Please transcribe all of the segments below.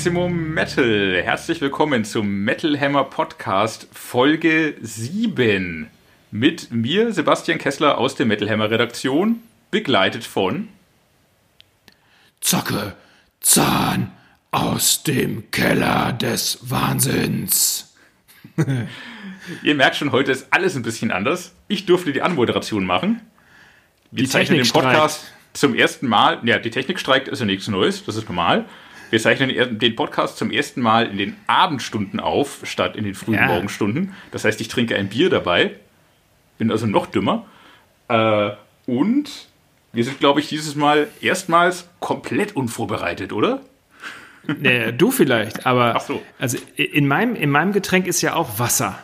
Maximum Metal. Herzlich willkommen zum Metal Hammer Podcast Folge 7. Mit mir, Sebastian Kessler aus der Metal Hammer Redaktion, begleitet von Zocke, Zahn aus dem Keller des Wahnsinns. Ihr merkt schon, heute ist alles ein bisschen anders. Ich durfte die Anmoderation machen. Wir Die zeichnen den Technik Podcast zum ersten Mal. Ja, die Technik streikt, ist ja nichts Neues, das ist normal. Wir zeichnen den Podcast zum ersten Mal in den Abendstunden auf, statt in den frühen Ja. Morgenstunden. Das heißt, ich trinke ein Bier dabei. Bin also noch dümmer. Äh, und wir sind, glaube ich, dieses Mal erstmals komplett unvorbereitet, oder? Nee, du vielleicht, aber Ach so. also in meinem, in meinem Getränk ist ja auch Wasser.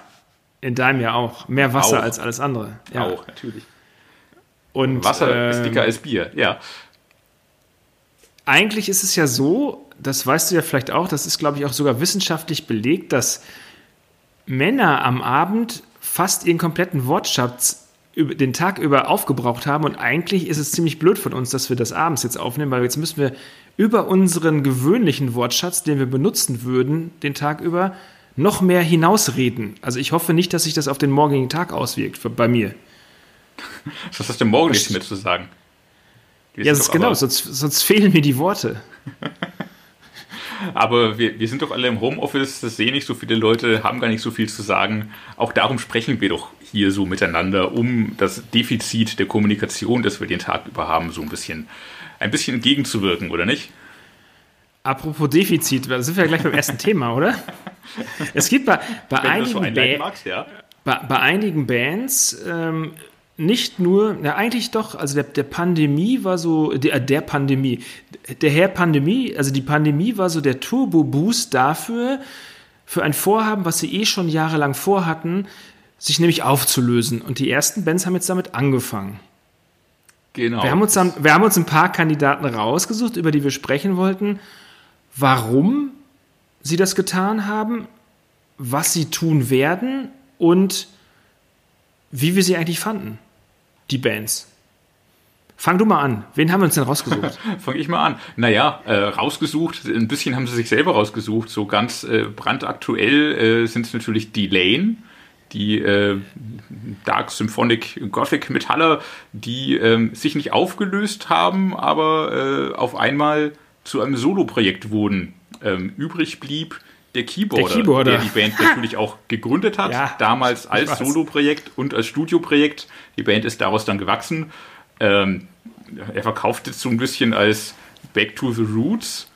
In deinem ja auch. Mehr Wasser Auch. als alles andere. Ja. Auch, natürlich. Und, Wasser ist ähm, dicker als Bier, ja. Eigentlich ist es ja so, das weißt du ja vielleicht auch, das ist, glaube ich, auch sogar wissenschaftlich belegt, dass Männer am Abend fast ihren kompletten Wortschatz den Tag über aufgebraucht haben. Und eigentlich ist es ziemlich blöd von uns, dass wir das abends jetzt aufnehmen, weil jetzt müssen wir über unseren gewöhnlichen Wortschatz, den wir benutzen würden, den Tag über, noch mehr hinausreden. Also ich hoffe nicht, dass sich das auf den morgigen Tag auswirkt, bei mir. Was hast du morgen nichts mehr zu sagen? Ja, das ist genau, sonst, sonst fehlen mir die Worte. Aber wir, wir sind doch alle im Homeoffice, das sehen nicht so viele Leute, haben gar nicht so viel zu sagen. Auch darum sprechen wir doch hier so miteinander, um das Defizit der Kommunikation, das wir den Tag über haben, so ein bisschen, ein bisschen entgegenzuwirken, oder nicht? Apropos Defizit, da sind wir ja gleich beim ersten Thema, oder? Es gibt bei, bei, so einigen, ba magst, ja. bei, bei einigen Bands ähm, nicht nur, ja eigentlich doch, also der, der Pandemie war so, der, äh, der Pandemie, der Herr Pandemie, also die Pandemie war so der Turbo-Boost dafür, für ein Vorhaben, was sie eh schon jahrelang vorhatten, sich nämlich aufzulösen. Und die ersten Bands haben jetzt damit angefangen. Genau. Wir haben, uns dann, wir haben uns ein paar Kandidaten rausgesucht, über die wir sprechen wollten, warum sie das getan haben, was sie tun werden und wie wir sie eigentlich fanden, die Bands. Fang du mal an. Wen haben wir uns denn rausgesucht? Fange ich mal an. Naja, äh, rausgesucht, ein bisschen haben sie sich selber rausgesucht. So ganz äh, brandaktuell äh, sind es natürlich die Lane, die äh, Dark Symphonic Gothic Metaller, die ähm, sich nicht aufgelöst haben, aber äh, auf einmal zu einem Soloprojekt wurden. Ähm, übrig blieb der Keyboarder, Der Keyboarder. der die Band natürlich auch gegründet hat, Ja, damals als. Soloprojekt und als Studioprojekt. Die Band ist daraus dann gewachsen. Ähm, er verkauft es so ein bisschen als Back to the Roots.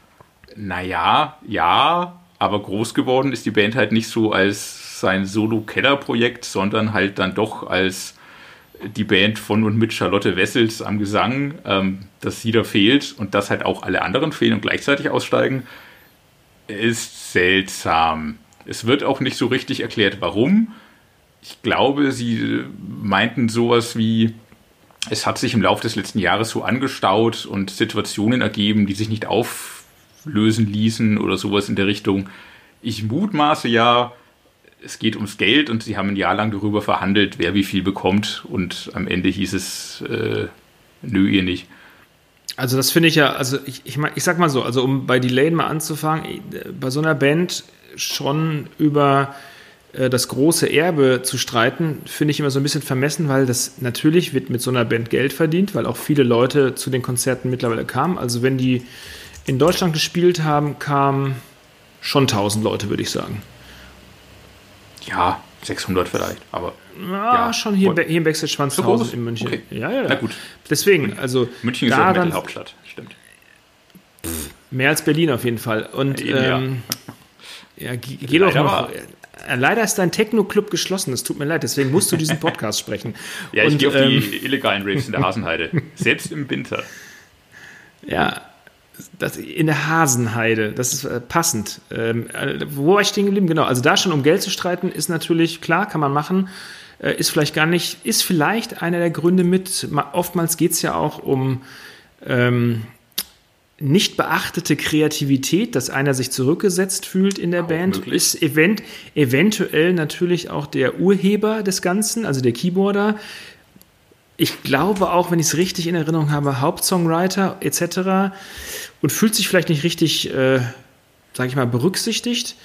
Naja, ja, aber groß geworden ist die Band halt nicht so als sein Solo-Keller-Projekt, sondern halt dann doch als die Band von und mit Charlotte Wessels am Gesang, ähm, dass sie da fehlt und dass halt auch alle anderen fehlen und gleichzeitig aussteigen, ist seltsam. Es wird auch nicht so richtig erklärt, warum. Ich glaube, sie meinten sowas wie, es hat sich im Laufe des letzten Jahres so angestaut und Situationen ergeben, die sich nicht auflösen ließen oder sowas in der Richtung. Ich mutmaße ja, es geht ums Geld und sie haben ein Jahr lang darüber verhandelt, wer wie viel bekommt und am Ende hieß es, äh, nö, ihr nicht. Also das finde ich ja, also ich, ich, ich sag mal so, also um bei Delane mal anzufangen, bei so einer Band schon über äh, das große Erbe zu streiten, finde ich immer so ein bisschen vermessen, weil das natürlich wird mit so einer Band Geld verdient, weil auch viele Leute zu den Konzerten mittlerweile kamen. Also wenn die in Deutschland gespielt haben, kamen schon 1000 Leute, würde ich sagen. Ja, 600 vielleicht, aber Ja, Ja, schon hier, hier im Backstage es So groß? 1000 in München. Okay. Ja, ja, ja. Na gut. Deswegen, also München ist ja auch daran- Metal-Hauptstadt, stimmt. Mehr als Berlin auf jeden Fall. Und Eben, ja. ähm, ja, ge- geh doch wahr. Äh, Leider ist dein Techno-Club geschlossen. Es tut mir leid, deswegen musst du diesen Podcast sprechen. Ja, ich Und, gehe auf ähm, die illegalen Raves in der Hasenheide. Selbst im Winter. Ja, das, in der Hasenheide, das ist äh, passend. Ähm, äh, wo war ich stehen geblieben? Genau, also da schon um Geld zu streiten, ist natürlich klar, kann man machen. Äh, ist vielleicht gar nicht, ist vielleicht einer der Gründe mit. Ma- Oftmals geht es ja auch um ähm, nicht beachtete Kreativität, dass einer sich zurückgesetzt fühlt in der Band, möglich. ist event eventuell natürlich auch der Urheber des Ganzen, also der Keyboarder. Ich glaube auch, wenn ich es richtig in Erinnerung habe, Hauptsongwriter etc. und fühlt sich vielleicht nicht richtig, äh, sage ich mal, berücksichtigt.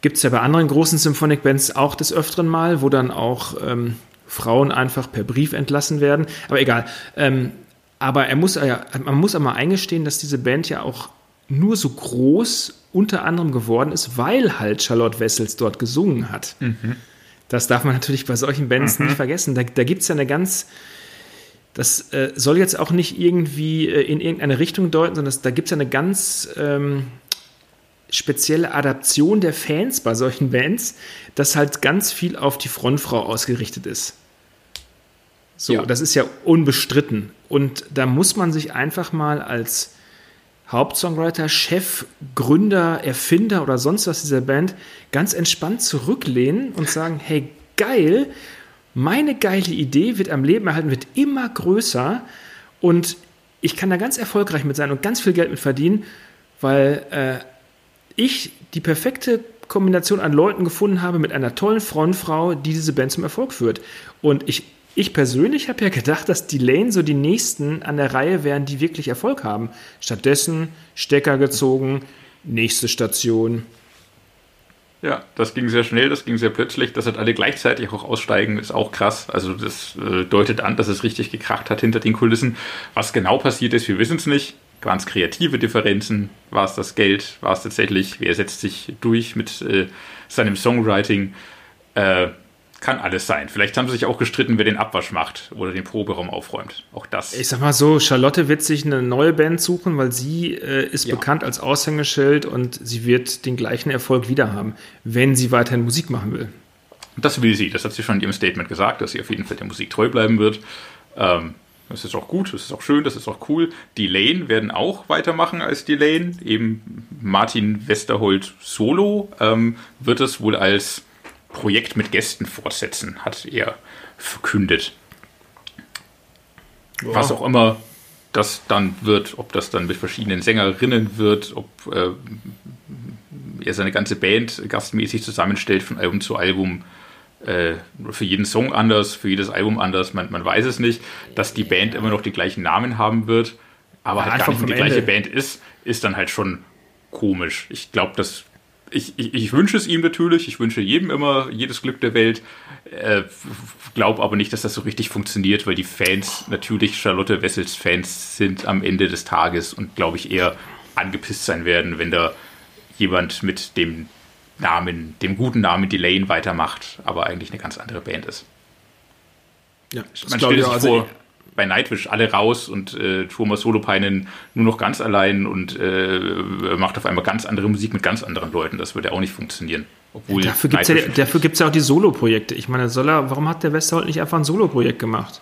Gibt es ja bei anderen großen Symphonic Bands auch des Öfteren mal, wo dann auch ähm, Frauen einfach per Brief entlassen werden. Aber egal. Ähm, aber er muss ja, man muss einmal eingestehen, dass diese Band ja auch nur so groß unter anderem geworden ist, weil halt Charlotte Wessels dort gesungen hat. Mhm. Das darf man natürlich bei solchen Bands mhm. nicht vergessen. Da, da gibt es ja eine ganz, das äh, soll jetzt auch nicht irgendwie äh, in irgendeine Richtung deuten, sondern das, da gibt es ja eine ganz ähm, spezielle Adaption der Fans bei solchen Bands, dass halt ganz viel auf die Frontfrau ausgerichtet ist. So, ja. das ist ja unbestritten. Und da muss man sich einfach mal als Hauptsongwriter, Chef, Gründer, Erfinder oder sonst was dieser Band ganz entspannt zurücklehnen und sagen, hey, geil, meine geile Idee wird am Leben erhalten, wird immer größer und ich kann da ganz erfolgreich mit sein und ganz viel Geld mit verdienen, weil äh, ich die perfekte Kombination an Leuten gefunden habe mit einer tollen Frontfrau, die diese Band zum Erfolg führt. Und ich ich persönlich habe ja gedacht, dass die Lane so die nächsten an der Reihe wären, die wirklich Erfolg haben. Stattdessen Stecker gezogen, nächste Station. Ja, das ging sehr schnell, das ging sehr plötzlich. Dass halt alle gleichzeitig auch aussteigen, ist auch krass. Also das äh, deutet an, dass es richtig gekracht hat hinter den Kulissen. Was genau passiert ist, wir wissen es nicht. Ganz kreative Differenzen. War es das Geld? War es tatsächlich? Wer setzt sich durch mit äh, seinem Songwriting? Äh, kann alles sein. Vielleicht haben sie sich auch gestritten, wer den Abwasch macht oder den Proberaum aufräumt. Auch das. Ich sag mal so, Charlotte wird sich eine neue Band suchen, weil sie äh, ist ja. bekannt als Aushängeschild und sie wird den gleichen Erfolg wieder haben, wenn sie weiterhin Musik machen will. Das will sie. Das hat sie schon in ihrem Statement gesagt, dass sie auf jeden Fall der Musik treu bleiben wird. Ähm, das ist auch gut, das ist auch schön, das ist auch cool. Die Lane werden auch weitermachen als die Lane. Eben Martin Westerholt solo ähm, wird es wohl als Projekt mit Gästen fortsetzen, hat er verkündet. Ja. Was auch immer das dann wird, ob das dann mit verschiedenen Sängerinnen wird, ob äh, er seine ganze Band gastmäßig zusammenstellt von Album zu Album. Äh, für jeden Song anders, für jedes Album anders, man, man weiß es nicht. Dass die Band immer noch die gleichen Namen haben wird, aber ja, halt gar nicht die Ende. gleiche Band ist, ist dann halt schon komisch. Ich glaube, das ich, ich, ich, wünsche es ihm natürlich, ich wünsche jedem immer jedes Glück der Welt, äh, glaube aber nicht, dass das so richtig funktioniert, weil die Fans natürlich Charlotte Wessels Fans sind am Ende des Tages und glaube ich eher angepisst sein werden, wenn da jemand mit dem Namen, dem guten Namen Delane weitermacht, aber eigentlich eine ganz andere Band ist. Ja, Man stellt sich also vor, bei Nightwish alle raus und äh, Thomas Solopeinen nur noch ganz allein und äh, macht auf einmal ganz andere Musik mit ganz anderen Leuten. Das würde auch nicht funktionieren. Obwohl dafür gibt es ja, ja, auch die Solo-Projekte. Ich meine, soll er, warum hat der Westerholt nicht einfach ein Solo-Projekt gemacht?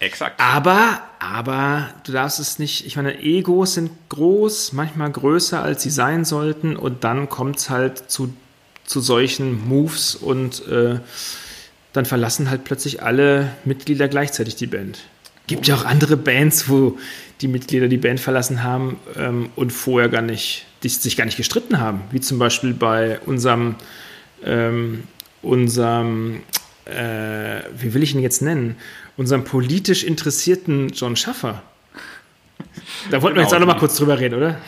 Exakt. Aber, aber du darfst es nicht, ich meine, Egos sind groß, manchmal größer, als sie sein sollten und dann kommt es halt zu, zu solchen Moves und äh, dann verlassen halt plötzlich alle Mitglieder gleichzeitig die Band. Gibt ja auch andere Bands, wo die Mitglieder die Band verlassen haben ähm, und vorher gar nicht, die sich gar nicht gestritten haben. Wie zum Beispiel bei unserem, ähm, unserem, äh, wie will ich ihn jetzt nennen? Unserem politisch interessierten John Schaffer. Da wollten genau, wir jetzt auch noch mal kurz drüber reden, oder?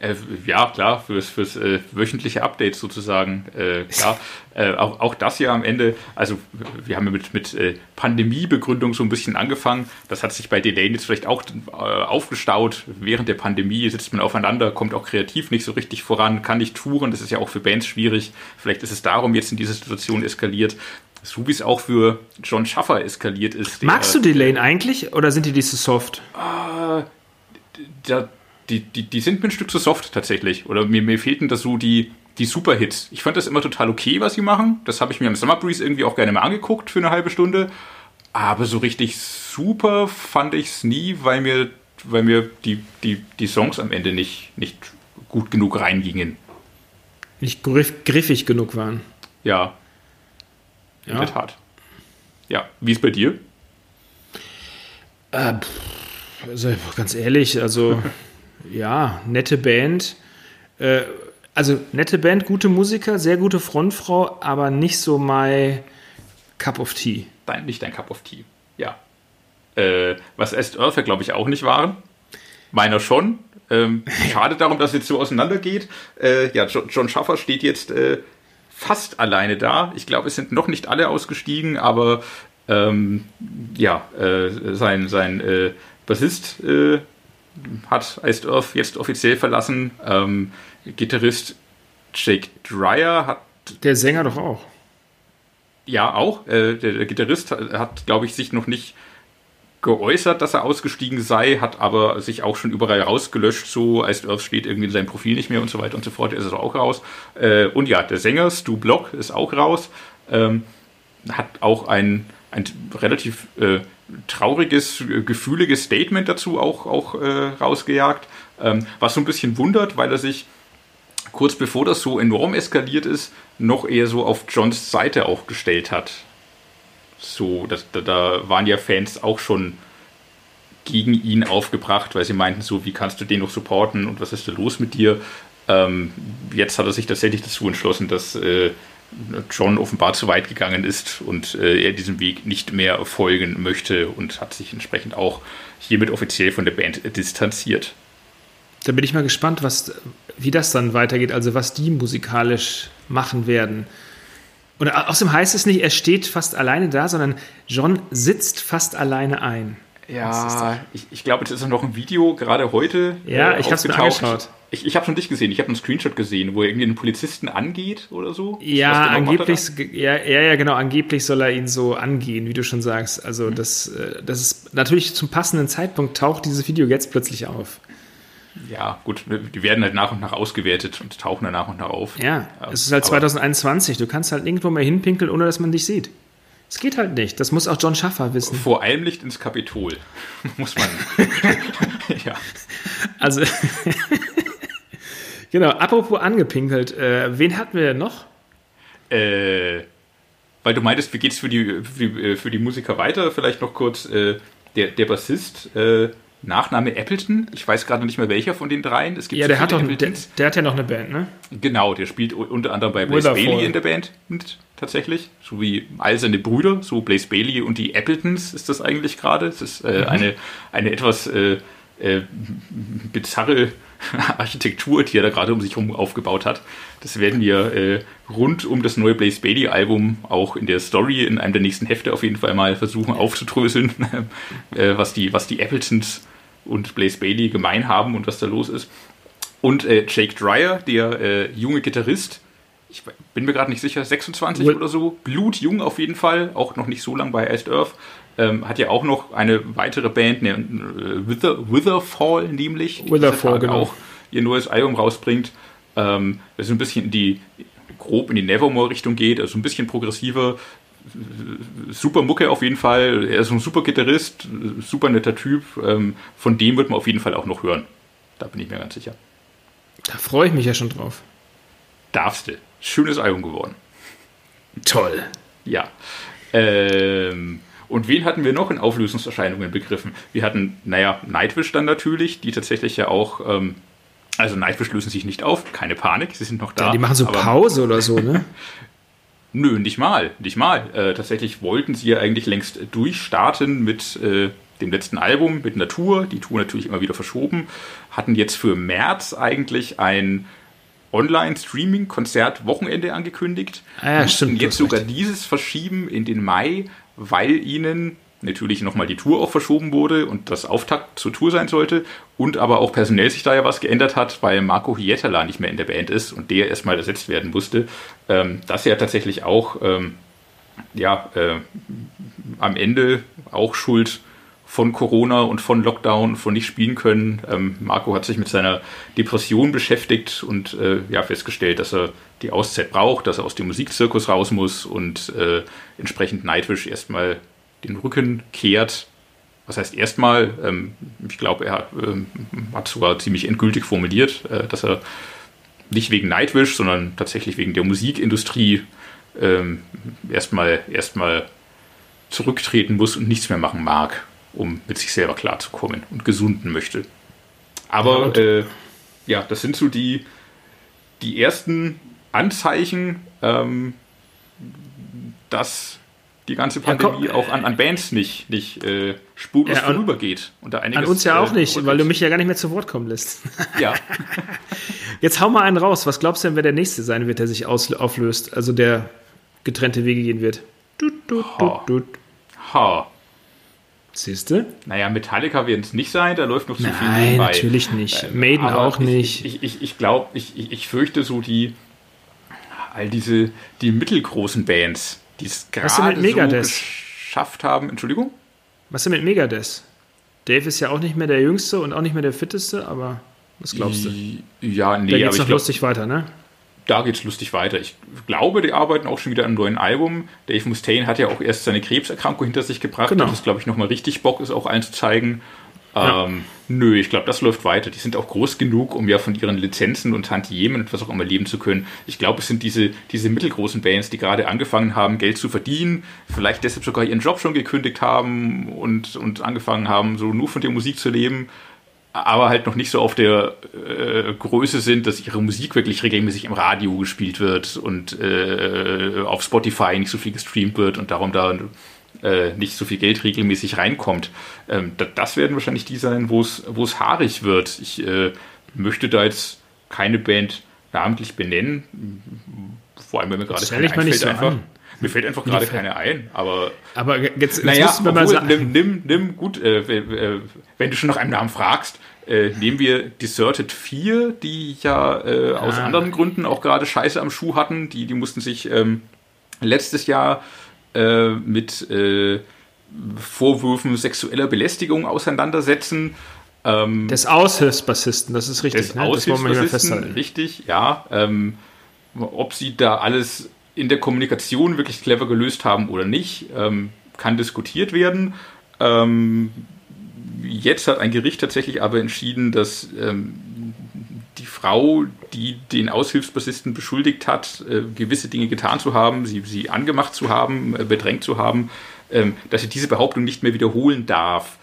Äh, ja, klar, fürs, fürs äh, wöchentliche Update sozusagen. Äh, klar, äh, auch, auch das ja am Ende, also wir haben ja mit, mit äh, Pandemiebegründung so ein bisschen angefangen. Das hat sich bei Delane jetzt vielleicht auch äh, aufgestaut. Während der Pandemie sitzt man aufeinander, kommt auch kreativ nicht so richtig voran, kann nicht touren. Das ist ja auch für Bands schwierig. Vielleicht ist es darum jetzt in dieser Situation eskaliert. So wie es auch für John Schaffer eskaliert ist. Magst du Delane eigentlich oder sind die die so soft? Äh, der, die, die, die sind mir ein Stück zu soft tatsächlich. Oder mir, mir fehlten da so die, die Superhits. Ich fand das immer total okay, was sie machen. Das habe ich mir am Summer Breeze irgendwie auch gerne mal angeguckt für eine halbe Stunde. Aber so richtig super fand ich es nie, weil mir, weil mir die, die, die Songs am Ende nicht, nicht gut genug reingingen. Nicht griff, griffig genug waren. Ja. In ja. der Tat. Ja, wie ist bei dir? Äh, also ganz ehrlich, also ja, nette Band. Äh, also nette Band, gute Musiker, sehr gute Frontfrau, aber nicht so my Cup of Tea. Dein, nicht dein Cup of Tea, ja. Äh, was Est Earth glaube ich, auch nicht waren. Meiner schon. Ähm, schade darum, dass es jetzt so auseinandergeht. Äh, ja, John, John Schaffer steht jetzt äh, fast alleine da. Ich glaube, es sind noch nicht alle ausgestiegen, aber ähm, ja, äh, sein, sein äh, Bassist äh, hat Iced Earth jetzt offiziell verlassen. Ähm, Gitarrist Jake Dreyer hat. Der Sänger doch auch. Ja, auch. Äh, der, der, Gitarrist hat, hat glaube ich, sich noch nicht geäußert, dass er ausgestiegen sei, hat aber sich auch schon überall rausgelöscht, so Iced Earth steht irgendwie in seinem Profil nicht mehr und so weiter und so fort, ist er auch raus. Äh, und ja, der Sänger Stu Block ist auch raus, ähm, hat auch ein, ein relativ äh, trauriges, gefühliges Statement dazu auch, auch äh, rausgejagt, ähm, was so ein bisschen wundert, weil er sich kurz bevor das so enorm eskaliert ist, noch eher so auf Johns Seite auch gestellt hat. So, das, da, da waren ja Fans auch schon gegen ihn aufgebracht, weil sie meinten so, wie kannst du den noch supporten und was ist da los mit dir? Ähm, jetzt hat er sich tatsächlich dazu entschlossen, dass äh, John offenbar zu weit gegangen ist und äh, er diesem Weg nicht mehr folgen möchte und hat sich entsprechend auch hiermit offiziell von der Band distanziert. Da bin ich mal gespannt, was, wie das dann weitergeht, also was die musikalisch machen werden. Und außerdem heißt es nicht, er steht fast alleine da, sondern John sitzt fast alleine ein. Ja, ich, ich glaube, es ist noch ein Video, gerade heute. Ja, äh, ich habe es mir angeschaut. Ich, ich habe schon dich gesehen. Ich habe einen Screenshot gesehen, wo er irgendwie einen Polizisten angeht oder so. Ja, angeblich, ja, ja, ja, genau. Angeblich soll er ihn so angehen, wie du schon sagst. Also, mhm. das, äh, das ist natürlich zum passenden Zeitpunkt taucht dieses Video jetzt plötzlich auf. Ja, gut, die werden halt nach und nach ausgewertet und tauchen dann nach und nach auf. Ja, es ist halt 2021. Du kannst halt irgendwo mal hinpinkeln, ohne dass man dich sieht. Es geht halt nicht. Das muss auch John Schaffer wissen. Vor allem Licht ins Kapitol. muss man. ja. Also, genau, apropos angepinkelt, äh, wen hatten wir denn noch? Äh, weil du meintest, wie geht's für die, für die, äh, für die Musiker weiter? Vielleicht noch kurz äh, der, der Bassist. Äh, Nachname Appleton. Ich weiß gerade nicht mehr welcher von den dreien. Es gibt ja, der hat, doch, der, der, hat ja noch eine Band, ne? Genau, der spielt unter anderem bei Blaze Bailey in der Band mit, tatsächlich. So wie all seine Brüder, so Blaze Bailey und die Appletons ist das eigentlich gerade. Es ist äh, mhm. eine, eine etwas äh, äh, bizarre Architektur, die er da gerade um sich herum aufgebaut hat. Das werden wir äh, rund um das neue Blaze Bailey Album auch in der Story in einem der nächsten Hefte auf jeden Fall mal versuchen aufzudröseln, äh, was die, was die Appletons und Blaze Bailey gemein haben und was da los ist. Und äh, Jake Dreyer, der junge Gitarrist, ich bin mir gerade nicht sicher, 26 What? oder so, blutjung auf jeden Fall, auch noch nicht so lang bei Iced Earth, ähm, hat ja auch noch eine weitere Band, ne, äh, Wither, Witherfall nämlich, Witherfall, genau. auch ihr neues Album rausbringt, ähm, das so ein bisschen in die, grob in die Nevermore-Richtung geht, also ein bisschen progressiver, super Mucke auf jeden Fall. Er ist ein super Gitarrist, super netter Typ. Ähm, von dem wird man auf jeden Fall auch noch hören. Da bin ich mir ganz sicher. Da freue ich mich ja schon drauf. Darfst du. Schönes Album geworden. Toll. Ja. Ähm, und wen hatten wir noch in Auflösungserscheinungen begriffen? Wir hatten, naja, Nightwish dann natürlich, die tatsächlich ja auch, ähm, also Nightwish lösen sich nicht auf, keine Panik, sie sind noch da. Ja, die machen so Pause oder so, ne? Nö, nicht mal, nicht mal. Äh, tatsächlich wollten sie ja eigentlich längst durchstarten mit äh, dem letzten Album, mit einer Tour. Die Tour natürlich immer wieder verschoben. Hatten jetzt für März eigentlich ein Online-Streaming-Konzert-Wochenende angekündigt. Ah, ja, stimmt. Jetzt sogar richtig. dieses verschieben in den Mai, weil ihnen natürlich nochmal die Tour auch verschoben wurde und das Auftakt zur Tour sein sollte und aber auch personell sich da ja was geändert hat, weil Marco Hietala nicht mehr in der Band ist und der erstmal ersetzt werden musste. Ähm, das ja tatsächlich auch ähm, ja, äh, am Ende auch Schuld von Corona und von Lockdown, von nicht spielen können. Ähm, Marco hat sich mit seiner Depression beschäftigt und äh, ja, festgestellt, dass er die Auszeit braucht, dass er aus dem Musikzirkus raus muss und äh, entsprechend Nightwish erstmal den Rücken kehrt. Was heißt erstmal, ähm, ich glaube, er ähm, hat sogar ziemlich endgültig formuliert, äh, dass er nicht wegen Nightwish, sondern tatsächlich wegen der Musikindustrie ähm, erstmal erstmal zurücktreten muss und nichts mehr machen mag, um mit sich selber klarzukommen und gesunden möchte. Aber äh, ja, das sind so die, die ersten Anzeichen, ähm, dass die ganze Pandemie ja, auch an, an Bands nicht, nicht äh, spurlos ja, vorübergeht. Und da an uns ja auch äh, nicht, weil du mich ja gar nicht mehr zu Wort kommen lässt. Ja. Jetzt hau mal einen raus. Was glaubst du denn, wer der Nächste sein wird, der sich auflöst, also der getrennte Wege gehen wird? Dut, dut, dut, dut. Ha. Siehst du? Naja, Metallica wird es nicht sein, da läuft noch zu Nein, viel Nein, natürlich nicht. Ähm, Maiden auch nicht. Ich, ich, ich glaube, ich, ich, ich fürchte so die, all diese, die mittelgroßen Bands, die es gerade so geschafft haben. Entschuldigung? Was ist denn mit Megadeth? Dave ist ja auch nicht mehr der Jüngste und auch nicht mehr der Fitteste, aber was glaubst du? Ja, nee, da geht's aber noch glaub, lustig weiter, ne? Da geht's lustig weiter. Ich glaube, die arbeiten auch schon wieder an einem neuen Album. Dave Mustaine hat ja auch erst seine Krebserkrankung hinter sich gebracht. Genau. Das glaube ich, nochmal richtig Bock, ist auch allen zu zeigen. Ja. Ähm, nö, ich glaube, das läuft weiter. Die sind auch groß genug, um ja von ihren Lizenzen und Tantiemen und was auch immer leben zu können. Ich glaube, es sind diese, diese mittelgroßen Bands, die gerade angefangen haben, Geld zu verdienen, vielleicht deshalb sogar ihren Job schon gekündigt haben und, und angefangen haben, so nur von der Musik zu leben, aber halt noch nicht so auf der äh, Größe sind, dass ihre Musik wirklich regelmäßig im Radio gespielt wird und äh, auf Spotify nicht so viel gestreamt wird und darum da äh, nicht so viel Geld regelmäßig reinkommt. Ähm, das werden wahrscheinlich die sein, wo es haarig wird. Ich äh, möchte da jetzt keine Band namentlich benennen, vor allem wenn mir gerade keine einfällt so einfach. An. Mir fällt einfach gerade keine ein, aber. Aber jetzt, jetzt naja, obwohl, mal sagen. Nimm, nimm, nimm gut, äh, äh, wenn du schon nach einem Namen fragst, äh, nehmen wir Deserted 4, die ja äh, aus ah. anderen Gründen auch gerade Scheiße am Schuh hatten. Die, die mussten sich ähm, letztes Jahr äh, mit äh, Vorwürfen sexueller Belästigung auseinandersetzen. Ähm, des Aushilfsbassisten, das ist richtig. Des ne? Aushilfsbassisten, richtig, ja. Ähm, ob sie da alles in der Kommunikation wirklich clever gelöst haben oder nicht, ähm, kann diskutiert werden. Ähm, jetzt hat ein Gericht tatsächlich aber entschieden, dass ähm, die Frau, die den Aushilfsbassisten beschuldigt hat, äh, gewisse Dinge getan zu haben, sie, sie angemacht zu haben, äh, bedrängt zu haben, ähm, dass sie diese Behauptung nicht mehr wiederholen darf.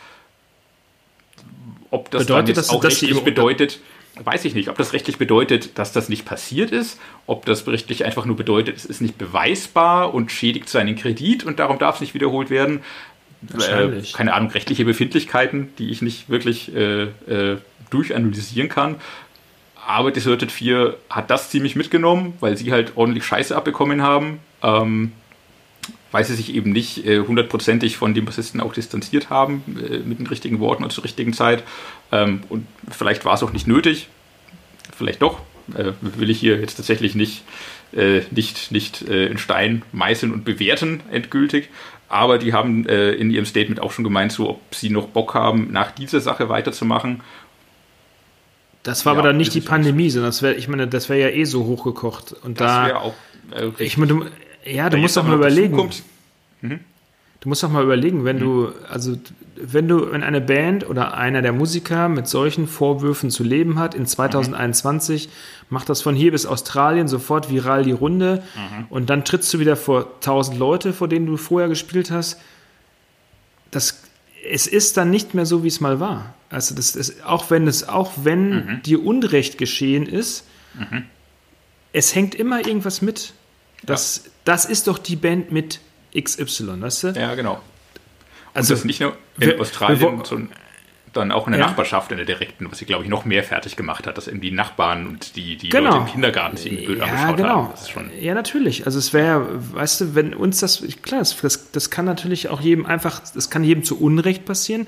Ob das bedeutet, dann jetzt auch rechtlich bedeutet, weiß ich nicht, ob das rechtlich bedeutet, dass das nicht passiert ist, ob das rechtlich einfach nur bedeutet, es ist nicht beweisbar und schädigt seinen Kredit und darum darf es nicht wiederholt werden. Äh, keine Ahnung, rechtliche Befindlichkeiten, die ich nicht wirklich äh, äh, durchanalysieren kann. Aber Deserted 4 hat das ziemlich mitgenommen, weil sie halt ordentlich Scheiße abbekommen haben. Ähm, weil sie sich eben nicht äh, hundertprozentig von dem Bassisten auch distanziert haben, äh, mit den richtigen Worten und zur richtigen Zeit. Ähm, und vielleicht war es auch nicht nötig. Vielleicht doch. Äh, will ich hier jetzt tatsächlich nicht, nicht, nicht in Stein meißeln und bewerten, endgültig. Aber die haben in ihrem Statement auch schon gemeint, so ob sie noch Bock haben, nach dieser Sache weiterzumachen das war ja, aber dann nicht die Pandemie, sondern das wäre, ich meine, das wäre ja eh so hochgekocht. Und das da, auch, äh, ich meine, ja, du musst doch mal überlegen. Mhm. Du musst doch mal überlegen, wenn mhm. du, also wenn du, wenn eine Band oder einer der Musiker mit solchen Vorwürfen zu leben hat in 2021, mhm. macht das von hier bis Australien sofort viral die Runde mhm. und dann trittst du wieder vor 1000 Leute, vor denen du vorher gespielt hast. Das, es ist dann nicht mehr so, wie es mal war. Also das ist, auch wenn es, auch wenn mhm. dir Unrecht geschehen ist, mhm. es hängt immer irgendwas mit. Das, ja. das ist doch die Band mit XY, weißt du? Ja, genau. Also Und das nicht nur in wir, Australien, wir, sondern dann auch in der ja. Nachbarschaft, in der direkten, was sie, glaube ich, noch mehr fertig gemacht hat, dass eben die Nachbarn und die, die genau. Leute im Kindergarten sich blöd ja, angeschaut genau. haben. ja, natürlich. Also es wäre, weißt du, wenn uns das, klar, das, das kann natürlich auch jedem einfach, das kann jedem zu Unrecht passieren.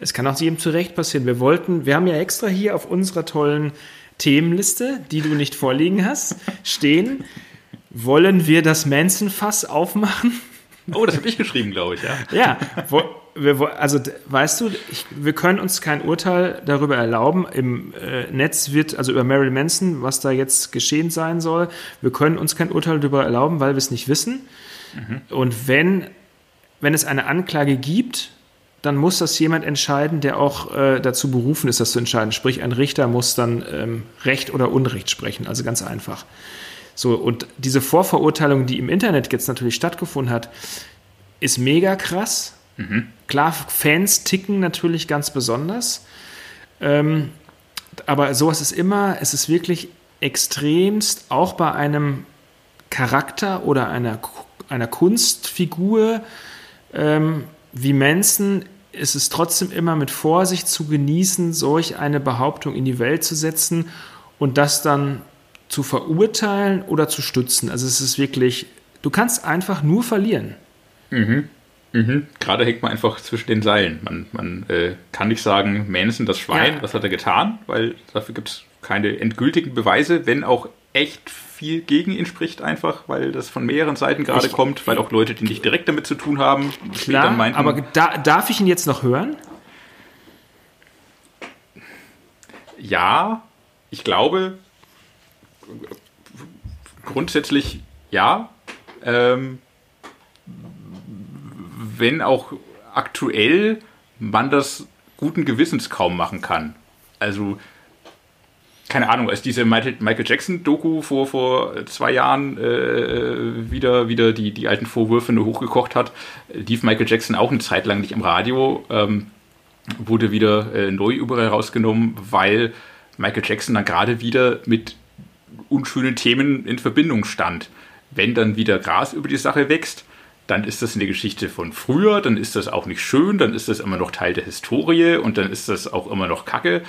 Es kann auch jedem zu Recht passieren. Wir wollten, wir haben ja extra hier auf unserer tollen Themenliste, die du nicht vorliegen hast, stehen. Wollen wir das Manson-Fass aufmachen? Oh, das habe ich geschrieben, glaube ich, ja. Ja, also weißt du, ich, wir können uns kein Urteil darüber erlauben. Im äh, Netz wird, also über Marilyn Manson, was da jetzt geschehen sein soll, wir können uns kein Urteil darüber erlauben, weil wir es nicht wissen. Mhm. Und wenn, wenn es eine Anklage gibt, dann muss das jemand entscheiden, der auch äh, dazu berufen ist, das zu entscheiden. Sprich, ein Richter muss dann ähm, Recht oder Unrecht sprechen, also ganz einfach. So, und diese Vorverurteilung, die im Internet jetzt natürlich stattgefunden hat, ist mega krass. Mhm. Klar, Fans ticken natürlich ganz besonders. Ähm, aber sowas ist immer, es ist wirklich extremst, auch bei einem Charakter oder einer einer Kunstfigur ähm, wie Manson ist es trotzdem immer mit Vorsicht zu genießen, solch eine Behauptung in die Welt zu setzen und das dann zu verurteilen oder zu stützen. Also es ist wirklich, du kannst einfach nur verlieren. Mhm. Mhm. Gerade hängt man einfach zwischen den Seilen. Man, man äh, kann nicht sagen, Manson, das Schwein, ja. was hat er getan, weil dafür gibt es keine endgültigen Beweise, wenn auch echt viel gegen ihn spricht, einfach, weil das von mehreren Seiten gerade kommt, weil auch Leute, die nicht direkt damit zu tun haben, klar, meinten, aber da, darf ich ihn jetzt noch hören? Ja, ich glaube, grundsätzlich ja. Ähm, wenn auch aktuell man das guten Gewissens kaum machen kann. Also, keine Ahnung, als diese Michael Jackson-Doku vor, vor zwei Jahren äh, wieder, wieder die, die alten Vorwürfe nur hochgekocht hat, lief Michael Jackson auch eine Zeit lang nicht im Radio, ähm, wurde wieder äh, neu überall rausgenommen, weil Michael Jackson dann gerade wieder mit unschönen Themen in Verbindung stand. Wenn dann wieder Gras über die Sache wächst, dann ist das eine Geschichte von früher, dann ist das auch nicht schön, dann ist das immer noch Teil der Historie und dann ist das auch immer noch Kacke.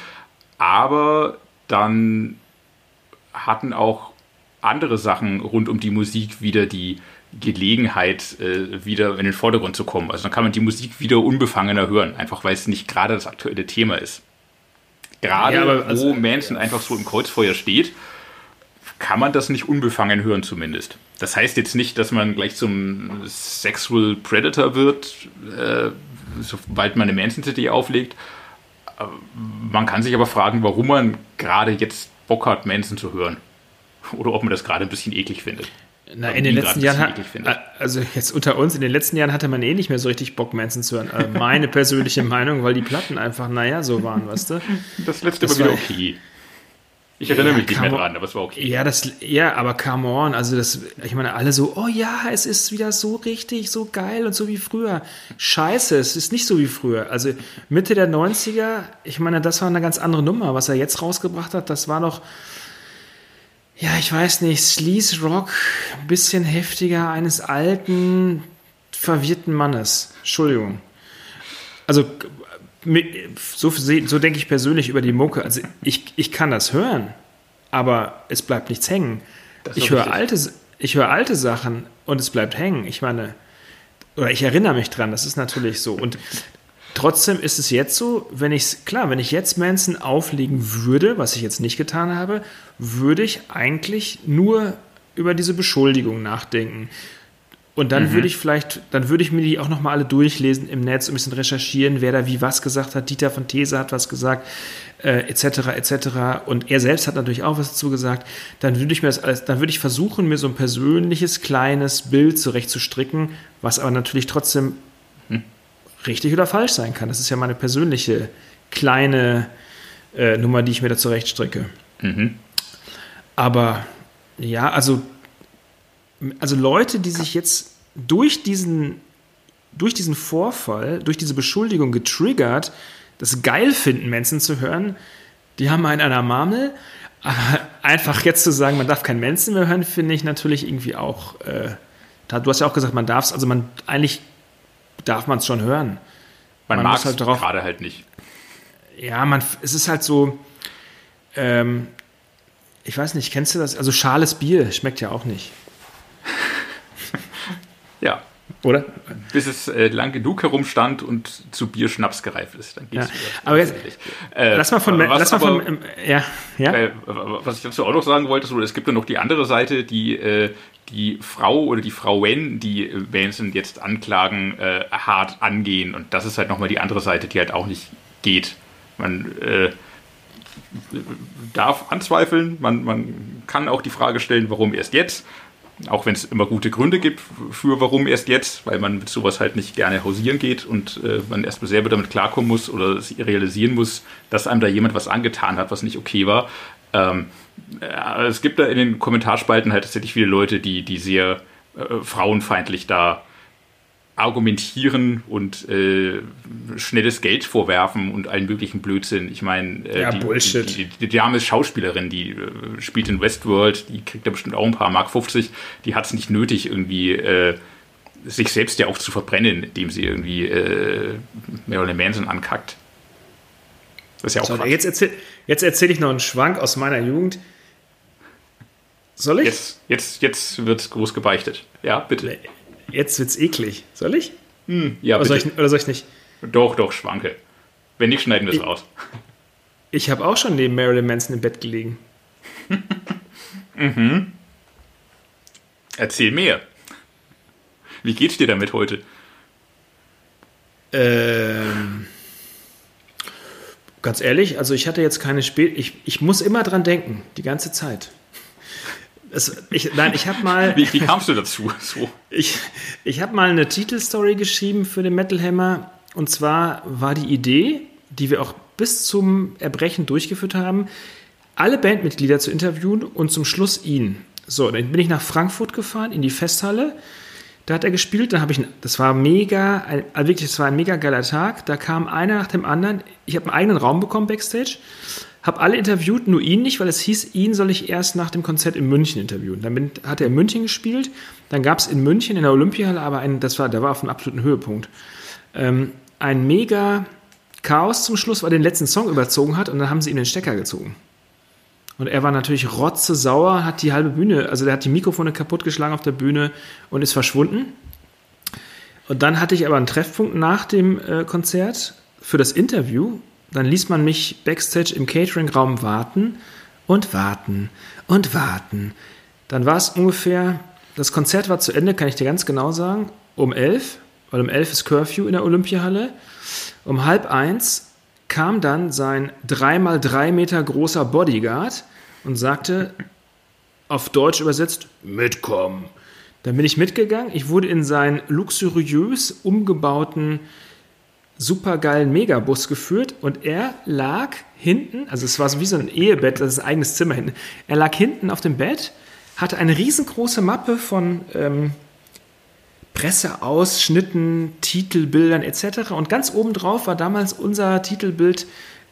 Aber dann hatten auch andere Sachen rund um die Musik wieder die Gelegenheit, äh, wieder in den Vordergrund zu kommen. Also dann kann man die Musik wieder unbefangener hören, einfach weil es nicht gerade das aktuelle Thema ist. Gerade ja, also, wo Manson einfach so im Kreuzfeuer steht kann man das nicht unbefangen hören zumindest. Das heißt jetzt nicht, dass man gleich zum Sexual Predator wird, äh, sobald man eine Manson-City auflegt. Man kann sich aber fragen, warum man gerade jetzt Bock hat, Manson zu hören. Oder ob man das gerade ein bisschen eklig findet. Na, in den letzten Jahren hat, also jetzt unter uns, in den letzten Jahren hatte man eh nicht mehr so richtig Bock, Manson zu hören. Also meine persönliche Meinung, weil die Platten einfach, naja, so waren, weißt du. Das letzte das war wieder okay. Ich erinnere ja, mich nicht mehr dran, aber es war okay. Ja, das, ja, aber come on, also das, ich meine, alle so, oh ja, es ist wieder so richtig, so geil und so wie früher. Scheiße, es ist nicht so wie früher. Also Mitte der 90er, ich meine, das war eine ganz andere Nummer. Was er jetzt rausgebracht hat, das war noch, ja, ich weiß nicht, Sleaze Rock, bisschen heftiger eines alten, verwirrten Mannes. Entschuldigung. Also so, so denke ich persönlich über die Mucke. Also ich, ich kann das hören, aber es bleibt nichts hängen. Ich höre, alte, ich höre alte Sachen und es bleibt hängen. Ich meine, oder ich erinnere mich dran, das ist natürlich so. Und trotzdem ist es jetzt so, wenn ich klar, wenn ich jetzt Manson auflegen würde, was ich jetzt nicht getan habe, würde ich eigentlich nur über diese Beschuldigung nachdenken. Und dann mhm. würde ich vielleicht, dann würde ich mir die auch nochmal alle durchlesen im Netz, ein bisschen recherchieren, wer da wie was gesagt hat. Dieter von These hat was gesagt, äh, etc., etc. Und er selbst hat natürlich auch was dazu gesagt. Dann würde ich mir das alles, dann würde ich versuchen, mir so ein persönliches, kleines Bild zurechtzustricken, was aber natürlich trotzdem mhm. richtig oder falsch sein kann. Das ist ja meine persönliche kleine äh, Nummer, die ich mir da zurechtstricke. Mhm. Aber ja, also also Leute, die sich jetzt durch diesen, durch diesen Vorfall, durch diese Beschuldigung getriggert, das geil finden, Mensen zu hören, die haben einen an der Marmel. Einfach jetzt zu sagen, man darf kein Mensen mehr hören, finde ich natürlich irgendwie auch. Äh, du hast ja auch gesagt, man darf es, also man eigentlich darf man es schon hören. Man, man mag es halt gerade halt nicht. Ja, man, es ist halt so. Ähm, ich weiß nicht, kennst du das? Also schales Bier schmeckt ja auch nicht. Ja. Oder? Bis es äh, lang genug herumstand und zu Bier Schnaps gereift ist. Dann geht's ja. wieder. Aber jetzt, äh, lass mal von, lass mal von äh, ja, ja. Äh, was ich dazu auch noch sagen wollte, so, es gibt ja noch die andere Seite, die äh, die Frau oder die Frauen, die Manson jetzt anklagen, äh, hart angehen. Und das ist halt nochmal die andere Seite, die halt auch nicht geht. Man darf anzweifeln, man, man kann auch die Frage stellen, warum erst jetzt. Auch wenn es immer gute Gründe gibt für warum erst jetzt, weil man mit sowas halt nicht gerne hausieren geht und äh, man erstmal selber damit klarkommen muss oder realisieren muss, dass einem da jemand was angetan hat, was nicht okay war. Ähm, äh, es gibt da in den Kommentarspalten halt tatsächlich viele Leute, die, die sehr äh, frauenfeindlich da argumentieren und äh, schnelles Geld vorwerfen und allen möglichen Blödsinn. Ich meine, äh, Ja, die, Bullshit. Die, die, die Dame ist Schauspielerin, die äh, spielt in Westworld, die kriegt da bestimmt auch ein paar Mark 50. Die hat es nicht nötig, irgendwie äh, sich selbst ja auch zu verbrennen, indem sie irgendwie äh, Marilyn Manson ankackt. Das ist ja auch So, Quatsch. jetzt erzähle erzähl ich noch einen Schwank aus meiner Jugend. Soll ich? Jetzt, jetzt, jetzt wird groß gebeichtet. Ja, bitte. Jetzt wird's eklig. Soll ich? Ja, Oder soll ich, oder soll ich nicht? Doch, doch, schwanke. Wenn nicht, schneiden wir es raus. Ich habe auch schon neben Marilyn Manson im Bett gelegen. Erzähl mehr. Wie geht's dir damit heute? Ähm, ganz ehrlich, also ich hatte jetzt keine Spät. Ich, ich muss immer dran denken, die ganze Zeit. Es, ich, nein, ich habe mal. Wie, wie kamst du dazu? So. Ich, ich habe mal eine Titelstory geschrieben für den Metal Hammer. Und zwar war die Idee, die wir auch bis zum Erbrechen durchgeführt haben, alle Bandmitglieder zu interviewen und zum Schluss ihn. So, dann bin ich nach Frankfurt gefahren, in die Festhalle. Da hat er gespielt, dann habe ich, das war mega, ein, also wirklich, das war ein mega geiler Tag. Da kam einer nach dem anderen. Ich habe einen eigenen Raum bekommen backstage, habe alle interviewt, nur ihn nicht, weil es hieß, ihn soll ich erst nach dem Konzert in München interviewen. Dann bin, hat er in München gespielt, dann gab es in München in der Olympiahalle, aber ein, das war, der war auf einem absoluten Höhepunkt. Ähm, ein mega Chaos zum Schluss, weil er den letzten Song überzogen hat und dann haben sie ihm den Stecker gezogen. Und er war natürlich rotzesauer, hat die halbe Bühne, also der hat die Mikrofone kaputtgeschlagen auf der Bühne und ist verschwunden. Und dann hatte ich aber einen Treffpunkt nach dem äh, Konzert für das Interview. Dann ließ man mich backstage im Catering-Raum warten und warten und warten. Dann war es ungefähr, das Konzert war zu Ende, kann ich dir ganz genau sagen, um elf, weil um elf ist Curfew in der Olympiahalle. Um halb eins kam dann sein dreimal drei Meter großer Bodyguard und sagte, auf Deutsch übersetzt, mitkommen. Dann bin ich mitgegangen. Ich wurde in seinen luxuriös umgebauten, supergeilen Megabus geführt und er lag hinten, also es war so wie so ein Ehebett, das ist ein eigenes Zimmer hinten. Er lag hinten auf dem Bett, hatte eine riesengroße Mappe von ähm, Presseausschnitten, Titelbildern etc. Und ganz oben drauf war damals unser Titelbild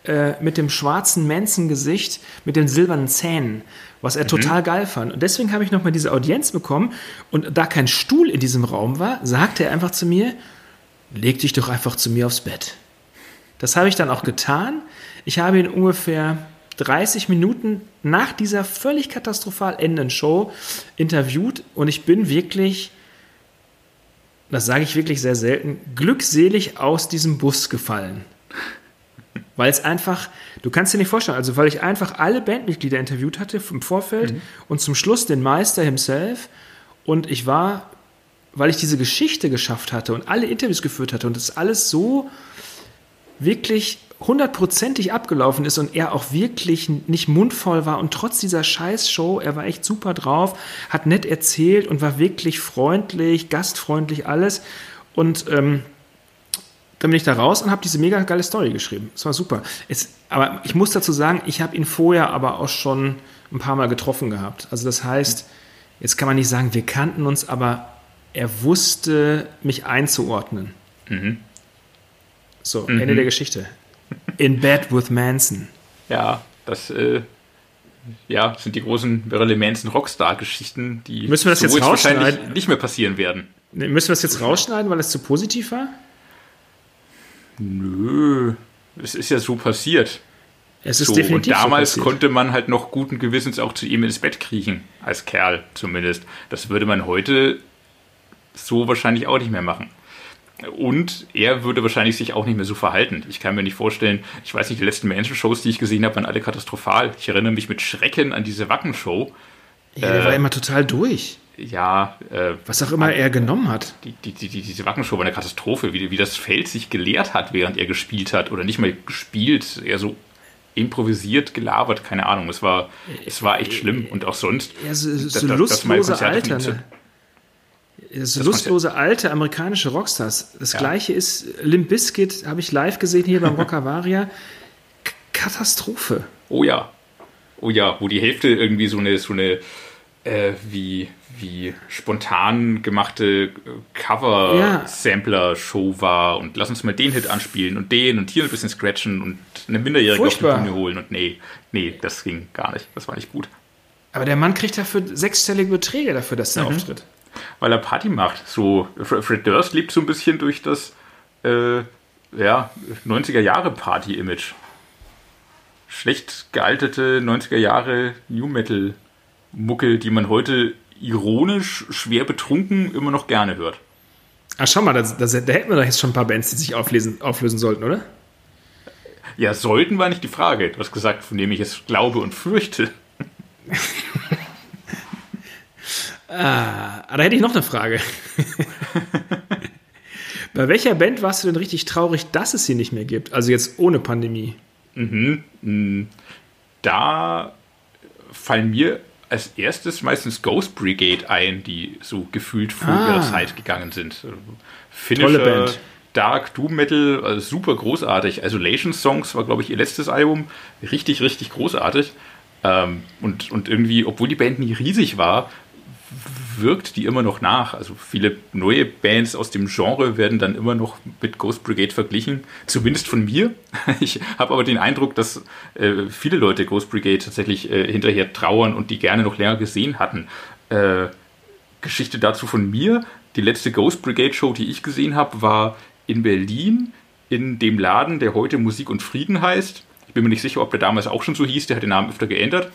äh, mit dem schwarzen Manson-Gesicht, mit den silbernen Zähnen, was er total geil fand. Und deswegen habe ich nochmal diese Audienz bekommen. Und da kein Stuhl in diesem Raum war, sagte er einfach zu mir, leg dich doch einfach zu mir aufs Bett. Das habe ich dann auch getan. Ich habe ihn ungefähr 30 Minuten nach dieser völlig katastrophal endenden Show interviewt und ich bin wirklich, das sage ich wirklich sehr selten, glückselig aus diesem Bus gefallen. Weil es einfach, du kannst dir nicht vorstellen, also weil ich einfach alle Bandmitglieder interviewt hatte im Vorfeld und zum Schluss den Meister himself und ich war, weil ich diese Geschichte geschafft hatte und alle Interviews geführt hatte und das alles so wirklich hundertprozentig abgelaufen ist und er auch wirklich nicht mundvoll war und trotz dieser Scheiß-Show, er war echt super drauf, hat nett erzählt und war wirklich freundlich, gastfreundlich, alles. Und ähm, dann bin ich da raus und habe diese mega geile Story geschrieben. Das war super. Es, aber ich muss dazu sagen, ich habe ihn vorher aber auch schon ein paar Mal getroffen gehabt. Also das heißt, jetzt kann man nicht sagen, wir kannten uns, aber er wusste mich einzuordnen. So, Ende der Geschichte. In Bed with Manson. Ja, das äh, ja, sind die großen Marilyn Manson Rockstar-Geschichten, die Müssen wir das jetzt wahrscheinlich rausschneiden? nicht mehr passieren werden. Ne, Müssen wir das jetzt rausschneiden, weil es zu positiv war? Nö, es ist ja so passiert. Es ist So, und definitiv damals so konnte man halt noch guten Gewissens auch zu ihm ins Bett kriechen, als Kerl zumindest. Das würde man heute so wahrscheinlich auch nicht mehr machen. Und er würde wahrscheinlich sich auch nicht mehr so verhalten. Ich kann mir nicht vorstellen, ich weiß nicht, die letzten Manson-Shows, die ich gesehen habe, waren alle katastrophal. Ich erinnere mich mit Schrecken an diese Wacken-Show. Ja, der äh, war immer total durch. Ja, äh, Was auch immer er genommen hat. die, die, die, die, diese Wackenshow war eine Katastrophe, wie, wie das Feld sich geleert hat, während er gespielt hat. Oder nicht mal gespielt, eher so improvisiert, gelabert, keine Ahnung. Es war, es war echt schlimm. Und auch sonst. Ja, so, so das- das- das lustlose Konzert Alter. Ne? So Das lustlose alte amerikanische Rockstars. Das Ja. gleiche ist Limp Bizkit, habe ich live gesehen hier beim Rockavaria. Katastrophe. Oh ja. Oh ja, wo die Hälfte irgendwie so eine, so eine äh, wie, wie spontan gemachte Cover-Sampler-Show war und lass uns mal den Hit anspielen und den und hier ein bisschen scratchen und eine Minderjährige Furchtbar. auf die Bühne holen und nee, nee, das ging gar nicht. Das war nicht gut. Aber der Mann kriegt dafür sechsstellige Beträge dafür, dass er auftritt. Weil er Party macht. So, Fred Durst lebt so ein bisschen durch das äh, ja, 90er Jahre Party-Image. Schlecht gealtete 90er Jahre New Metal Mucke, die man heute ironisch, schwer betrunken immer noch gerne hört. Ach, schau mal, da, da, da hätten wir doch jetzt schon ein paar Bands, die sich auflesen, auflösen sollten, oder? Ja, sollten war nicht die Frage. Du hast gesagt, von dem ich es glaube und fürchte. Ah, da hätte ich noch eine Frage. Bei welcher Band warst du denn richtig traurig, dass es sie nicht mehr gibt? Also jetzt ohne Pandemie. Da fallen mir als erstes meistens Ghost Brigade ein, die so gefühlt vor Ah. ihrer Zeit gegangen sind. Tolle Finnischer Band. Dark Doom Metal, also super großartig. Isolation Songs war, glaube ich, ihr letztes Album. Richtig, richtig großartig. Ähm, und, und irgendwie, obwohl die Band nie riesig war, wirkt die immer noch nach. Also viele neue Bands aus dem Genre werden dann immer noch mit Ghost Brigade verglichen. Zumindest von mir. Ich habe aber den Eindruck, dass äh, viele Leute Ghost Brigade tatsächlich äh, hinterher trauern und die gerne noch länger gesehen hatten. Äh, Geschichte dazu von mir. Die letzte Ghost Brigade Show, die ich gesehen habe, war in Berlin in dem Laden, der heute Musik und Frieden heißt. Ich bin mir nicht sicher, ob der damals auch schon so hieß. Der hat den Namen öfter geändert.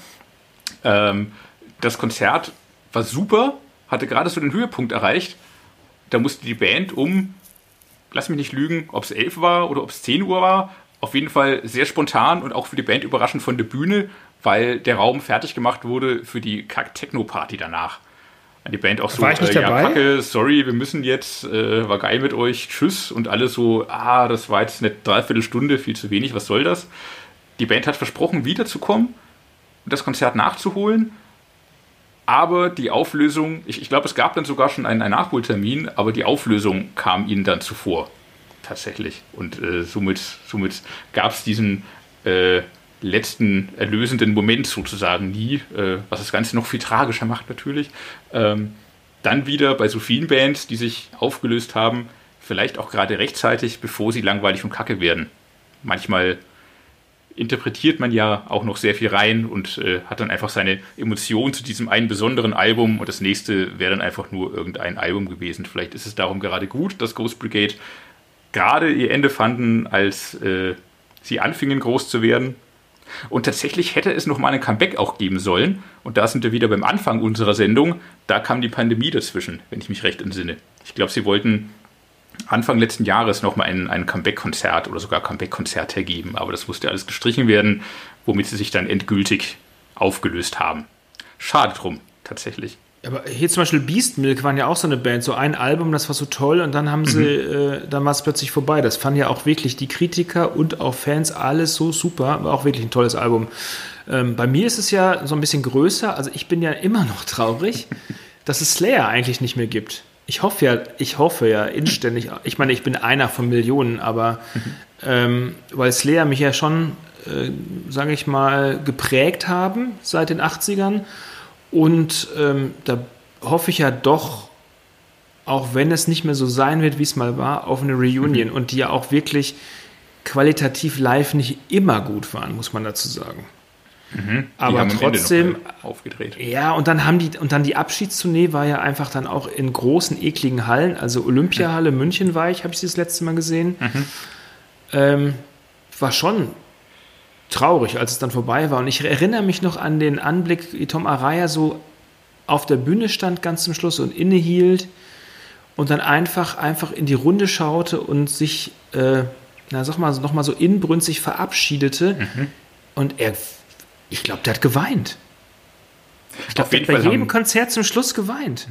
Ähm, das Konzert war super, hatte gerade so den Höhepunkt erreicht. Da musste die Band um, lass mich nicht lügen, ob es 11 war oder ob es 10 Uhr war, auf jeden Fall sehr spontan und auch für die Band überraschend von der Bühne, weil der Raum fertig gemacht wurde für die Kack-Techno-Party danach. Die Band auch so, War ich nicht äh, ja, dabei? Kacke, sorry, wir müssen jetzt, äh, war geil mit euch, tschüss. Und alle so, ah, das war jetzt eine Dreiviertelstunde, viel zu wenig, was soll das? Die Band hat versprochen, wiederzukommen und das Konzert nachzuholen. Aber die Auflösung, ich, ich glaube, es gab dann sogar schon einen, einen Nachholtermin, aber die Auflösung kam ihnen dann zuvor. Tatsächlich. Und äh, somit, somit gab es diesen äh, letzten erlösenden Moment sozusagen nie, äh, was das Ganze noch viel tragischer macht natürlich. Ähm, dann wieder bei so vielen Bands, die sich aufgelöst haben, vielleicht auch gerade rechtzeitig, bevor sie langweilig und kacke werden. Manchmal interpretiert man ja auch noch sehr viel rein und äh, hat dann einfach seine Emotionen zu diesem einen besonderen Album und das nächste wäre dann einfach nur irgendein Album gewesen. Vielleicht ist es darum gerade gut, dass Ghost Brigade gerade ihr Ende fanden, als äh, sie anfingen groß zu werden. Und tatsächlich hätte es noch mal ein Comeback auch geben sollen. Und da sind wir wieder beim Anfang unserer Sendung. Da kam die Pandemie dazwischen, wenn ich mich recht entsinne. Ich glaube, sie wollten Anfang letzten Jahres nochmal ein, ein Comeback-Konzert oder sogar Comeback-Konzert hergeben, aber das musste alles gestrichen werden, womit sie sich dann endgültig aufgelöst haben. Schade drum, tatsächlich. Aber hier zum Beispiel Beast Milk waren ja auch so eine Band, so ein Album, das war so toll und dann haben sie, äh, dann war es plötzlich vorbei. Das fanden ja auch wirklich die Kritiker und auch Fans alles so super, war auch wirklich ein tolles Album. Ähm, bei mir ist es ja so ein bisschen größer, also ich bin ja immer noch traurig, dass es Slayer eigentlich nicht mehr gibt. Ich hoffe ja, ich hoffe ja inständig, ich meine, ich bin einer von Millionen, aber ähm, weil Slayer mich ja schon, äh, sage ich mal, geprägt haben seit den 80ern. Und ähm, da hoffe ich ja doch, auch wenn es nicht mehr so sein wird, wie es mal war, auf eine Reunion und die ja auch wirklich qualitativ live nicht immer gut waren, muss man dazu sagen. Die Aber trotzdem, aufgedreht. ja, und dann haben die, und dann die Abschiedstournee war ja einfach dann auch in großen, ekligen Hallen. Also Olympiahalle München war ich, habe ich das letzte Mal gesehen. Ähm, war schon traurig, als es dann vorbei war. Und ich erinnere mich noch an den Anblick, wie Tom Araya so auf der Bühne stand ganz zum Schluss und innehielt und dann einfach, einfach in die Runde schaute und sich, äh, na sag mal, nochmal so inbrünstig verabschiedete. Und er, ich glaube, der hat geweint. Ich glaube, der hat bei Fall jedem Konzert zum Schluss geweint.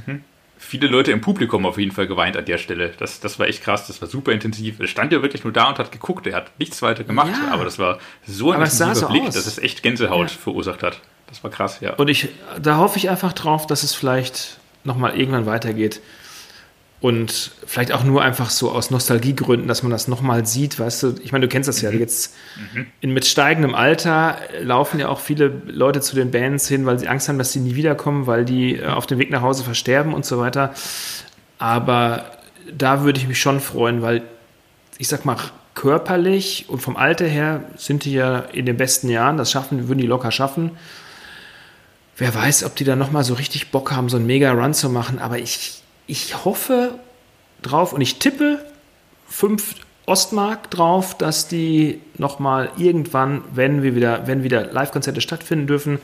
Viele Leute im Publikum auf jeden Fall geweint an der Stelle. Das, das war echt krass, das war super intensiv. Er stand ja wirklich nur da und hat geguckt. Er hat nichts weiter gemacht, Ja. aber das war so ein Aber intensiver so Blick, aus. dass es echt Gänsehaut Ja. verursacht hat. Das war krass, ja. Und ich, da hoffe ich einfach drauf, dass es vielleicht nochmal irgendwann weitergeht. Und vielleicht auch nur einfach so aus Nostalgiegründen, dass man das nochmal sieht, weißt du, ich meine, du kennst das ja, mhm. jetzt in, mit steigendem Alter laufen ja auch viele Leute zu den Bands hin, weil sie Angst haben, dass sie nie wiederkommen, weil die äh, auf dem Weg nach Hause versterben und so weiter. Aber da würde ich mich schon freuen, weil ich sag mal, körperlich und vom Alter her sind die ja in den besten Jahren, das schaffen, würden die locker schaffen. Wer weiß, ob die da nochmal so richtig Bock haben, so einen Mega-Run zu machen, aber ich, ich hoffe drauf und ich tippe 5 Ostmark drauf, dass die nochmal irgendwann, wenn wir wieder, wenn wieder Live-Konzerte stattfinden dürfen,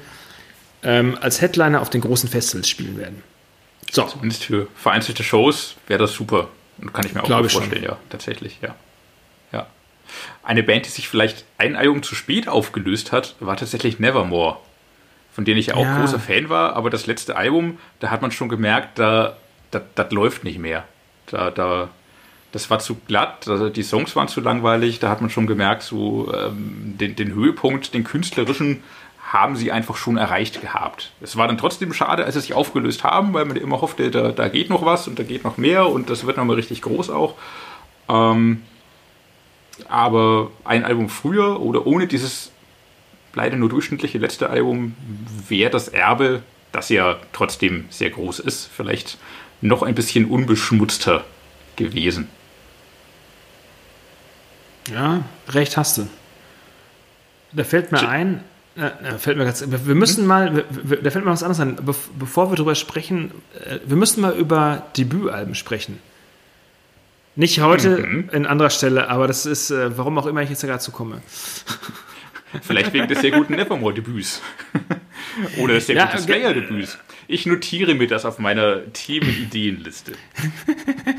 ähm, als Headliner auf den großen Festivals spielen werden. So. Zumindest für vereinzelte Shows wäre das super. Kann ich mir auch Glaube vorstellen, ja, tatsächlich, ja. ja. Eine Band, die sich vielleicht ein Album zu spät aufgelöst hat, war tatsächlich Nevermore. Von denen ich ja auch ja. großer Fan war, aber das letzte Album, da hat man schon gemerkt, da, das läuft nicht mehr. Da, da, das war zu glatt, also die Songs waren zu langweilig, da hat man schon gemerkt, so ähm, den, den Höhepunkt, den künstlerischen, haben sie einfach schon erreicht gehabt. Es war dann trotzdem schade, als sie sich aufgelöst haben, weil man immer hoffte, da, da geht noch was und da geht noch mehr und das wird nochmal richtig groß auch. Ähm, aber ein Album früher oder ohne dieses leider nur durchschnittliche letzte Album wäre das Erbe, das ja trotzdem sehr groß ist, vielleicht noch ein bisschen unbeschmutzter gewesen. Ja, recht hast du. Da fällt mir ein, ja, fällt mir ganz, wir müssen hm? mal, da fällt mir was anderes an. Bevor wir darüber sprechen, äh, wir müssen mal über Debütalben sprechen. Nicht heute mhm. in anderer Stelle, aber das ist, äh, warum auch immer ich jetzt da dazu komme. Vielleicht wegen des sehr guten Nevermore-Debüts. Oder des sehr ja, guten Slayer-Debüts. Ich notiere mir das auf meiner Themenideenliste.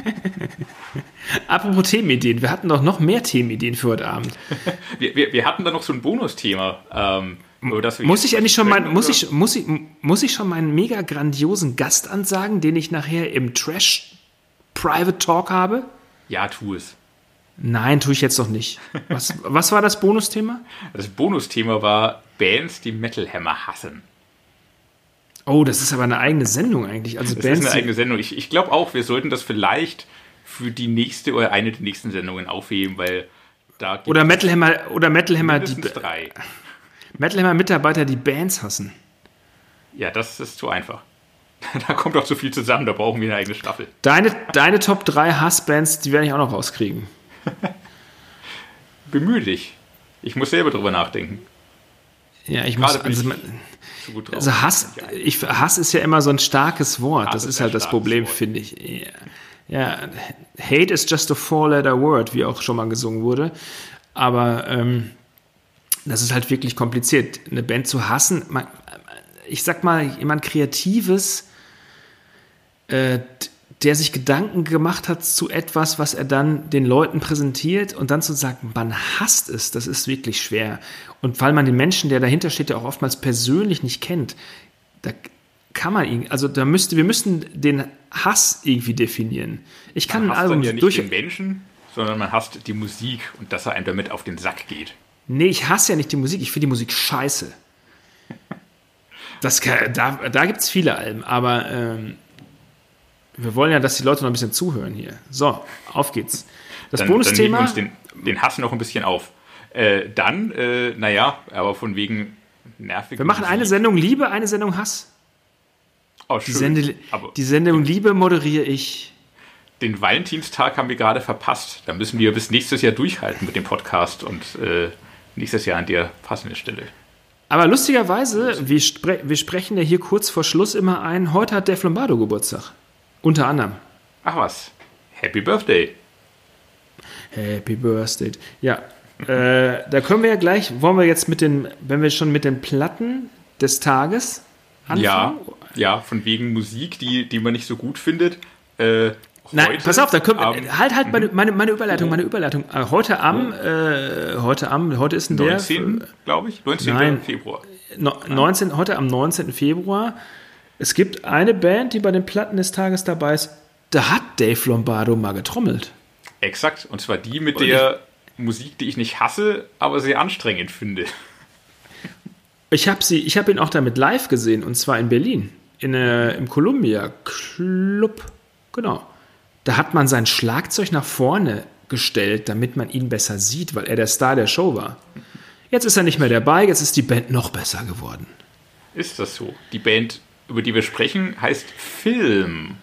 Apropos Themenideen, wir hatten doch noch mehr Themenideen für heute Abend. wir, wir, wir hatten da noch so ein Bonusthema. Ähm, muss ich eigentlich schon mein, muss ich, muss ich, muss ich schon meinen mega grandiosen Gast ansagen, den ich nachher im Trash Private Talk habe? Ja, tu es. Nein, tue ich jetzt noch nicht. Was, was war das Bonusthema? Das Bonusthema war Bands, die Metal Hammer hassen. Oh, das ist aber eine eigene Sendung eigentlich. Also das Bands, ist eine eigene Sendung. Ich, ich glaube auch, wir sollten das vielleicht für die nächste oder eine der nächsten Sendungen aufheben, weil da gibt oder Metal Hammer oder Metal Hammer die drei. Metal Hammer Mitarbeiter, die Bands hassen. Ja, das ist zu einfach. Da kommt doch zu viel zusammen, da brauchen wir eine eigene Staffel. Deine, deine Top 3 Hassbands, die werde ich auch noch rauskriegen. Bemühe dich. Ich muss selber drüber nachdenken. Ja, ich muss. Also, also Hass, ich, Hass ist ja immer so ein starkes Wort. Das ist, ist halt das Problem, finde ich. Ja. ja, Hate is just a four-letter word, wie auch schon mal gesungen wurde. Aber ähm, das ist halt wirklich kompliziert. Eine Band zu hassen, man, ich sag mal, jemand Kreatives, äh, der sich Gedanken gemacht hat zu etwas, was er dann den Leuten präsentiert und dann zu sagen, man hasst es, das ist wirklich schwer. Und weil man den Menschen, der dahinter steht, ja auch oftmals persönlich nicht kennt, da kann man ihn, also da müsste, wir müssten den Hass irgendwie definieren. Ich kann man hasst Album ja nicht durch den Menschen, sondern man hasst die Musik und dass er einem damit auf den Sack geht. Nee, ich hasse ja nicht die Musik, ich finde die Musik scheiße. Das kann, da da gibt es viele Alben, aber ähm, wir wollen ja, dass die Leute noch ein bisschen zuhören hier. So, auf geht's. Das dann, Bonusthema. Dann uns den, den Hass noch ein bisschen auf. Äh, dann, äh, naja, aber von wegen nervig. Wir machen eine Sendung Liebe, eine Sendung Hass. Oh, schön. Die, Sende, die Sendung Liebe moderiere ich. Den Valentinstag haben wir gerade verpasst. Da müssen wir bis nächstes Jahr durchhalten mit dem Podcast und äh, nächstes Jahr an der passenden Stelle. Aber lustigerweise, wir, spre wir sprechen ja hier kurz vor Schluss immer ein, heute hat Def Lombardo Geburtstag. Unter anderem. Ach was. Happy Birthday. Happy Birthday. Ja. äh, da können wir ja gleich, wollen wir jetzt mit den, wenn wir schon mit den Platten des Tages anfangen? Ja, ja von wegen Musik, die, die man nicht so gut findet. Äh, Nein, pass auf, da können wir, halt, halt meine, meine, meine Überleitung, meine Überleitung. Äh, heute am, äh, heute am, heute ist ein 19, glaube ich, 19. Nein, Februar. No, 19, heute am 19. Februar es gibt eine Band, die bei den Platten des Tages dabei ist. Da hat Dave Lombardo mal getrommelt. Exakt. Und zwar die mit der Musik, die ich nicht hasse, aber sehr anstrengend finde. Ich habe hab ihn auch damit live gesehen und zwar in Berlin. In, äh, Im Columbia Club. Genau. da hat man sein Schlagzeug nach vorne gestellt, damit man ihn besser sieht, weil er der Star der Show war. Jetzt ist er nicht mehr dabei, jetzt ist die Band noch besser geworden. Ist das so? Die Band, über die wir sprechen, heißt Film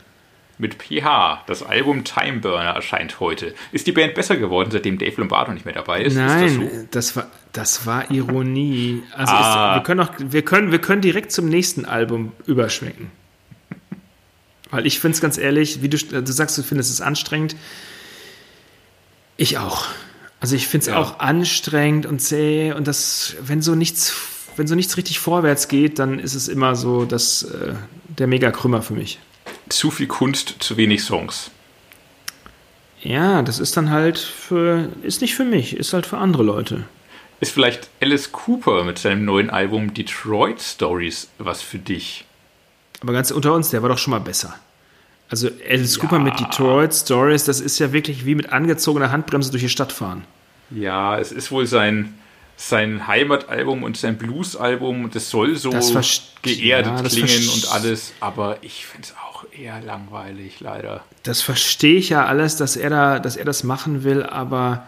mit PH. Das Album Time Burner erscheint heute. Ist die Band besser geworden, seitdem Dave Lombardo nicht mehr dabei ist? Nein, ist das, so? das, war, das war Ironie. Also ah. ist, wir, können auch, wir, können, wir können direkt zum nächsten Album überschwenken. Weil ich finde es ganz ehrlich, wie du, du sagst, du findest es anstrengend. Ich auch. Also ich finde es ja. auch anstrengend und zäh und das, wenn so nichts, wenn so nichts richtig vorwärts geht, dann ist es immer so dass, äh, der Megakrümmer für mich. Zu viel Kunst, zu wenig Songs. Ja, das ist dann halt für, ist nicht für mich, ist halt für andere Leute. Ist vielleicht Alice Cooper mit seinem neuen Album Detroit Stories was für dich? Aber ganz unter uns, der war doch schon mal besser. Also Alice ja. Cooper mit Detroit Stories, das ist ja wirklich wie mit angezogener Handbremse durch die Stadt fahren. Ja, es ist wohl sein, sein Heimatalbum und sein Bluesalbum. Das soll so das geerdet ja, klingen und alles, aber ich finde es auch eher langweilig, leider. Das verstehe ich ja alles, dass er, da, dass er das machen will, aber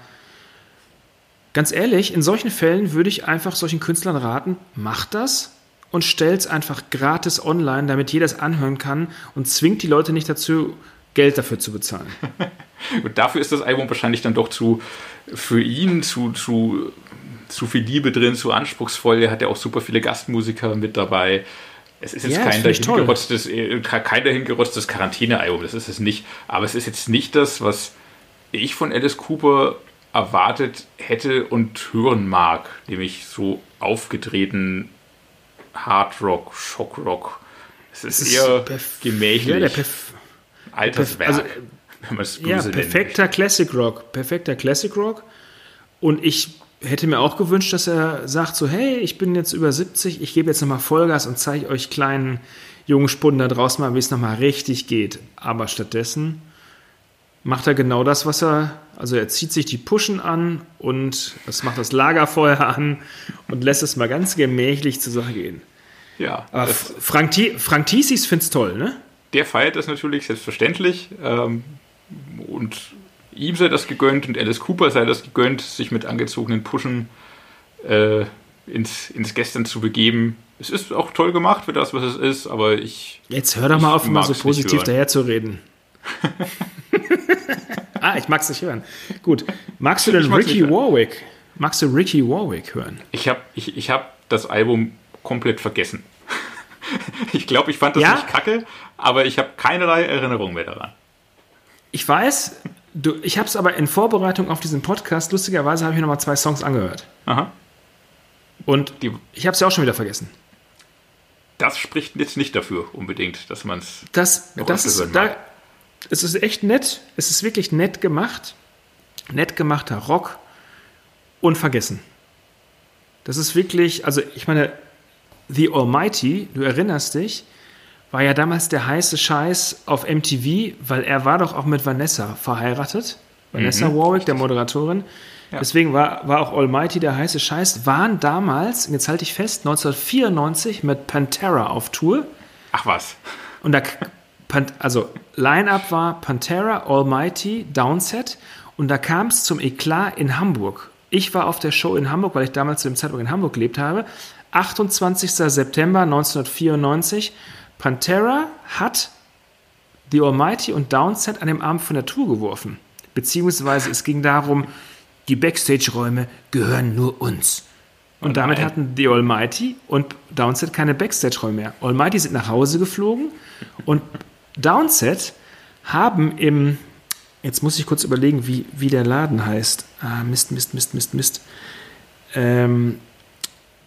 ganz ehrlich, in solchen Fällen würde ich einfach solchen Künstlern raten, macht das und stellt es einfach gratis online, damit jeder es anhören kann und zwingt die Leute nicht dazu, Geld dafür zu bezahlen. und dafür ist das Album wahrscheinlich dann doch zu, für ihn zu, zu, zu viel Liebe drin, zu anspruchsvoll. Er hat ja auch super viele Gastmusiker mit dabei. Es ist jetzt ja, kein, dahingerotztes, äh, kein dahingerotztes Quarantänealbum, das ist es nicht. Aber es ist jetzt nicht das, was ich von Alice Cooper erwartet hätte und hören mag. Nämlich so aufgetreten Hard Rock, Shock Rock. Es ist, ist eher gemächlich. Ja, der Perf Altes Werk. Also, ja, perfekter Classic Rock. Perfekter Classic Rock. Und ich hätte mir auch gewünscht, dass er sagt so, hey, ich bin jetzt über 70, ich gebe jetzt nochmal Vollgas und zeige euch kleinen jungen Spunden da draußen mal, wie es nochmal richtig geht. Aber stattdessen macht er genau das, was er, also er zieht sich die Puschen an und es macht das Lagerfeuer an und lässt es mal ganz gemächlich zur Sache gehen. Ja. Aber Frank, Frank Thiesis findet es toll, ne? Der feiert das natürlich selbstverständlich. Ähm, und ihm sei das gegönnt und Alice Cooper sei das gegönnt, sich mit angezogenen Puschen äh, ins, ins Gestern zu begeben. Es ist auch toll gemacht für das, was es ist, aber ich. Jetzt hör doch mal auf, immer so positiv daher zu reden. ah, ich mag es nicht hören. Gut. Magst du denn Ricky Warwick? Magst du Ricky Warwick hören? Ich habe ich, ich hab das Album komplett vergessen. ich glaube, ich fand das ja? nicht kacke, aber ich habe keinerlei Erinnerung mehr daran. Ich weiß, du, ich habe es aber in Vorbereitung auf diesen Podcast, lustigerweise habe ich mir nochmal zwei Songs angehört. Aha. Und Die, ich habe es ja auch schon wieder vergessen. Das spricht jetzt nicht dafür unbedingt, dass man es das, das ist, da, Es ist echt nett. Es ist wirklich nett gemacht. Nett gemachter Rock. Unvergessen. Das ist wirklich, also ich meine, The Almighty, du erinnerst dich, war ja damals der heiße Scheiß auf MTV, weil er war doch auch mit Vanessa verheiratet. Vanessa mhm. Warwick, der Moderatorin. Ja. Deswegen war, war auch Almighty der heiße Scheiß. Waren damals, jetzt halte ich fest, 1994 mit Pantera auf Tour. Ach was. Und da, also Line-Up war Pantera, Almighty, Downset. Und da kam es zum Eklat in Hamburg. Ich war auf der Show in Hamburg, weil ich damals zu dem Zeitpunkt in Hamburg gelebt habe. 28. September 1994. Pantera hat The Almighty und Downset an dem Abend von der Tour geworfen. Beziehungsweise es ging darum, die Backstage-Räume gehören nur uns. Und oh damit hatten The Almighty und Downset keine Backstage-Räume mehr. Almighty sind nach Hause geflogen und Downset haben im, jetzt muss ich kurz überlegen, wie, wie der Laden heißt. Ah, Mist, Mist, Mist, Mist, Mist. Ähm,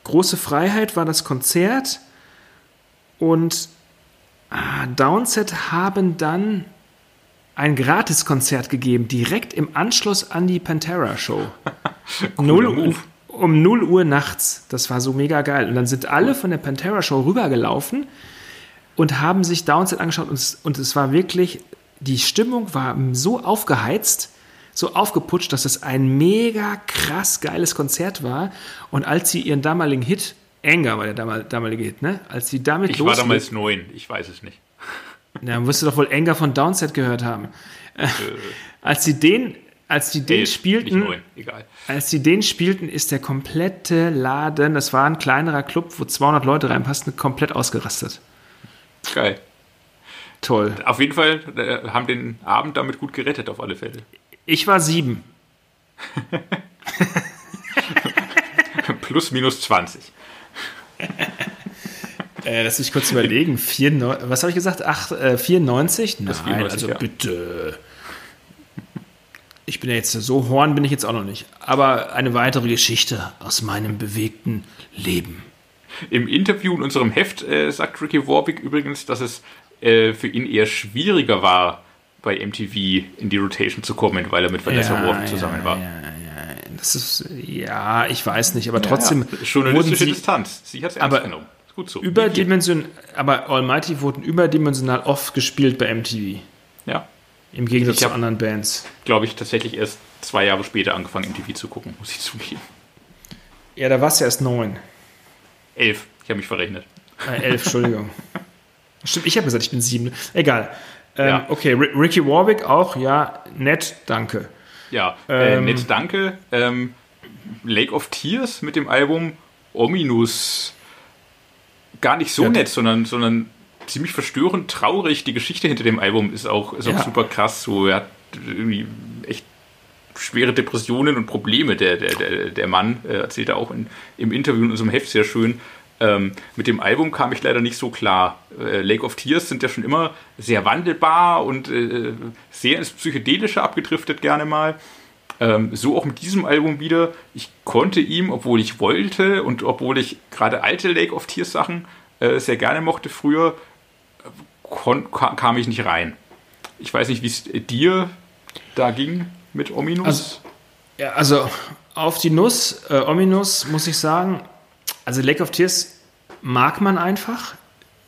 Große Freiheit war das Konzert und ah, Downset haben dann ein Gratiskonzert gegeben, direkt im Anschluss an die Pantera-Show. um, um 0 Uhr nachts. Das war so mega geil. Und dann sind alle von der Pantera-Show rübergelaufen und haben sich Downset angeschaut und es, und es war wirklich, die Stimmung war so aufgeheizt, so aufgeputscht, dass es ein mega krass geiles Konzert war. Und als sie ihren damaligen Hit, Anger war der damalige Hit, ne? Als sie damit Ich war damals neun, ich weiß es nicht. Ja, dann wirst du doch wohl Anger von Downset gehört haben. Äh, als sie den, als die den elf, spielten, als die den spielten, ist der komplette Laden, das war ein kleinerer Club, wo 200 Leute reinpassten, komplett ausgerastet. Geil. Toll. Auf jeden Fall äh, haben den Abend damit gut gerettet, auf alle Fälle. Ich war sieben. Plus minus 20. Äh, lass mich kurz überlegen. 94, was habe ich gesagt? Ach, äh, 94? Nein, 94, also ja. bitte. Ich bin ja jetzt so horn, bin ich jetzt auch noch nicht. Aber eine weitere Geschichte aus meinem bewegten Leben. Im Interview in unserem Heft äh, sagt Ricky Warwick übrigens, dass es äh, für ihn eher schwieriger war, bei MTV in die Rotation zu kommen, weil er mit Vanessa Ja, Warwick ja, zusammen war. Ja, ja, das ist, ja, ich weiß nicht, aber trotzdem ja, wurden journalistische sie Distanz. Sie hat es ernst Aber genommen. Ist gut so. überdimensional, aber Almighty wurden überdimensional oft gespielt bei MTV. Ja, Im Gegensatz Ich zu anderen Bands. glaube ich, tatsächlich erst zwei Jahre später angefangen, MTV zu gucken, muss ich zugeben. Ja, da warst du erst neun. Elf. Ich habe mich verrechnet. Äh, elf, Entschuldigung. Stimmt, ich habe gesagt, ich bin sieben. Egal. Ähm, Ja. Okay, Ri- Ricky Warwick auch, ja, nett, danke. Ja, äh, Ähm. nett, danke. Ähm, Lake of Tears mit dem Album Ominous. Gar nicht so Ja, nett, sondern, sondern ziemlich verstörend traurig. Die Geschichte hinter dem Album ist auch, ist auch Ja. super krass. So, er hat irgendwie echt schwere Depressionen und Probleme. Der, der, der, der Mann äh, erzählt er auch in, im Interview in unserem Heft sehr schön. Ähm, mit dem Album kam ich leider nicht so klar. Äh, Lake of Tears sind ja schon immer sehr wandelbar und äh, sehr ins Psychedelische abgedriftet gerne mal. Ähm, so auch mit diesem Album wieder. Ich konnte ihm, obwohl ich wollte und obwohl ich gerade alte Lake of Tears Sachen äh, sehr gerne mochte früher, kam ich nicht rein. Ich weiß nicht, wie es dir da ging mit Ominous. Also- Ja, also auf die Nuss, äh, Ominous, muss ich sagen, also Lake of Tears mag man einfach.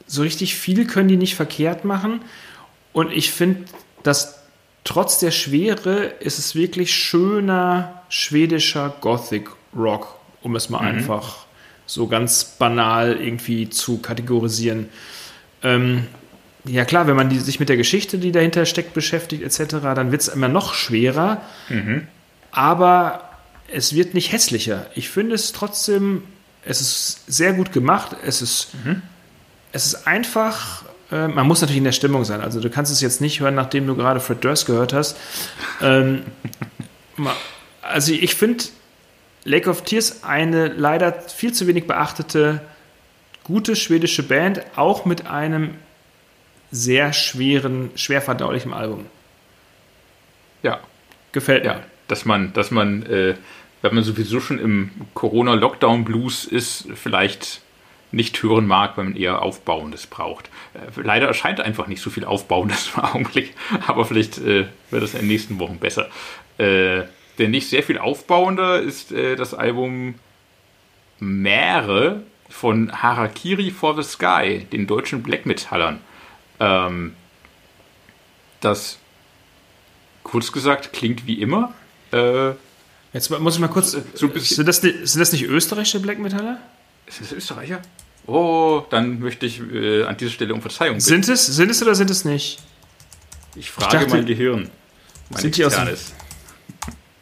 So richtig viel können die nicht verkehrt machen. Und ich finde, dass trotz der Schwere ist es wirklich schöner schwedischer Gothic Rock, um es mal einfach so ganz banal irgendwie zu kategorisieren. Ähm, ja klar, wenn man die, sich mit der Geschichte, die dahinter steckt, beschäftigt etc., dann wird es immer noch schwerer. Aber es wird nicht hässlicher. Ich finde es trotzdem, es ist sehr gut gemacht. Es ist, es ist einfach, äh, man muss natürlich in der Stimmung sein. Also du kannst es jetzt nicht hören, nachdem du gerade Fred Durst gehört hast. Ähm, also ich finde Lake of Tears eine leider viel zu wenig beachtete, gute schwedische Band, auch mit einem sehr schweren, schwer verdaulichen Album. ja, Gefällt ja, mir. dass man, dass man, äh, wenn man sowieso schon im Corona-Lockdown-Blues ist, vielleicht nicht hören mag, wenn man eher Aufbauendes braucht. Äh, leider erscheint einfach nicht so viel Aufbauendes im Augenblick, aber vielleicht äh, wird es in den nächsten Wochen besser. Äh, denn nicht sehr viel aufbauender ist äh, das Album Meere von Harakiri for the Sky, den deutschen Black Metallern. Ähm, das, kurz gesagt, klingt wie immer. Äh, Jetzt muss ich mal kurz. So bisschen- sind, das, nicht- sind das nicht österreichische Black Metaller? ist das Österreicher? Oh, dann möchte ich äh, an dieser Stelle um Verzeihung bitten. Sind es, sind es oder sind es nicht? Ich frage dachte- mein Gehirn. Mein Sind die aus.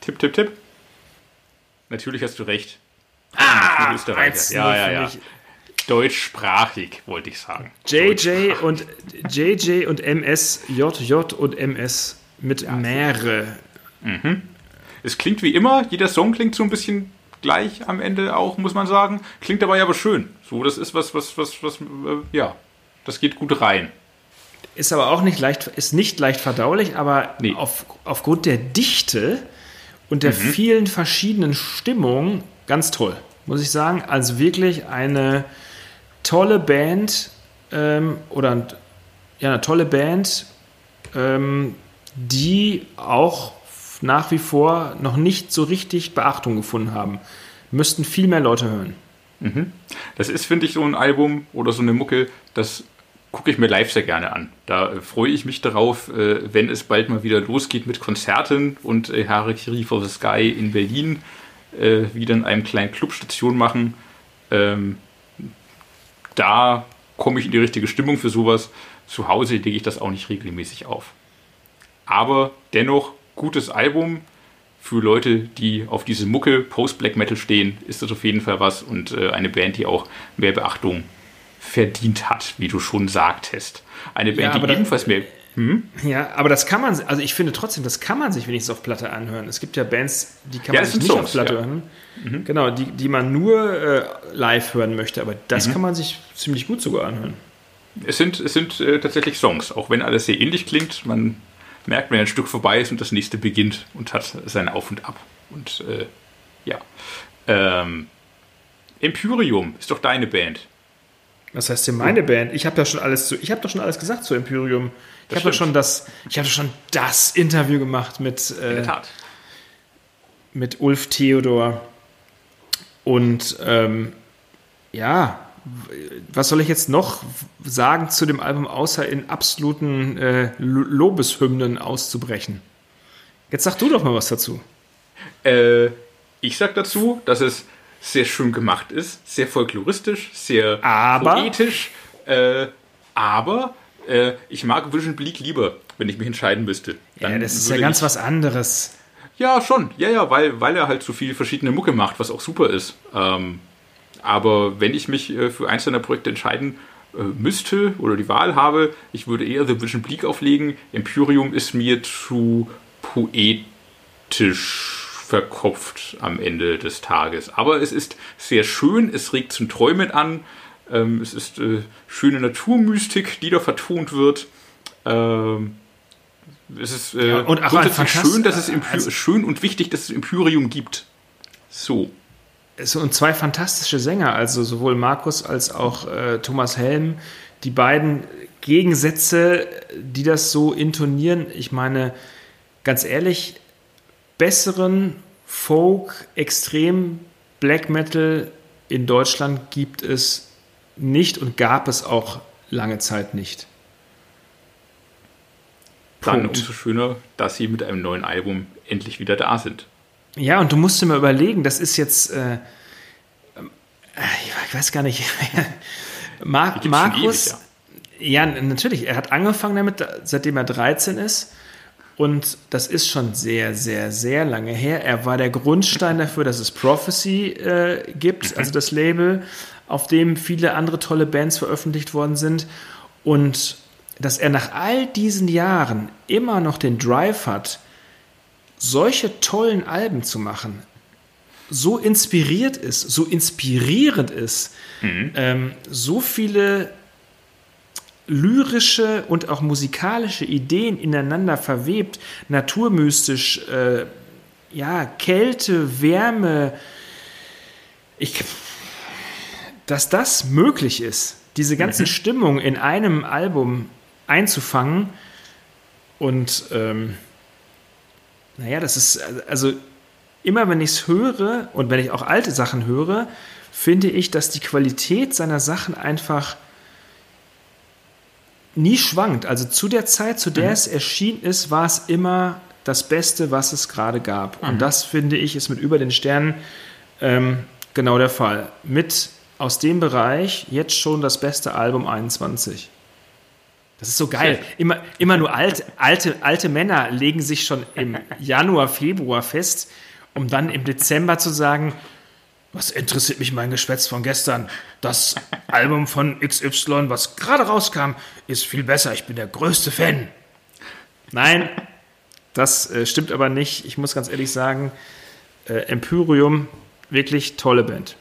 Tipp, tipp, tipp. Natürlich hast du recht. Ah, Österreicher. 1-0 Ja, ja, ja. Deutschsprachig, wollte ich sagen. JJ und JJ und MS, JJ und MS mit Meere. Es klingt wie immer, jeder Song klingt so ein bisschen gleich am Ende auch, muss man sagen. Klingt dabei aber schön. So, das ist was, was, was, was, äh, ja, das geht gut rein. Ist aber auch nicht leicht, ist nicht leicht verdaulich, aber Nee. auf, aufgrund der Dichte und der vielen verschiedenen Stimmungen ganz toll, muss ich sagen. Also wirklich eine tolle Band ähm, oder ja, eine tolle Band, ähm, die auch nach wie vor noch nicht so richtig Beachtung gefunden haben. Müssten viel mehr Leute hören. Das ist, finde ich, so ein Album oder so eine Mucke, das gucke ich mir live sehr gerne an. Da freue ich mich darauf, äh, wenn es bald mal wieder losgeht mit Konzerten und äh, Harakiri for the Sky in Berlin äh, wieder in einem kleinen Clubstation machen. Ähm, da komme ich in die richtige Stimmung für sowas. Zu Hause lege ich das auch nicht regelmäßig auf. aber dennoch gutes Album. Für Leute, die auf diese Mucke Post-Black Metal stehen, ist das auf jeden Fall was und äh, eine Band, die auch mehr Beachtung verdient hat, wie du schon sagtest. Eine Band, Ja, die ebenfalls mehr. Hm? Ja, aber das kann man, also ich finde trotzdem, das kann man sich wenigstens auf Platte anhören. Es gibt ja Bands, die kann Ja, man sich nicht Songs, auf Platte ja. hören. Genau, die, die man nur äh, live hören möchte, aber das kann man sich ziemlich gut sogar anhören. Es sind, es sind äh, tatsächlich Songs, auch wenn alles sehr ähnlich klingt. Man merkt, wenn ein Stück vorbei ist und das nächste beginnt und hat sein Auf und Ab. Und äh, ja. Ähm, Empyrium ist doch deine Band. Was heißt denn meine Band? Ich habe ja schon alles zu, ich habe doch schon alles gesagt zu Imperium. Ich habe doch schon das, ich habe schon das Interview gemacht mit, äh, mit Ulf Theodor. Und ähm, ja, was soll ich jetzt noch sagen zu dem Album, außer in absoluten äh, Lo- Lobeshymnen auszubrechen? Jetzt sag du doch mal was dazu. Äh, ich sag dazu, dass es sehr schön gemacht ist, sehr folkloristisch, sehr Aber? poetisch, äh, aber äh, ich mag Vision Bleak lieber, wenn ich mich entscheiden müsste. Ja, Dann das ist ja ganz was anderes. Ja, schon. Ja, ja, weil, weil er halt so viel verschiedene Mucke macht, was auch super ist. Ähm, aber wenn ich mich äh, für eins seiner Projekte entscheiden äh, müsste oder die Wahl habe, ich würde eher The Vision Bleak auflegen. Imperium ist mir zu poetisch verkopft am Ende des Tages. Aber es ist sehr schön, es regt zum Träumen an. Ähm, es ist äh, schöne Naturmystik, die da vertont wird. Ähm, es ist äh, Ja, und fantast- schön, dass es also- schön und wichtig, dass es Imperium gibt. So. Und zwei fantastische Sänger, also sowohl Markus als auch äh, Thomas Helm, die beiden Gegensätze, die das so intonieren. Ich meine, ganz ehrlich, besseren Folk, extrem Black Metal in Deutschland gibt es nicht und gab es auch lange Zeit nicht. Dann Punkt. umso schöner, dass sie mit einem neuen Album endlich wieder da sind. Ja, und du musst dir mal überlegen, das ist jetzt, äh, äh, ich weiß gar nicht, Mar Markus, ewig, ja. natürlich, er hat angefangen damit, seitdem er 13 ist. Und das ist schon sehr, sehr, sehr lange her. Er war der Grundstein dafür, dass es Prophecy äh, gibt, also das Label, auf dem viele andere tolle Bands veröffentlicht worden sind. Und dass er nach all diesen Jahren immer noch den Drive hat, solche tollen Alben zu machen, so inspiriert ist, so inspirierend ist, ähm, so viele lyrische und auch musikalische Ideen ineinander verwebt, naturmystisch, äh, ja, Kälte, Wärme, ich, dass das möglich ist, diese ganzen Stimmungen in einem Album einzufangen und ähm, naja, das ist also immer, wenn ich es höre und wenn ich auch alte Sachen höre, finde ich, dass die Qualität seiner Sachen einfach nie schwankt. Also zu der Zeit, zu der es erschienen ist, war es immer das Beste, was es gerade gab. Und das finde ich ist mit über den Sternen ähm, genau der Fall. Mit aus dem Bereich jetzt schon das beste Album 21. Das ist so geil. Immer, immer nur alte, alte, alte Männer legen sich schon im Januar, Februar fest, um dann im Dezember zu sagen, was interessiert mich mein Geschwätz von gestern? Das Album von XY, was gerade rauskam, ist viel besser. Ich bin der größte Fan. Nein, das äh, stimmt aber nicht. Ich muss ganz ehrlich sagen, äh, Empyrium, wirklich tolle Band.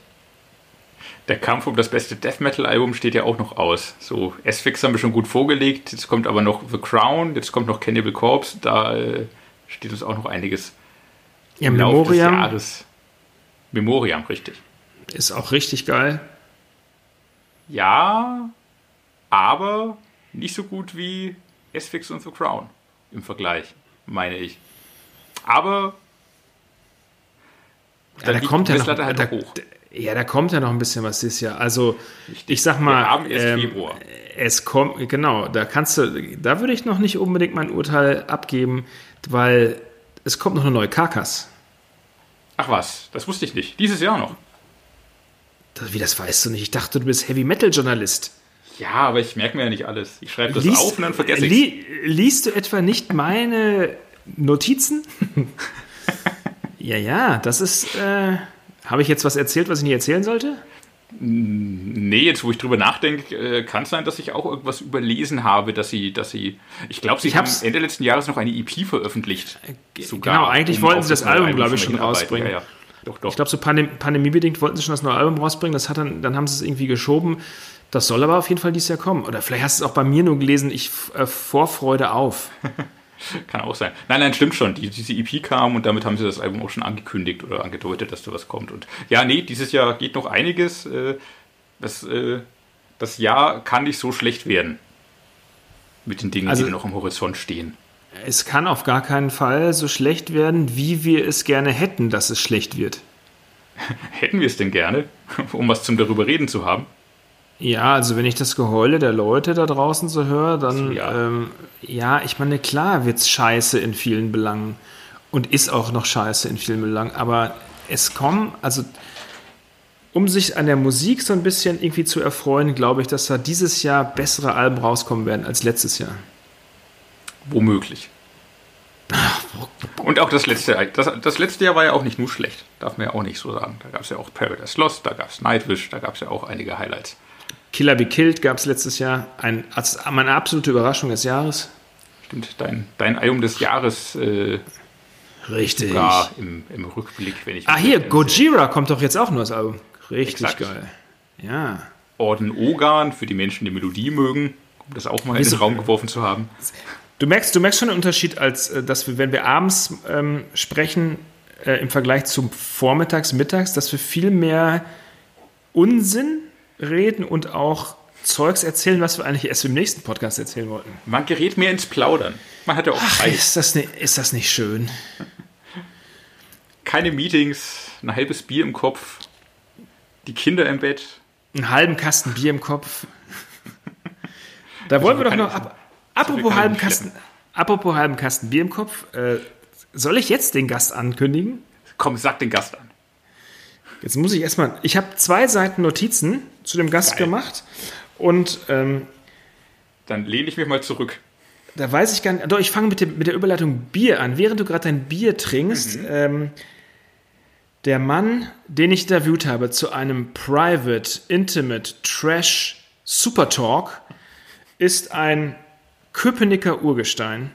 Der Kampf um das beste Death Metal Album steht ja auch noch aus. So, S-Fix haben wir schon gut vorgelegt. Jetzt kommt aber noch The Crown, jetzt kommt noch Cannibal Corpse. Da äh, steht uns auch noch einiges Ja, im Laufe des Memoriam Jahres. Memoriam, richtig. ist auch richtig geil. Ja, aber nicht so gut wie S-Fix und The Crown im Vergleich, meine ich. Aber Ja, dann da kommt ja noch, halt da, hoch. Ja, da kommt ja noch ein bisschen was dieses Jahr. Also ich sag mal, Wir haben erst ähm, Februar. es kommt genau. Da kannst du, da würde ich noch nicht unbedingt mein Urteil abgeben, weil es kommt noch eine neue Karkas. Ach was, das wusste ich nicht. Dieses Jahr noch. Das, wie das weißt du nicht? Ich dachte, du bist Heavy Metal Journalist. Ja, aber ich merke mir ja nicht alles. Ich schreibe das Liest- auf und dann vergesse ich li Liest du etwa nicht meine Notizen? ja, ja, das ist. Äh, Habe ich jetzt was erzählt, was ich nicht erzählen sollte? Nee, jetzt wo ich drüber nachdenke, äh, kann es sein, dass ich auch irgendwas überlesen habe, dass sie, dass sie. Ich glaube, sie Ich haben Ende letzten Jahres noch eine EP veröffentlicht. genau, eigentlich wollten auf sie das Album, glaube ich, schon rausbringen. Ja, ja. Doch, doch. Ich glaube, so pandem pandemiebedingt wollten sie schon das neue Album rausbringen. Das hat dann, dann haben sie es irgendwie geschoben. Das soll aber auf jeden Fall dieses Jahr kommen. Oder vielleicht hast du es auch bei mir nur gelesen. Ich äh, Vorfreude auf. Kann auch sein. Nein, nein, stimmt schon. Die, diese EP kam und damit haben sie das Album auch schon angekündigt oder angedeutet, dass da was kommt. Und ja, nee, dieses Jahr geht noch einiges. Äh, Das, äh, das Jahr kann nicht so schlecht werden. Mit den Dingen, Also- die noch am Horizont stehen. Es kann auf gar keinen Fall so schlecht werden, wie wir es gerne hätten, dass es schlecht wird. Hätten wir es denn gerne, um was zum darüber reden zu haben? Ja, also wenn ich das Geheule der Leute da draußen so höre, dann ja. ähm, ja ich meine, klar wird's scheiße in vielen Belangen und ist auch noch scheiße in vielen Belangen, aber es kommen, also um sich an der Musik so ein bisschen irgendwie zu erfreuen, glaube ich, dass da dieses Jahr bessere Alben rauskommen werden als letztes Jahr. Womöglich. Und auch das letzte, das, das letzte Jahr war ja auch nicht nur schlecht. Darf man ja auch nicht so sagen. Da gab es ja auch Paradise Lost, da gab es Nightwish, da gab es ja auch einige Highlights. Killer Be Killed gab es letztes Jahr, ein, als meine absolute Überraschung des Jahres. Stimmt, dein, dein Album des Jahres äh, Richtig. sogar im, im Rückblick, wenn ich Ah, hier. Gojira kommt doch jetzt auch nur das Album. Richtig Exakt. geil. Ja. Orden Ogan, für die Menschen, die Melodie mögen, um das auch mal in Wieso- den Raum geworfen zu haben. Du merkst, du merkst schon den Unterschied, als äh, dass wir, wenn wir abends ähm, sprechen, äh, im Vergleich zum Vormittags, Mittags, dass wir viel mehr Unsinn reden und auch Zeugs erzählen, was wir eigentlich erst im nächsten Podcast erzählen wollten. Man gerät mehr ins Plaudern. Man hat ja auch Zeit. Ist das, ni- ist das nicht schön? Keine Meetings, ein halbes Bier im Kopf, die Kinder im Bett. Einen halben Kasten Bier im Kopf. Da wollen wir doch noch. Ab, apropos halben. Kasten, apropos halben Kasten Bier im Kopf. Äh, soll ich jetzt den Gast ankündigen? Komm, sag den Gast an. Jetzt muss ich erstmal. Ich habe zwei Seiten Notizen zu dem Gast Geil. gemacht. Und ähm, Dann lehne ich mich mal zurück. da weiß ich gar nicht. Doch, ich fange mit, mit der Überleitung Bier an. Während du gerade dein Bier trinkst, Mhm. ähm, der Mann, den ich interviewt habe zu einem Private, Intimate, Trash Super Talk, ist ein Köpenicker Urgestein.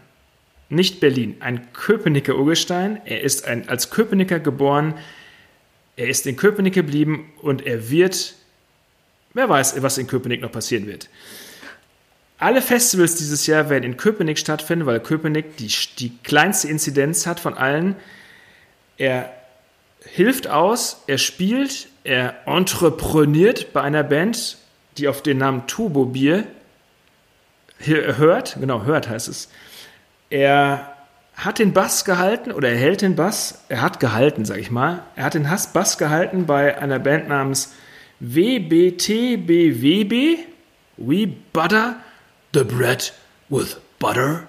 Nicht Berlin, ein Köpenicker Urgestein. Er ist ein, als Köpenicker geboren. Er ist in Köpenick geblieben und er wird, wer weiß, was in Köpenick noch passieren wird. Alle Festivals dieses Jahr werden in Köpenick stattfinden, weil Köpenick die, die kleinste Inzidenz hat von allen. Er hilft aus, er spielt, er entrepreneurt bei einer Band, die auf den Namen Turbo Bier hört, genau, hört heißt es. Er hat den Bass gehalten oder er hält den Bass, er hat gehalten, sag ich mal. Er hat den Hass Bass gehalten bei einer Band namens WBTBWB, We Butter the Bread with Butter,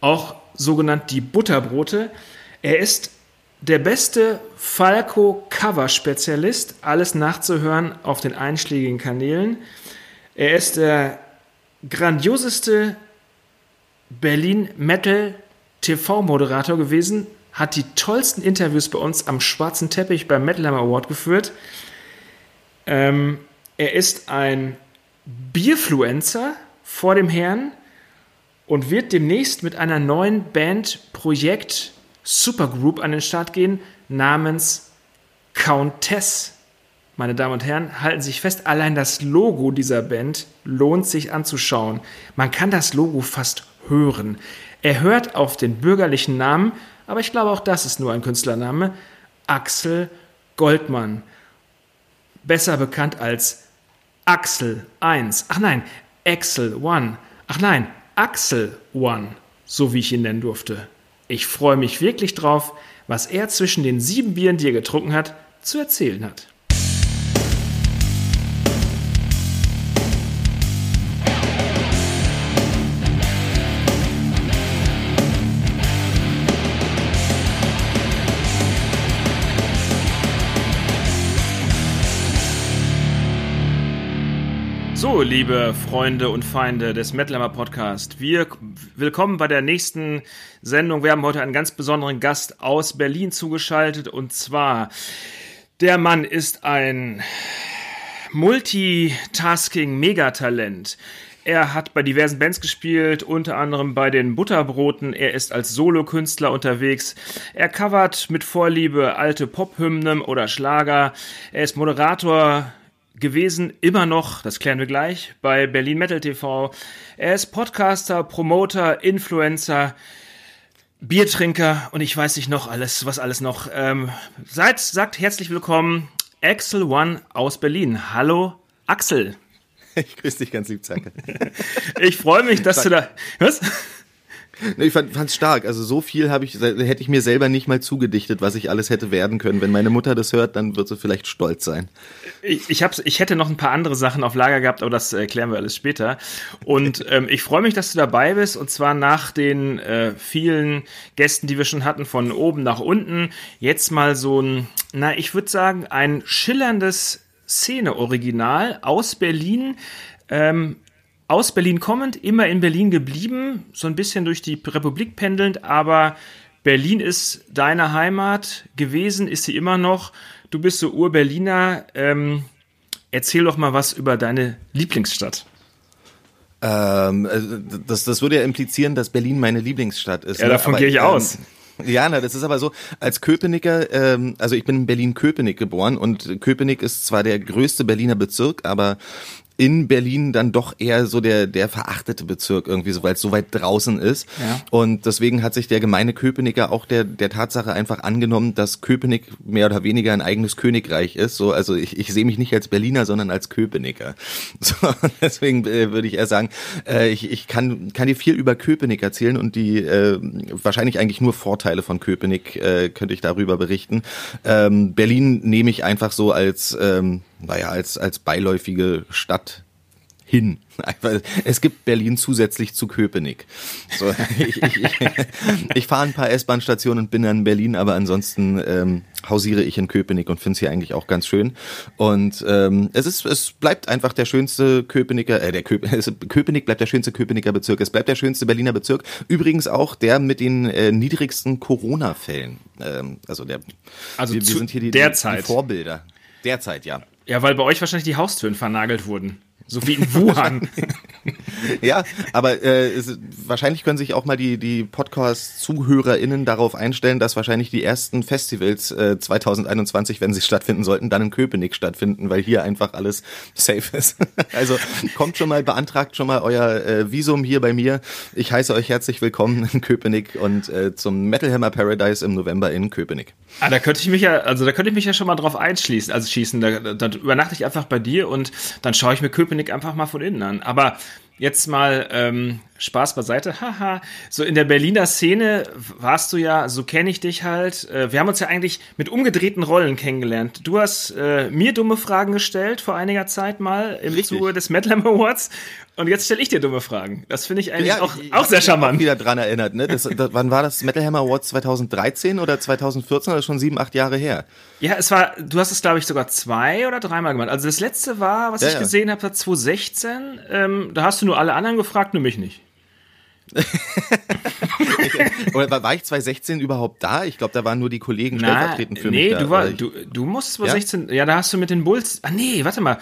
auch sogenannt die Butterbrote. Er ist der beste Falco-Cover-Spezialist, alles nachzuhören auf den einschlägigen Kanälen. Er ist der grandioseste Berlin-Metal-TV-Moderator gewesen, hat die tollsten Interviews bei uns am schwarzen Teppich beim Metal Hammer Award geführt. Ähm, er ist ein Bierfluencer vor dem Herrn und wird demnächst mit einer neuen Band-Projekt Supergroup an den Start gehen, namens Countess. Meine Damen und Herren, halten Sie sich fest, allein das Logo dieser Band lohnt sich anzuschauen. Man kann das Logo fast hören. Er hört auf den bürgerlichen Namen, aber ich glaube auch das ist nur ein Künstlername, Axel Goldmann. Besser bekannt als Axel 1. Ach nein, Axel 1. Ach nein, Axel 1, so wie ich ihn nennen durfte. Ich freue mich wirklich drauf, was er zwischen den sieben Bieren, die er getrunken hat, zu erzählen hat. So, liebe Freunde und Feinde des Metalhammer Podcast, wir willkommen bei der nächsten Sendung. Wir haben heute einen ganz besonderen Gast aus Berlin zugeschaltet und zwar der Mann ist ein Multitasking-Megatalent. Er hat bei diversen Bands gespielt, unter anderem bei den Butterbroten. Er ist als Solokünstler unterwegs. Er covert mit Vorliebe alte Pop-Hymnen oder Schlager. Er ist Moderator gewesen, immer noch, das klären wir gleich, bei Berlin Metal TV. Er ist Podcaster, Promoter, Influencer, Biertrinker und ich weiß nicht noch alles, was alles noch. Ähm, seid, sagt herzlich willkommen, Axel One aus Berlin. Hallo, Axel. Ich grüße dich ganz lieb, Zacke. ich freue mich, dass du da. Was? Ich fand es stark. Also so viel habe ich, hätte ich mir selber nicht mal zugedichtet, was ich alles hätte werden können. Wenn meine Mutter das hört, dann wird sie vielleicht stolz sein. Ich, ich, hab's, ich hätte noch ein paar andere Sachen auf Lager gehabt, aber das erklären wir alles später. Und ähm, ich freue mich, dass du dabei bist. Und zwar nach den äh, vielen Gästen, die wir schon hatten, von oben nach unten. Jetzt mal so ein, na, ich würde sagen, ein schillerndes Szene-Original aus Berlin. Ähm, aus Berlin kommend, immer in Berlin geblieben, so ein bisschen durch die Republik pendelnd, aber Berlin ist deine Heimat gewesen, ist sie immer noch. Du bist so Ur-Berliner. Ähm, erzähl doch mal was über deine Lieblingsstadt. Ähm, äh, das, das würde ja implizieren, dass Berlin meine Lieblingsstadt ist. Ja, ne? davon gehe ich ähm, aus. Ja, na, das ist aber so, als Köpenicker, ähm, also ich bin in Berlin-Köpenick geboren und Köpenick ist zwar der größte Berliner Bezirk, aber in Berlin dann doch eher so der, der verachtete Bezirk irgendwie, so, weil es so weit draußen ist. Ja. Und deswegen hat sich der gemeine Köpenicker auch der, der Tatsache einfach angenommen, dass Köpenick mehr oder weniger ein eigenes Königreich ist. So, also ich, ich sehe mich nicht als Berliner, sondern als Köpenicker. So, deswegen äh, würde ich eher sagen, äh, ich, ich kann, kann dir viel über Köpenick erzählen und die äh, wahrscheinlich eigentlich nur Vorteile von Köpenick äh, könnte ich darüber berichten. Ähm, Berlin nehme ich einfach so als ähm, naja, als, als beiläufige Stadt hin. Es gibt Berlin zusätzlich zu Köpenick. So, ich ich, ich, ich fahre ein paar S-Bahn-Stationen und bin dann in Berlin, aber ansonsten ähm, hausiere ich in Köpenick und finde es hier eigentlich auch ganz schön. Und ähm, es ist, es bleibt einfach der schönste Köpenicker, äh, der Köp Köpenick bleibt der schönste Köpenicker Bezirk. Es bleibt der schönste Berliner Bezirk. Übrigens auch der mit den äh, niedrigsten Corona-Fällen. Ähm, also der, also wir, wir sind hier die, die, die Vorbilder. Derzeit, ja. Ja, weil bei euch wahrscheinlich die Haustüren vernagelt wurden. So wie in Wuhan. ja, aber äh, es, wahrscheinlich können sich auch mal die, die Podcast-ZuhörerInnen darauf einstellen, dass wahrscheinlich die ersten Festivals äh, 2021, wenn sie stattfinden sollten, dann in Köpenick stattfinden, weil hier einfach alles safe ist. also kommt schon mal, beantragt schon mal euer äh, Visum hier bei mir. Ich heiße euch herzlich willkommen in Köpenick und äh, zum Metal Hammer Paradise im November in Köpenick. Ah, da könnte ich mich ja, also da könnte ich mich ja schon mal drauf einschließen, also schießen. Da, da übernachte ich einfach bei dir und dann schaue ich mir Köpenick einfach mal von innen an. Aber jetzt mal ähm, Spaß beiseite. Haha. so in der Berliner Szene warst du ja, so kenne ich dich halt. Äh, wir haben uns ja eigentlich mit umgedrehten Rollen kennengelernt. Du hast äh, mir dumme Fragen gestellt vor einiger Zeit mal im Richtig. Zuge des Metal Awards und jetzt stelle ich dir dumme Fragen. Das finde ich eigentlich ja, auch, ich, auch sehr charmant. Ich wieder dran erinnert. Ne? Das, das, wann war das Metal Hammer Awards 2013 oder 2014? Das ist schon sieben, acht Jahre her. Ja, es war, du hast es glaube ich sogar zwei oder dreimal gemacht. Also das letzte war, was ja, ich ja. gesehen habe, war 2016. Ähm, da hast du nur alle anderen gefragt, nur mich nicht. Oder war ich 2016 überhaupt da? Ich glaube, da waren nur die Kollegen stellvertretend für nee, mich. Nee, du, war, du, du musst 2016, ja? ja, da hast du mit den Bulls. Ah, nee, warte mal.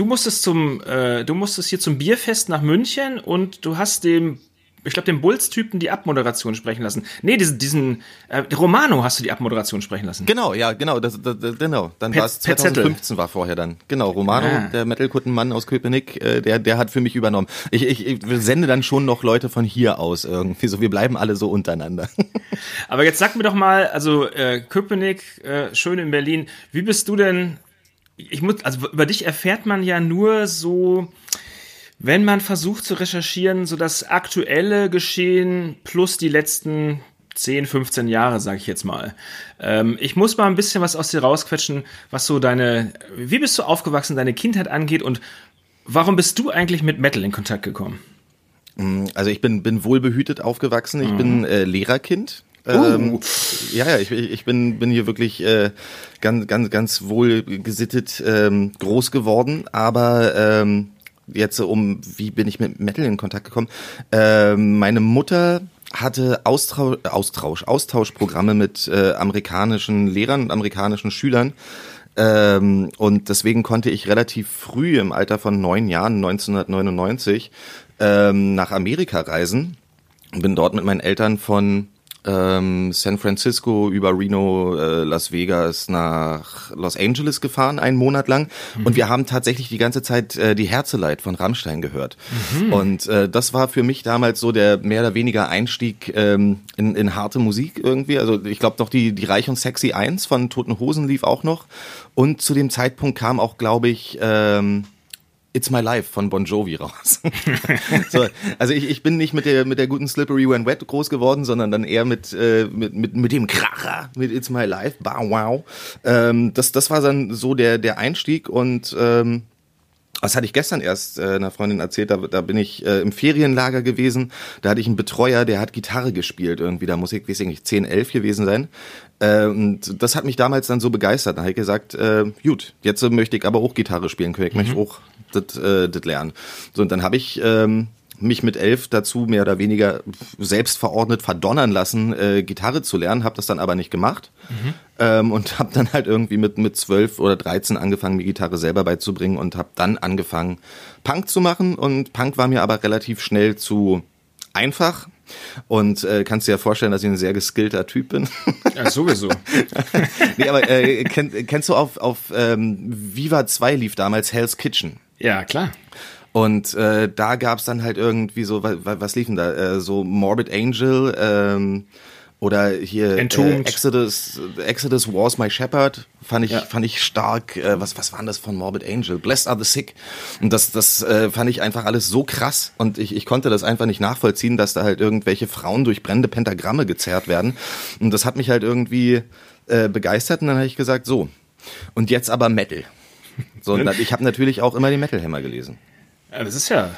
Du musstest zum, äh, du musstest hier zum Bierfest nach München und du hast dem ich glaube, den Bulls-Typen die Abmoderation sprechen lassen. Nee, diesen, diesen äh, Romano hast du die Abmoderation sprechen lassen. Genau, ja, genau, das, das, genau. Dann war es 2015 war vorher dann. Genau, Romano, ah. der Metal-Kuttenmann aus Köpenick, äh, der, der hat für mich übernommen. Ich, ich, ich sende dann schon noch Leute von hier aus irgendwie, so wir bleiben alle so untereinander. Aber jetzt sag mir doch mal, also äh, Köpenick, äh, schön in Berlin, wie bist du denn, ich muss, also über dich erfährt man ja nur so, wenn man versucht zu recherchieren, so das aktuelle Geschehen plus die letzten 10, 15 Jahre, sage ich jetzt mal. Ähm, ich muss mal ein bisschen was aus dir rausquetschen, was so deine, wie bist du aufgewachsen, deine Kindheit angeht und warum bist du eigentlich mit Metal in Kontakt gekommen? Mm, also ich bin, bin wohlbehütet aufgewachsen. Ich mhm. bin äh, Lehrerkind. Ähm, uh. ja, ja, ich, ich bin, bin hier wirklich äh, ganz, ganz, ganz wohl gesittet ähm, groß geworden, aber ähm, jetzt um, wie bin ich mit Metal in Kontakt gekommen? Äh, meine Mutter hatte Austausch, Austausch, Austauschprogramme mit äh, amerikanischen Lehrern und amerikanischen Schülern. Ähm, und deswegen konnte ich relativ früh im Alter von neun Jahren, 1999, ähm, nach Amerika reisen. Bin dort mit meinen Eltern von ähm, San Francisco über Reno, äh, Las Vegas nach Los Angeles gefahren, einen Monat lang. Mhm. Und wir haben tatsächlich die ganze Zeit äh, die Herzeleid von Rammstein gehört. Mhm. Und äh, das war für mich damals so der mehr oder weniger Einstieg ähm, in, in harte Musik irgendwie. Also ich glaube noch die, die Reich und Sexy 1 von Toten Hosen lief auch noch. Und zu dem Zeitpunkt kam auch, glaube ich, ähm, It's My Life von Bon Jovi raus. so, also ich, ich bin nicht mit der mit der guten Slippery When Wet groß geworden, sondern dann eher mit äh, mit, mit mit dem Kracher mit It's My Life. Bow wow. Ähm, das das war dann so der der Einstieg und ähm, das hatte ich gestern erst äh, einer Freundin erzählt, da, da bin ich äh, im Ferienlager gewesen, da hatte ich einen Betreuer, der hat Gitarre gespielt irgendwie, da muss ich, weiß ich nicht, 10, 11 gewesen sein. Äh, und das hat mich damals dann so begeistert. Da habe ich gesagt, äh, gut, jetzt möchte ich aber auch Gitarre spielen können, ich mhm. möchte auch das äh, lernen. So, und dann habe ich ähm, mich mit elf dazu mehr oder weniger selbst verordnet verdonnern lassen, äh, Gitarre zu lernen, habe das dann aber nicht gemacht mhm. ähm, und habe dann halt irgendwie mit mit zwölf oder dreizehn angefangen, mir Gitarre selber beizubringen und habe dann angefangen, Punk zu machen und Punk war mir aber relativ schnell zu einfach. Und äh, kannst dir ja vorstellen, dass ich ein sehr geskillter Typ bin. Ja, sowieso. nee, aber äh, kenn, kennst du auf, auf ähm, Viva 2 lief damals Hell's Kitchen? Ja, klar. Und äh, da gab's dann halt irgendwie so, was, was liefen da? Äh, so Morbid Angel ähm, oder hier äh, Exodus, Exodus Wars My Shepherd fand ich ja. fand ich stark. Äh, was was waren das von Morbid Angel? Blessed Are the Sick. Und das das äh, fand ich einfach alles so krass und ich ich konnte das einfach nicht nachvollziehen, dass da halt irgendwelche Frauen durch brennende Pentagramme gezerrt werden. Und das hat mich halt irgendwie äh, begeistert und dann habe ich gesagt so und jetzt aber Metal. So, ich habe natürlich auch immer den Metal Hammer gelesen. Ja, das ist ja,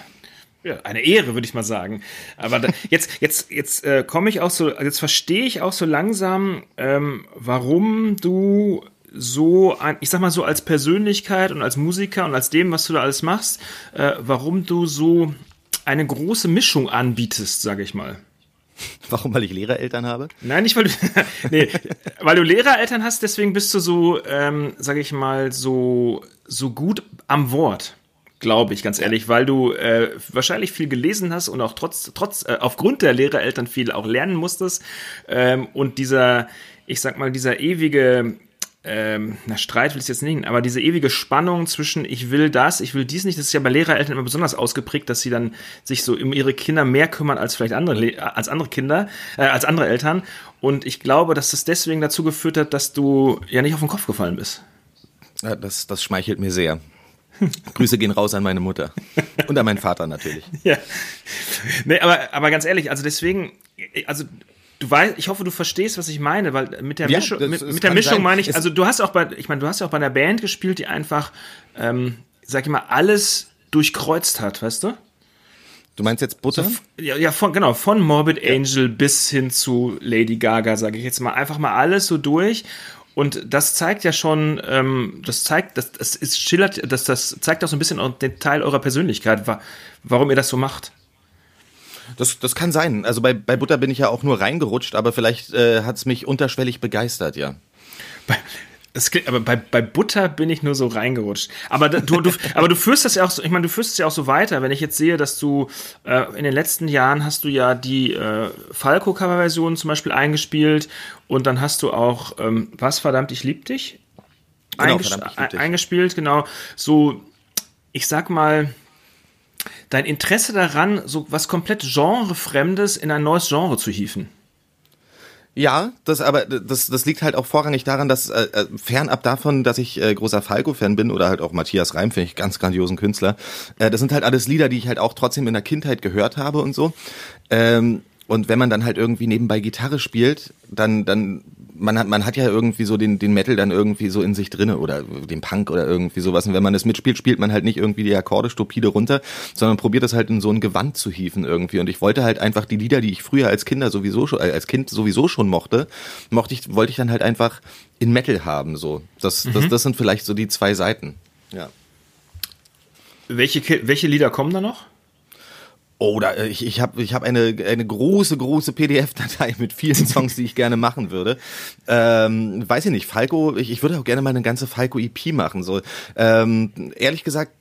ja eine Ehre, würde ich mal sagen. Aber da, jetzt, jetzt, jetzt äh, komme ich auch so, jetzt verstehe ich auch so langsam, ähm, warum du so, ein, ich sag mal so als Persönlichkeit und als Musiker und als dem, was du da alles machst, äh, warum du so eine große Mischung anbietest, sage ich mal. Warum? Weil ich Lehrereltern habe? Nein, nicht weil du, nee, weil du Lehrereltern hast, deswegen bist du so, ähm, sage ich mal, so, so gut am Wort glaube ich, ganz ehrlich, weil du äh, wahrscheinlich viel gelesen hast und auch trotz, trotz, äh, aufgrund der Lehrereltern viel auch lernen musstest. Ähm, und dieser, ich sag mal, dieser ewige, ähm, na, Streit will ich jetzt nicht, aber diese ewige Spannung zwischen ich will das, ich will dies nicht, das ist ja bei Lehrereltern immer besonders ausgeprägt, dass sie dann sich so um ihre Kinder mehr kümmern als vielleicht andere, als andere Kinder, äh, als andere Eltern. Und ich glaube, dass das deswegen dazu geführt hat, dass du ja nicht auf den Kopf gefallen bist. Ja, das, das schmeichelt mir sehr. Grüße gehen raus an meine Mutter. Und an meinen Vater natürlich. Ja. Nee, aber, aber ganz ehrlich, also deswegen, also du weißt, ich hoffe, du verstehst, was ich meine, weil mit der ja, Mischung, das, mit, das mit der Mischung sein. meine ich, Es- also du hast auch bei, ich meine, du hast ja auch bei einer Band gespielt, die einfach, ähm, sag ich mal, alles durchkreuzt hat, weißt du? Du meinst jetzt Butter? Ja, ja von, genau, von Morbid Angel bis hin zu Lady Gaga, sage ich jetzt mal, einfach mal alles so durch. Und das zeigt ja schon, ähm, das zeigt, das, das ist schillert, das, das zeigt auch so ein bisschen den Teil eurer Persönlichkeit, wa warum ihr das so macht. Das, das kann sein. Also bei, bei Butter bin ich ja auch nur reingerutscht, aber vielleicht äh, hat's mich unterschwellig begeistert, ja. Bei, das klingt, aber bei, bei Butter bin ich nur so reingerutscht. Aber du, du, aber du führst das ja auch so, ich meine, du führst es ja auch so weiter. Wenn ich jetzt sehe, dass du äh, in den letzten Jahren hast du ja die äh, Falco-Cover-Version zum Beispiel eingespielt und dann hast du auch, ähm, was verdammt, ich lieb dich? Genau, Einges- verdammt, ich lieb dich. eingespielt, genau. So, ich sag mal, dein Interesse daran, so was komplett Genrefremdes in ein neues Genre zu hieven. Ja, das aber das das liegt halt auch vorrangig daran, dass äh, äh, fernab davon, dass ich äh, großer Falco-Fan bin oder halt auch Matthias Reim, finde ich ganz grandiosen Künstler. Äh, das sind halt alles Lieder, die ich halt auch trotzdem in der Kindheit gehört habe und so. Ähm, und wenn man dann halt irgendwie nebenbei Gitarre spielt, dann dann man hat man hat ja irgendwie so den den Metal dann irgendwie so in sich drinne oder den Punk oder irgendwie sowas. Und wenn man das mitspielt, spielt man halt nicht irgendwie die Akkorde stupide runter, sondern probiert das halt in so ein Gewand zu hieven irgendwie. Und ich wollte halt einfach die Lieder, die ich früher als Kinder sowieso schon, äh, als Kind sowieso schon mochte, mochte ich, wollte ich dann halt einfach in Metal haben. So, das, das, das sind vielleicht so die zwei Seiten. Ja. Welche, welche Lieder kommen da noch? Oh, da, äh, ich, ich habe ich hab eine, eine große, große PDF-Datei mit vielen Songs, die ich gerne machen würde. Ähm, weiß ich nicht, Falco, ich, ich würde auch gerne mal eine ganze Falco-EP machen. So, ähm, ehrlich gesagt,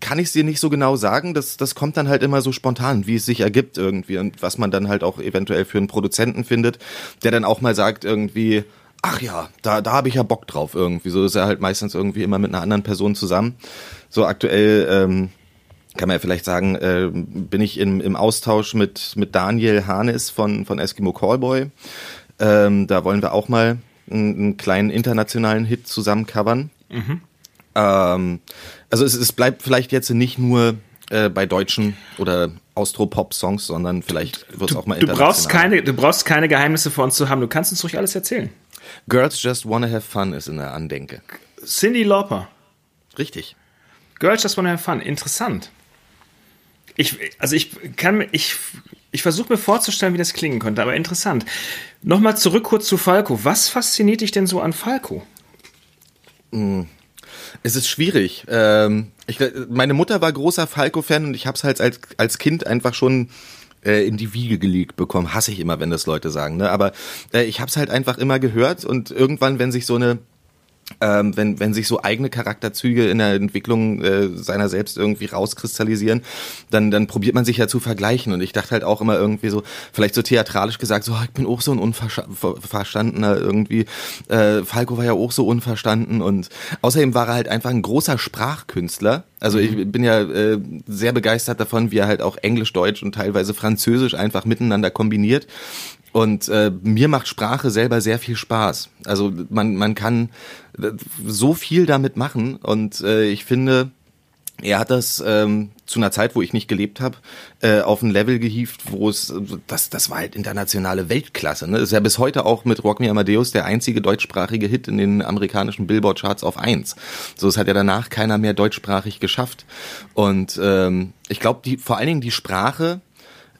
kann ich es dir nicht so genau sagen. Das, das kommt dann halt immer so spontan, wie es sich ergibt irgendwie und was man dann halt auch eventuell für einen Produzenten findet, der dann auch mal sagt irgendwie, ach ja, da, da habe ich ja Bock drauf irgendwie. So ist er halt meistens irgendwie immer mit einer anderen Person zusammen. So aktuell ähm, kann man ja vielleicht sagen, äh, bin ich im, im Austausch mit, mit Daniel Hanes von, von Eskimo Callboy. Ähm, da wollen wir auch mal einen, einen kleinen internationalen Hit zusammen covern. Mhm. Ähm, also es, es bleibt vielleicht jetzt nicht nur äh, bei deutschen oder Austro-Pop-Songs, sondern vielleicht wird es auch mal du brauchst keine Du brauchst keine Geheimnisse vor uns zu haben. Du kannst uns ruhig alles erzählen. Girls Just Wanna Have Fun ist in der Andenke. Cindy Lauper. Richtig. Girls Just Wanna Have Fun. Interessant. Ich, also ich kann, ich, ich versuche mir vorzustellen, wie das klingen könnte, aber interessant. Nochmal zurück kurz zu Falco. Was fasziniert dich denn so an Falco? Mm. Es ist schwierig. Ähm, ich, meine Mutter war großer Falco-Fan und ich habe es halt als, als Kind einfach schon äh, in die Wiege gelegt bekommen. Hasse ich immer, wenn das Leute sagen. Ne? Aber äh, ich habe es halt einfach immer gehört und irgendwann, wenn sich so eine ähm, wenn, wenn sich so eigene Charakterzüge in der Entwicklung äh, seiner selbst irgendwie rauskristallisieren, dann, dann probiert man sich ja zu vergleichen. Und ich dachte halt auch immer irgendwie so, vielleicht so theatralisch gesagt, so, ich bin auch so ein Unverstandener irgendwie. Äh, Falco war ja auch so unverstanden und außerdem war er halt einfach ein großer Sprachkünstler. Also ich mhm. bin ja äh, sehr begeistert davon, wie er halt auch Englisch, Deutsch und teilweise Französisch einfach miteinander kombiniert. Und äh, mir macht Sprache selber sehr viel Spaß. Also man, man kann äh, so viel damit machen und äh, ich finde, er hat das ähm, zu einer Zeit, wo ich nicht gelebt habe, äh, auf ein Level gehievt, wo es, das, das war halt internationale Weltklasse. Ne? Ist ja bis heute auch mit Rock Me Amadeus der einzige deutschsprachige Hit in den amerikanischen Billboard-Charts auf eins. So, es hat ja danach keiner mehr deutschsprachig geschafft. Und ähm, ich glaube, vor allen Dingen die Sprache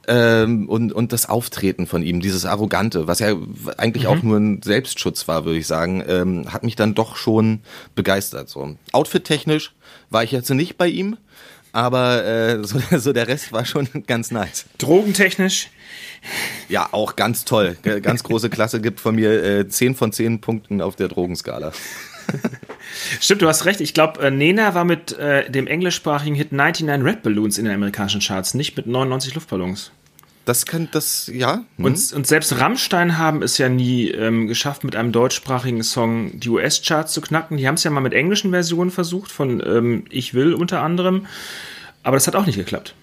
ähm, und, und das Auftreten von ihm, dieses Arrogante, was ja eigentlich mhm. auch nur ein Selbstschutz war, würde ich sagen, ähm, hat mich dann doch schon begeistert. So. Outfit-technisch war ich jetzt nicht bei ihm, aber äh, so, so der Rest war schon ganz nice. Drogentechnisch? Ja, auch ganz toll. Ganz große Klasse gibt von mir äh, 10 von 10 Punkten auf der Drogenskala. Stimmt, du hast recht. Ich glaube, äh, Nena war mit äh, dem englischsprachigen Hit 99 Red Balloons in den amerikanischen Charts, nicht mit 99 Luftballons. Das kann das, ja. Hm. Und, und selbst Rammstein haben es ja nie ähm, geschafft, mit einem deutschsprachigen Song die US-Charts zu knacken. Die haben es ja mal mit englischen Versionen versucht, von ähm, Ich Will unter anderem. Aber das hat auch nicht geklappt.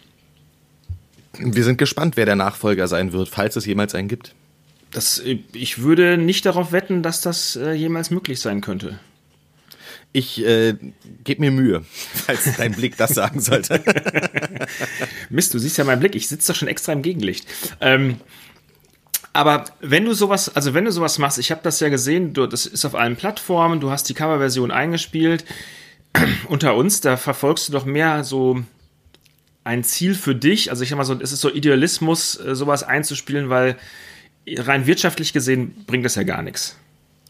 Wir sind gespannt, wer der Nachfolger sein wird, falls es jemals einen gibt. Das, äh, ich würde nicht darauf wetten, dass das äh, jemals möglich sein könnte. Ich äh, gebe mir Mühe, falls dein Blick das sagen sollte. Mist, du siehst ja meinen Blick, ich sitze doch schon extra im Gegenlicht. Ähm, aber wenn du sowas, also wenn du sowas machst, ich habe das ja gesehen, du, das ist auf allen Plattformen, du hast die Coverversion eingespielt. Unter uns, da verfolgst du doch mehr so ein Ziel für dich. Also ich sag mal so, es ist so Idealismus, äh, sowas einzuspielen, weil rein wirtschaftlich gesehen bringt das ja gar nichts.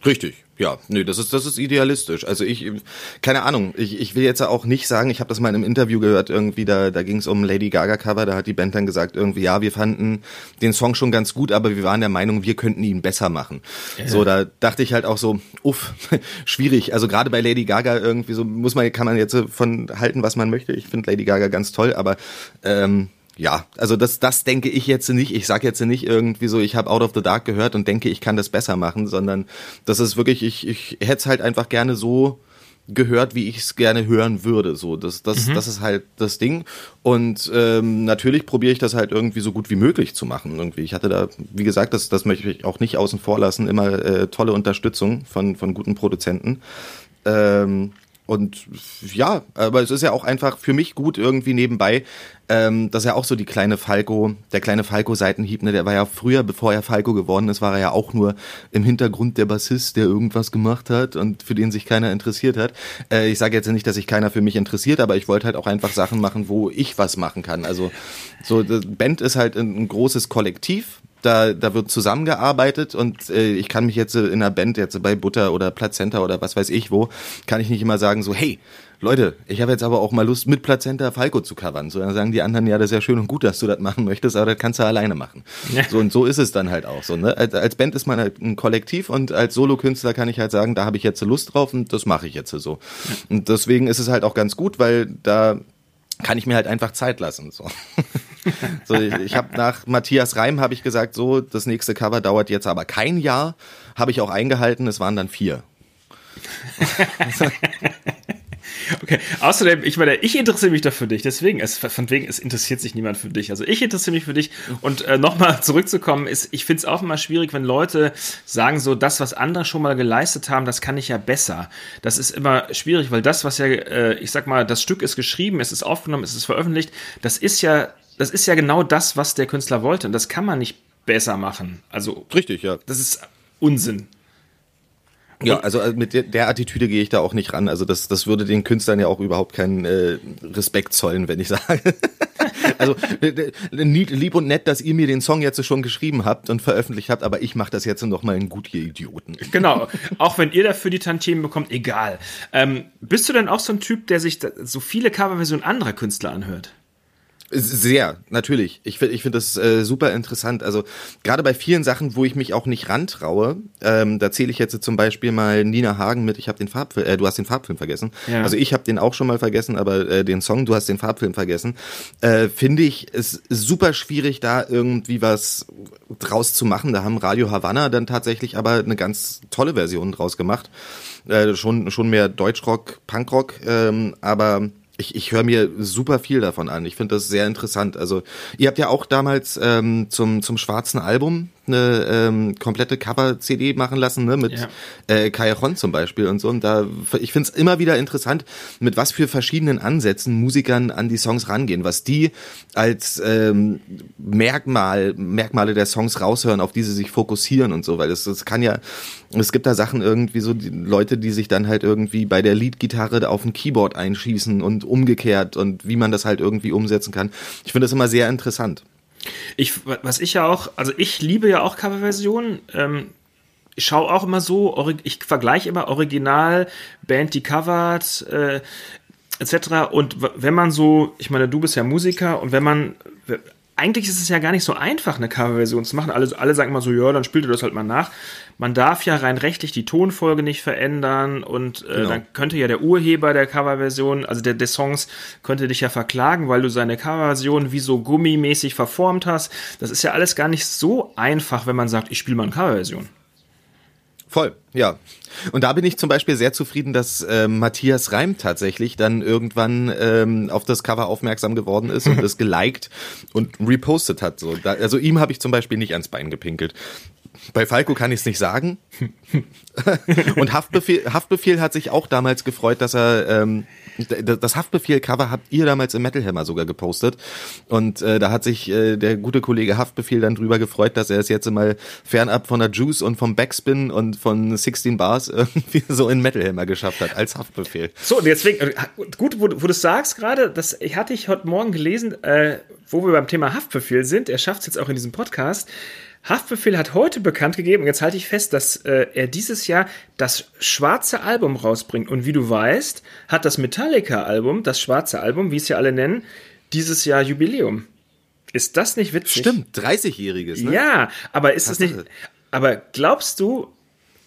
Richtig, ja, nö, das ist das ist idealistisch. Also ich, keine Ahnung, ich, ich will jetzt auch nicht sagen, ich habe das mal in einem Interview gehört, irgendwie da da ging es um Lady Gaga Cover, da hat die Band dann gesagt irgendwie, ja, wir fanden den Song schon ganz gut, aber wir waren der Meinung, wir könnten ihn besser machen. Ja. So, da dachte ich halt auch so, uff, schwierig. Also gerade bei Lady Gaga irgendwie so muss man kann man jetzt von halten, was man möchte. Ich finde Lady Gaga ganz toll, aber ähm, ja, also das, das denke ich jetzt nicht. Ich sage jetzt nicht irgendwie so, ich habe Out of the Dark gehört und denke, ich kann das besser machen, sondern das ist wirklich, ich, ich hätte es halt einfach gerne so gehört, wie ich es gerne hören würde. So, das, das, mhm. das ist halt das Ding. Und ähm, natürlich probiere ich das halt irgendwie so gut wie möglich zu machen. Irgendwie. Ich hatte da, wie gesagt, das, das möchte ich auch nicht außen vor lassen, immer äh, tolle Unterstützung von, von guten Produzenten. Ähm, und ja, aber es ist ja auch einfach für mich gut irgendwie nebenbei, ähm, dass er auch so die kleine Falco, der kleine Falco-Seitenhieb, ne, der war ja früher, bevor er Falco geworden ist, war er ja auch nur im Hintergrund der Bassist, der irgendwas gemacht hat und für den sich keiner interessiert hat. Äh, ich sage jetzt nicht, dass sich keiner für mich interessiert, aber ich wollte halt auch einfach Sachen machen, wo ich was machen kann. Also so, Band ist halt ein, ein großes Kollektiv da, da wird zusammengearbeitet und äh, ich kann mich jetzt in einer Band, jetzt bei Butter oder Plazenta oder was weiß ich wo, kann ich nicht immer sagen so, hey, Leute, ich habe jetzt aber auch mal Lust, mit Plazenta Falco zu covern. So, dann sagen die anderen, ja, das ist ja schön und gut, dass du das machen möchtest, aber das kannst du alleine machen. Ja. So, und so ist es dann halt auch so. Ne? Als, als Band ist man halt ein Kollektiv und als Solokünstler kann ich halt sagen, da habe ich jetzt Lust drauf und das mache ich jetzt so. Und deswegen ist es halt auch ganz gut, weil da kann ich mir halt einfach Zeit lassen. So, so ich, ich habe nach Matthias Reim habe ich gesagt, so das nächste Cover dauert jetzt aber kein Jahr, habe ich auch eingehalten. Es waren dann vier. Okay. Außerdem, ich meine, ich interessiere mich doch für dich, deswegen, es, von wegen, es interessiert sich niemand für dich. Also ich interessiere mich für dich. Und äh, nochmal zurückzukommen, ist, ich finde es auch immer schwierig, wenn Leute sagen, so das, was andere schon mal geleistet haben, das kann ich ja besser. Das ist immer schwierig, weil das, was ja, äh, ich sag mal, das Stück ist geschrieben, es ist aufgenommen, es ist veröffentlicht, das ist ja, das ist ja genau das, was der Künstler wollte. Und das kann man nicht besser machen. Also. Richtig, ja. Das ist Unsinn. Ja, also äh, mit der, der, Attitüde gehe ich da auch nicht ran. Also das, das würde den Künstlern ja auch überhaupt keinen äh, Respekt zollen, wenn ich sage. also lieb und nett, dass ihr mir den Song jetzt schon geschrieben habt und veröffentlicht habt, aber ich mache das jetzt noch mal einen gut, ihr Idioten. Genau, auch wenn ihr dafür die Tantiemen bekommt, egal. Ähm, bist du denn auch so ein Typ, der sich so viele Coverversionen anderer Künstler anhört? Sehr, natürlich. Ich finde ich finde das äh, super interessant. Also gerade bei vielen Sachen, wo ich mich auch nicht rantraue, ähm, da zähle ich jetzt zum Beispiel mal Nina Hagen mit, ich habe den Farbfilm, äh, du hast den Farbfilm vergessen. Ja. Also ich habe den auch schon mal vergessen, aber äh, den Song, du hast den Farbfilm vergessen, äh, finde ich es super schwierig, da irgendwie was draus zu machen. Da haben Radio Havanna dann tatsächlich aber eine ganz tolle Version draus gemacht. Äh, schon, schon mehr Deutschrock, Punkrock, ähm, aber ich, ich höre mir super viel davon an. Ich finde das sehr interessant. Also ihr habt ja auch damals ähm, zum, zum schwarzen Album eine ähm, komplette Cover-CD machen lassen, ne, mit ja. äh, Callejon zum Beispiel und so. Und da, ich finde es immer wieder interessant, mit was für verschiedenen Ansätzen Musikern an die Songs rangehen, was die als ähm, Merkmal, Merkmale der Songs raushören, auf die sie sich fokussieren und so, weil es, es kann ja, es gibt da Sachen irgendwie so, die Leute, die sich dann halt irgendwie bei der Leadgitarre auf ein Keyboard einschießen und umgekehrt und wie man das halt irgendwie umsetzen kann. Ich finde das immer sehr interessant. Ich, was ich ja auch, also ich liebe ja auch Coverversionen. Ähm, ich schaue auch immer so, ich vergleiche immer Original, Band, die covert, äh, etc. Und wenn man so, ich meine, du bist ja Musiker und wenn man, eigentlich ist es ja gar nicht so einfach, eine Coverversion zu machen. Alle, alle sagen immer so, ja, dann spielt ihr das halt mal nach man darf ja rein rechtlich die Tonfolge nicht verändern und äh, genau. dann könnte ja der Urheber der Coverversion, also der des Songs, könnte dich ja verklagen, weil du seine Coverversion wie so gummimäßig verformt hast. Das ist ja alles gar nicht so einfach, wenn man sagt, ich spiele mal eine Coverversion. Voll, ja. Und da bin ich zum Beispiel sehr zufrieden, dass äh, Matthias Reim tatsächlich dann irgendwann ähm, auf das Cover aufmerksam geworden ist und es geliked und repostet hat. So, da, also ihm habe ich zum Beispiel nicht ans Bein gepinkelt. Bei Falco kann ich es nicht sagen. und Haftbefehl, Haftbefehl hat sich auch damals gefreut, dass er ähm, das Haftbefehl-Cover habt ihr damals im Metal Hammer sogar gepostet. Und äh, da hat sich äh, der gute Kollege Haftbefehl dann drüber gefreut, dass er es jetzt mal fernab von der Juice und vom Backspin und von 16 Bars irgendwie so in Metal Hammer geschafft hat, als Haftbefehl. So, und deswegen, gut, wo, wo du sagst gerade, das ich hatte ich heute Morgen gelesen, äh, wo wir beim Thema Haftbefehl sind, er schafft es jetzt auch in diesem Podcast. Haftbefehl hat heute bekannt gegeben, und jetzt halte ich fest, dass äh, er dieses Jahr das schwarze Album rausbringt. Und wie du weißt, hat das Metallica-Album, das schwarze Album, wie es ja alle nennen, dieses Jahr Jubiläum. Ist das nicht witzig? Stimmt, 30-jähriges, ne? Ja, aber ist das nicht. Aber glaubst du,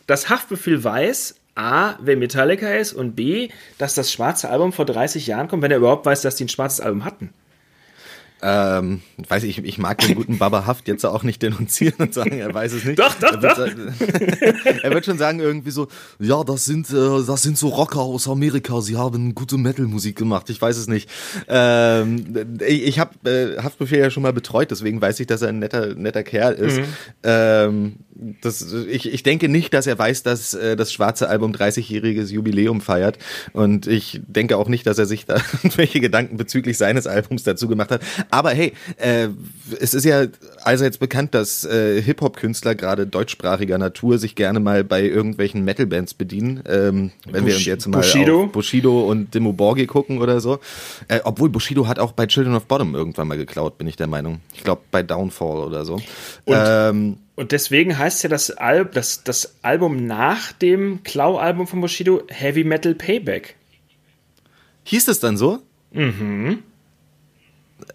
dass Haftbefehl weiß, A, wer Metallica ist und B, dass das schwarze Album vor 30 Jahren kommt, wenn er überhaupt weiß, dass die ein schwarzes Album hatten? Ähm, weiß ich, ich mag den guten Baba Haft jetzt auch nicht denunzieren und sagen, er weiß es nicht. doch, doch, er wird, doch. er wird schon sagen irgendwie so, ja, das sind, äh, das sind so Rocker aus Amerika, sie haben gute Metal-Musik gemacht. Ich weiß es nicht. Ähm, ich ich habe äh, Haftbefehl ja schon mal betreut, deswegen weiß ich, dass er ein netter, netter Kerl ist. Mhm. Ähm, das, ich, ich denke nicht, dass er weiß, dass äh, das schwarze Album 30-jähriges Jubiläum feiert. Und ich denke auch nicht, dass er sich da irgendwelche Gedanken bezüglich seines Albums dazu gemacht hat. Aber hey, äh, es ist ja also jetzt bekannt, dass äh, Hip-Hop-Künstler gerade deutschsprachiger Natur sich gerne mal bei irgendwelchen Metal-Bands bedienen. Ähm, wenn Bush, wir jetzt mal Bushido. auf Bushido und Demo Borgi gucken oder so. Äh, obwohl Bushido hat auch bei Children of Bottom irgendwann mal geklaut, bin ich der Meinung. Ich glaube bei Downfall oder so. Und ähm, und deswegen heißt ja das, Al das, das Album nach dem Klau-Album von Bushido Heavy Metal Payback. Hieß es dann so? Mhm.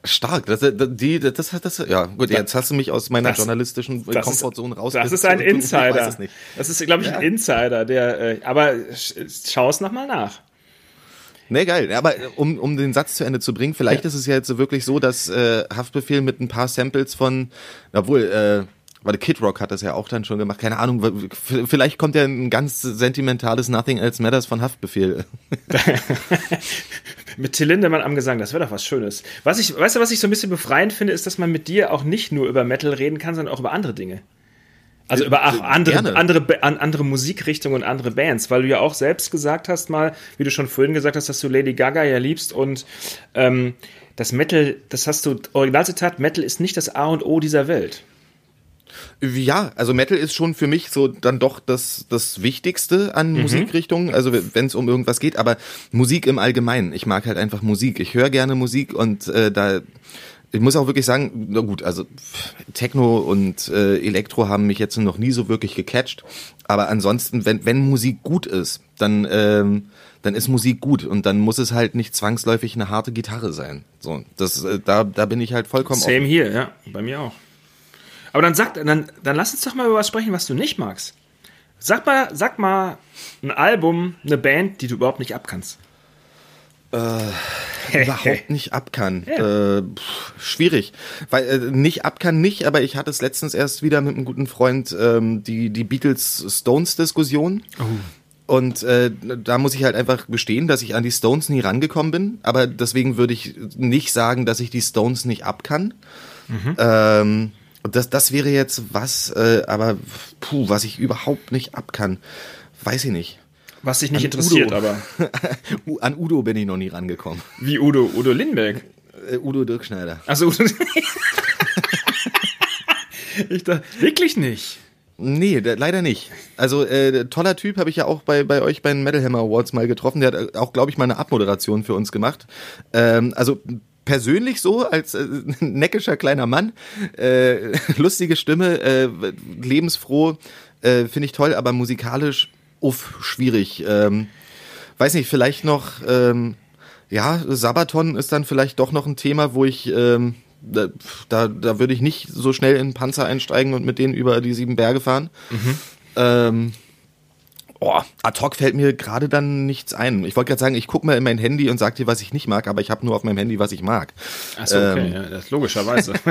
Stark. Das, das, die, das, das, das, ja, gut, jetzt hast du mich aus meiner Das- journalistischen das Komfortzone raus. Das ist ein Insider. Nicht. Das ist, glaube ich, ein Insider, der, äh, aber sch- schau es nochmal nach. Nee, geil. Aber äh, um, um den Satz zu Ende zu bringen, vielleicht ist es ja jetzt so wirklich so, dass äh, Haftbefehl mit ein paar Samples von, obwohl, äh, warte, Kid Rock hat das ja auch dann schon gemacht. Keine Ahnung, vielleicht kommt ja ein ganz sentimentales Nothing Else Matters von Haftbefehl. Mit Till Lindemann am Gesang, das wäre doch was Schönes. Was ich, weißt du, was ich so ein bisschen befreiend finde, ist, dass man mit dir auch nicht nur über Metal reden kann, sondern auch über andere Dinge. Also über auch andere, andere, andere Musikrichtungen und andere Bands, weil du ja auch selbst gesagt hast mal, wie du schon vorhin gesagt hast, dass du Lady Gaga ja liebst und ähm, das Metal, das hast du, Originalzitat, Metal ist nicht das A und O dieser Welt. Ja, also Metal ist schon für mich so dann doch das, das Wichtigste an Musikrichtungen, also wenn es um irgendwas geht, aber Musik im Allgemeinen. Ich mag halt einfach Musik. Ich höre gerne Musik und äh, da, ich muss auch wirklich sagen, na gut, also Techno und äh, Elektro haben mich jetzt noch nie so wirklich gecatcht, aber ansonsten, wenn, wenn Musik gut ist, dann, ähm, dann ist Musik gut und dann muss es halt nicht zwangsläufig eine harte Gitarre sein. So, das, äh, da, da bin ich halt vollkommen Same hier, ja, bei mir auch. Aber dann sag, dann, dann lass uns doch mal über was sprechen, was du nicht magst. Sag mal, sag mal ein Album, eine Band, die du überhaupt nicht abkannst. überhaupt nicht ab kann. Ja. Äh, pff, schwierig. Weil äh, nicht ab kann nicht, aber ich hatte es letztens erst wieder mit einem guten Freund ähm, die, die Beatles-Stones-Diskussion. Und äh, da muss ich halt einfach gestehen, dass ich an die Stones nie rangekommen bin. Aber deswegen würde ich nicht sagen, dass ich die Stones nicht ab kann. Ähm, und das, das wäre jetzt was, äh, aber puh, was ich überhaupt nicht ab kann. Weiß ich nicht. Was dich nicht An interessiert, Udo. aber. An Udo bin ich noch nie rangekommen. Wie Udo, Udo Lindenberg. Äh, Udo Dirkschneider. Also Udo. ich dachte, wirklich nicht. Nee, der, leider nicht. Also äh, toller Typ, habe ich ja auch bei, bei euch bei den Metal Hammer Awards mal getroffen. Der hat äh, auch, glaube ich, mal eine Abmoderation für uns gemacht. Ähm, also persönlich so, als äh, neckischer kleiner Mann, äh, lustige Stimme, äh, lebensfroh, äh, finde ich toll, aber musikalisch, uff, schwierig. Ähm, weiß nicht, vielleicht noch, ähm, ja, Sabaton ist dann vielleicht doch noch ein Thema, wo ich, ähm, da, da, da würde ich nicht so schnell in einen Panzer einsteigen und mit denen über die sieben Berge fahren. Ähm, oh, ad hoc fällt mir gerade dann nichts ein. Ich wollte gerade sagen, ich gucke mal in mein Handy und sag dir, was ich nicht mag, aber ich habe nur auf meinem Handy, was ich mag. Achso, okay, Ähm. ja, das logischerweise.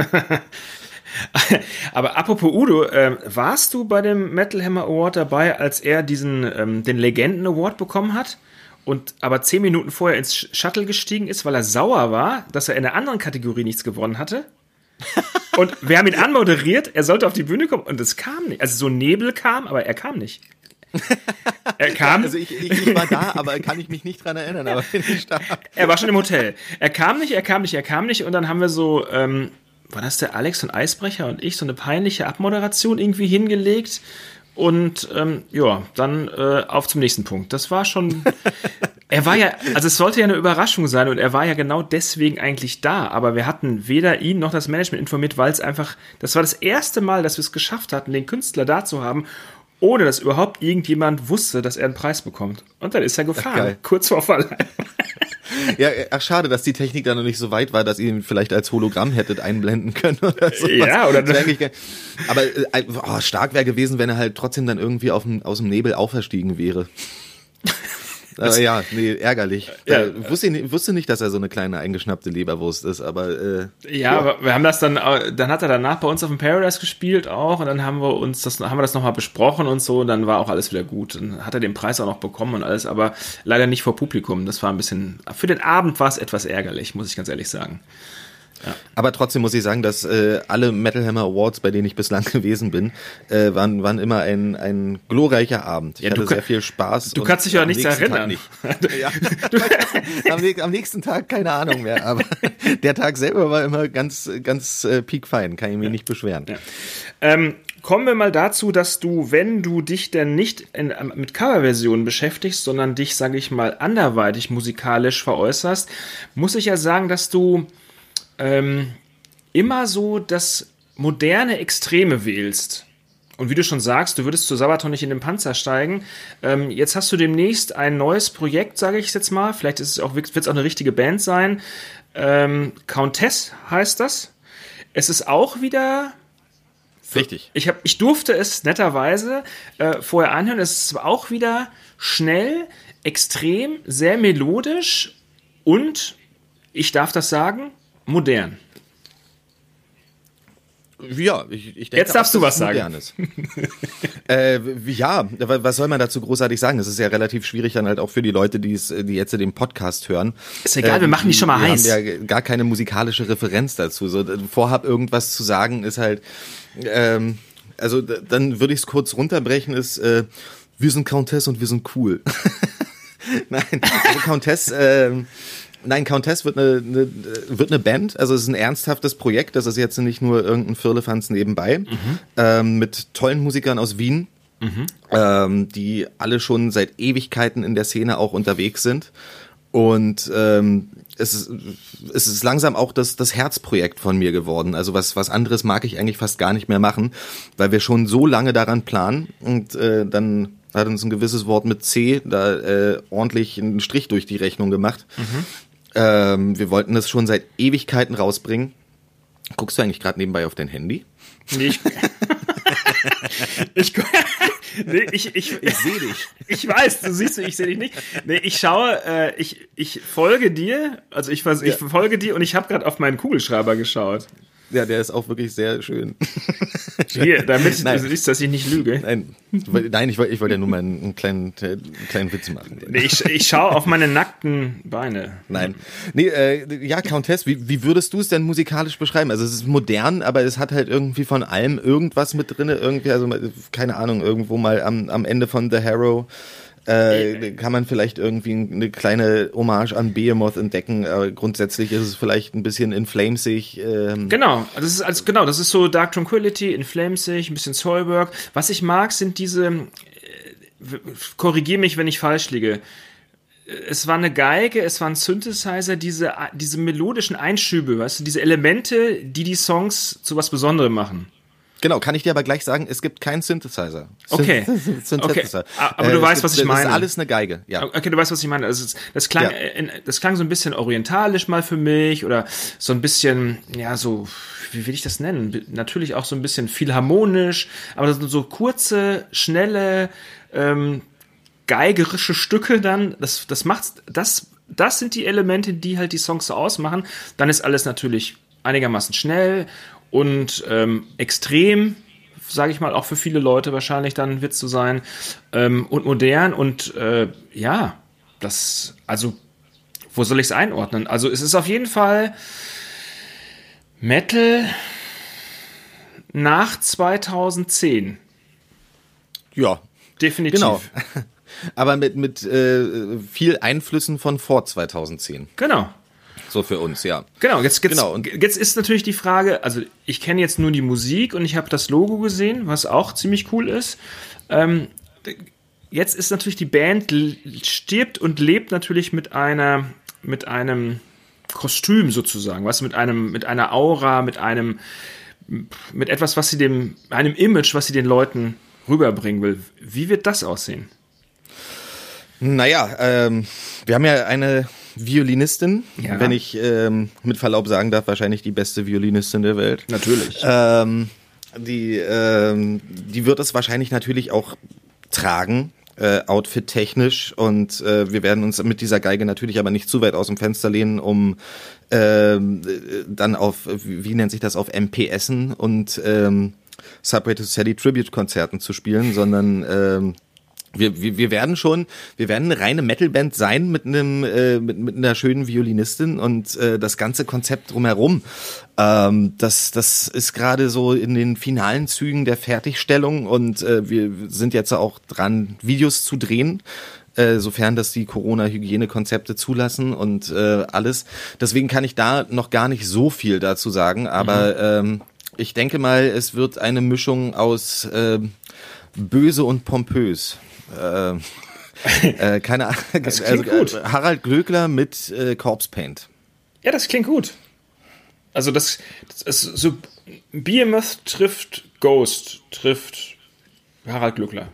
Aber apropos Udo, ähm, warst du bei dem Metal Hammer Award dabei, als er diesen ähm, den Legenden Award bekommen hat? Und aber zehn Minuten vorher ins Sh- Shuttle gestiegen ist, weil er sauer war, dass er in einer anderen Kategorie nichts gewonnen hatte. Und wir haben ihn anmoderiert, er sollte auf die Bühne kommen und es kam nicht. Also so Nebel kam, aber er kam nicht. Er kam, Also ich, ich, ich war da, aber kann ich mich nicht dran erinnern, aber finde ich stark. Er war schon im Hotel. Er kam nicht, er kam nicht, er kam nicht. Und dann haben wir so, ähm, war das der Alex und Eisbrecher und ich, so eine peinliche Abmoderation irgendwie hingelegt. Und ähm, ja, dann äh, auf zum nächsten Punkt. Das war schon. er war ja, also es sollte ja eine Überraschung sein und er war ja genau deswegen eigentlich da. Aber wir hatten weder ihn noch das Management informiert, weil es einfach, das war das erste Mal, dass wir es geschafft hatten, den Künstler da zu haben, ohne dass überhaupt irgendjemand wusste, dass er einen Preis bekommt. Und dann ist er gefahren, geil. kurz vor Verleih. Ja, ach, schade, dass die Technik da noch nicht so weit war, dass ihr ihn vielleicht als Hologramm hättet einblenden können oder so. Ja, oder- Aber äh, oh, stark wäre gewesen, wenn er halt trotzdem dann irgendwie auf dem, aus dem Nebel auferstiegen wäre. Aber ja, nee, ärgerlich. Ja. äh, wusste, nicht, wusste nicht, dass er so eine kleine eingeschnappte Leberwurst ist, aber äh, Ja, aber wir haben das dann, äh, dann hat er danach bei uns auf dem Paradise gespielt auch und dann haben wir uns das, haben wir das nochmal besprochen und so und dann war auch alles wieder gut. Dann hat er den Preis auch noch bekommen und alles, aber leider nicht vor Publikum. Das war ein bisschen, für den Abend war es etwas ärgerlich, muss ich ganz ehrlich sagen. Aber trotzdem muss ich sagen, dass äh, alle Metal Hammer Awards, bei denen ich bislang gewesen bin, äh, waren, waren immer ein, ein glorreicher Abend. Ich Ja, hatte ka- sehr viel Spaß. du kannst dich ja nichts erinnern. Nicht. Ja. am, am nächsten Tag keine Ahnung mehr, aber der Tag selber war immer ganz, ganz äh, peakfein, kann ich mich nicht beschweren. Ähm, kommen wir mal dazu, dass du, wenn du dich denn nicht in, mit Coverversionen beschäftigst, sondern dich, sage ich mal, anderweitig musikalisch veräußerst, muss ich ja sagen, dass du ähm, immer so das moderne Extreme wählst. und wie du schon sagst, du würdest zu Sabaton nicht in den Panzer steigen. Ähm, jetzt hast du demnächst ein neues Projekt, sage ich jetzt mal. Vielleicht ist es auch, wird es auch eine richtige Band sein. Ähm, Countess heißt das. Es ist auch wieder Richtig. Ich, hab, ich durfte es netterweise äh, vorher anhören. Es ist auch wieder schnell, extrem, sehr melodisch und, ich darf das sagen, modern. Ja, ich, ich denke, Jetzt darfst auch, du was sagen. äh, ja, wa- was soll man dazu großartig sagen? Das ist ja relativ schwierig dann halt auch für die Leute, die es, die jetzt den Podcast hören. Ist egal, wir machen die schon mal wir heiß. haben ja gar keine musikalische Referenz dazu. So äh, vorhab irgendwas zu sagen ist halt, ähm, also dann würde ich es kurz runterbrechen. Ist, äh, wir sind Countess und wir sind cool. Nein, also Countess. ähm, Nein, Countess wird eine, eine, wird eine Band, also es ist ein ernsthaftes Projekt, das ist jetzt nicht nur irgendein Firlefanz nebenbei, ähm, mit tollen Musikern aus Wien, ähm, die alle schon seit Ewigkeiten in der Szene auch unterwegs sind. Und ähm, es, ist, es ist langsam auch das, das Herzprojekt von mir geworden. Also was, was anderes mag ich eigentlich fast gar nicht mehr machen, weil wir schon so lange daran planen. Und äh, dann hat uns ein gewisses Wort mit C da äh, ordentlich einen Strich durch die Rechnung gemacht. Ähm, wir wollten das schon seit Ewigkeiten rausbringen. Guckst du eigentlich gerade nebenbei auf dein Handy? Nee, ich, ich, nee, ich, ich, ich sehe dich. Ich weiß, du siehst mich, ich sehe dich nicht. Nee, ich schaue, äh, ich, ich folge dir, also ich, ich folge dir und ich habe gerade auf meinen Kugelschreiber geschaut. Ja, der ist auch wirklich sehr schön. Hier, damit Nein. du siehst, dass ich nicht lüge. Nein, nein ich wollte ich wollte ja nur mal einen, einen kleinen, einen kleinen Witz machen. Ich, ich schaue auf meine nackten Beine. Nein. Nee, äh, ja, Countess, wie, wie würdest du es denn musikalisch beschreiben? Also es ist modern, aber es hat halt irgendwie von allem irgendwas mit drinne, irgendwie, also keine Ahnung, irgendwo mal am, am Ende von The Harrow äh, kann man vielleicht irgendwie eine kleine Hommage an Behemoth entdecken, aber grundsätzlich ist es vielleicht ein bisschen in Flamesig. Ähm, Genau, das ist als genau, das ist so Dark Tranquility, in Flamesig, ein bisschen Soilwork. Was ich mag, sind diese äh, korrigier mich, wenn ich falsch liege. Es war eine Geige, es war ein Synthesizer, diese, diese melodischen Einschübe, weißt du, diese Elemente, die die Songs zu was Besonderem machen. Genau, kann ich dir aber gleich sagen, es gibt keinen Synthesizer. Okay. Synthesizer. Okay. Aber du es weißt, was ich Das meine. ist alles eine Geige, ja. Okay, du weißt, was ich meine. Also, das, klang, Ja. äh, das klang so ein bisschen orientalisch mal für mich oder so ein bisschen, ja, so, wie will ich das nennen? Natürlich auch so ein bisschen philharmonisch, aber das sind so kurze, schnelle, ähm, geigerische Stücke dann. Das, das macht's, das, das sind die Elemente, die halt die Songs so ausmachen. Dann ist alles natürlich einigermaßen schnell und ähm, extrem, sage ich mal, auch für viele Leute wahrscheinlich dann wird es so sein ähm, und modern und äh, ja, das, also wo soll ich es einordnen? Also es ist auf jeden Fall Metal nach 2010, Ja, definitiv. genau. Aber mit, mit äh, viel Einflüssen von vor 2010. Genau. So für uns, ja. Genau, jetzt, jetzt, Genau, und- jetzt ist natürlich die Frage, also ich kenne jetzt nur die Musik und ich habe das Logo gesehen, was auch ziemlich cool ist. Ähm, jetzt ist natürlich die Band stirbt und lebt natürlich mit einer, mit einem Kostüm sozusagen, was mit einem, mit einer Aura, mit einem, mit etwas, was sie dem, einem Image, was sie den Leuten rüberbringen will. Wie wird das aussehen? Naja, ähm, wir haben ja eine Violinistin, Ja. wenn ich ähm, mit Verlaub sagen darf, wahrscheinlich die beste Violinistin der Welt. Natürlich. Ähm, die, ähm, die wird es wahrscheinlich natürlich auch tragen, äh, outfit-technisch. Und äh, wir werden uns mit dieser Geige natürlich aber nicht zu weit aus dem Fenster lehnen, um äh, dann auf, wie nennt sich das, auf MPSen und ähm, Subway to Sally Tribute-Konzerten zu spielen, sondern ähm, wir, wir, wir werden schon, wir werden eine reine Metalband sein mit einem äh, mit, mit einer schönen Violinistin und äh, das ganze Konzept drumherum. Ähm, das das ist gerade so in den finalen Zügen der Fertigstellung und äh, wir sind jetzt auch dran Videos zu drehen. Äh, sofern das die Corona-Hygienekonzepte zulassen und äh, alles. Deswegen kann ich da noch gar nicht so viel dazu sagen, aber ähm, ich denke mal, es wird eine Mischung aus ähm, böse und pompös. Ähm, äh, keine Ahnung. Das klingt gut. äh, Harald Glöckler mit äh, Corpse Paint. Ja, das klingt gut. Also das, das ist so Behemoth trifft Ghost, trifft Harald Glückler.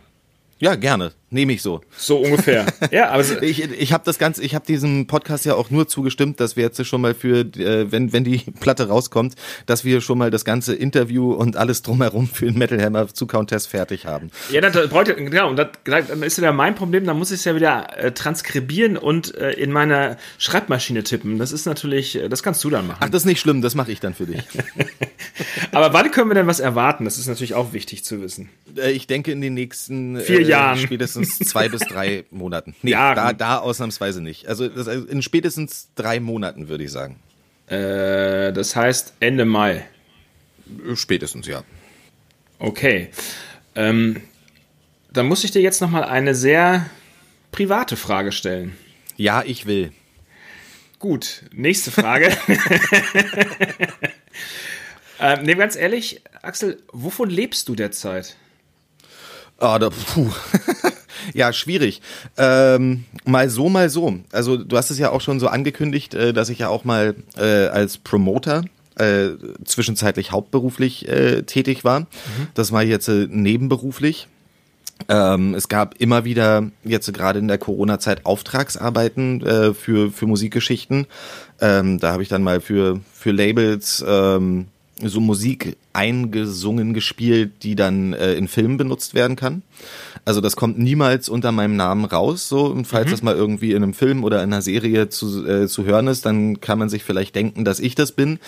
Ja, gerne. Nehme ich so. So ungefähr. ja, aber so, Ich, ich habe das Ganze, ich habe diesem Podcast ja auch nur zugestimmt, dass wir jetzt schon mal für, äh, wenn, wenn die Platte rauskommt, dass wir schon mal das ganze Interview und alles drumherum für den Metal Hammer zu Countess fertig haben. ja, das, braucht, genau, und das, dann ist wieder mein Problem, dann muss ich es ja wieder äh, transkribieren und äh, in meiner Schreibmaschine tippen. Das ist natürlich, äh, das kannst du dann machen. Ach, das ist nicht schlimm, das mache ich dann für dich. Aber wann können wir denn was erwarten? Das ist natürlich auch wichtig zu wissen. Äh, ich denke in den nächsten Vier äh, Jahren. spätestens zwei bis drei Monaten. Nee, Jahren. da, da ausnahmsweise nicht. Also, das, also in spätestens drei Monaten würde ich sagen. Äh, das heißt Ende Mai. Spätestens, ja. Okay. Ähm, dann muss ich dir jetzt noch mal eine sehr private Frage stellen. Ja, ich will. Gut, nächste Frage. ähm, nee, ganz ehrlich, Axel, wovon lebst du derzeit? Ah, da, puh. Ja, schwierig. Ähm, mal so, mal so. Also du hast es ja auch schon so angekündigt, äh, dass ich ja auch mal äh, als Promoter äh, zwischenzeitlich hauptberuflich äh, tätig war. Das war jetzt äh, nebenberuflich. Ähm, es gab immer wieder jetzt gerade in der Corona-Zeit Auftragsarbeiten äh, für für Musikgeschichten. Ähm, da habe ich dann mal für für Labels ähm, so Musik eingesungen gespielt, die dann äh, in Filmen benutzt werden kann. Also das kommt niemals unter meinem Namen raus. So und falls das mal irgendwie in einem Film oder in einer Serie zu äh, zu hören ist, dann kann man sich vielleicht denken, dass ich das bin.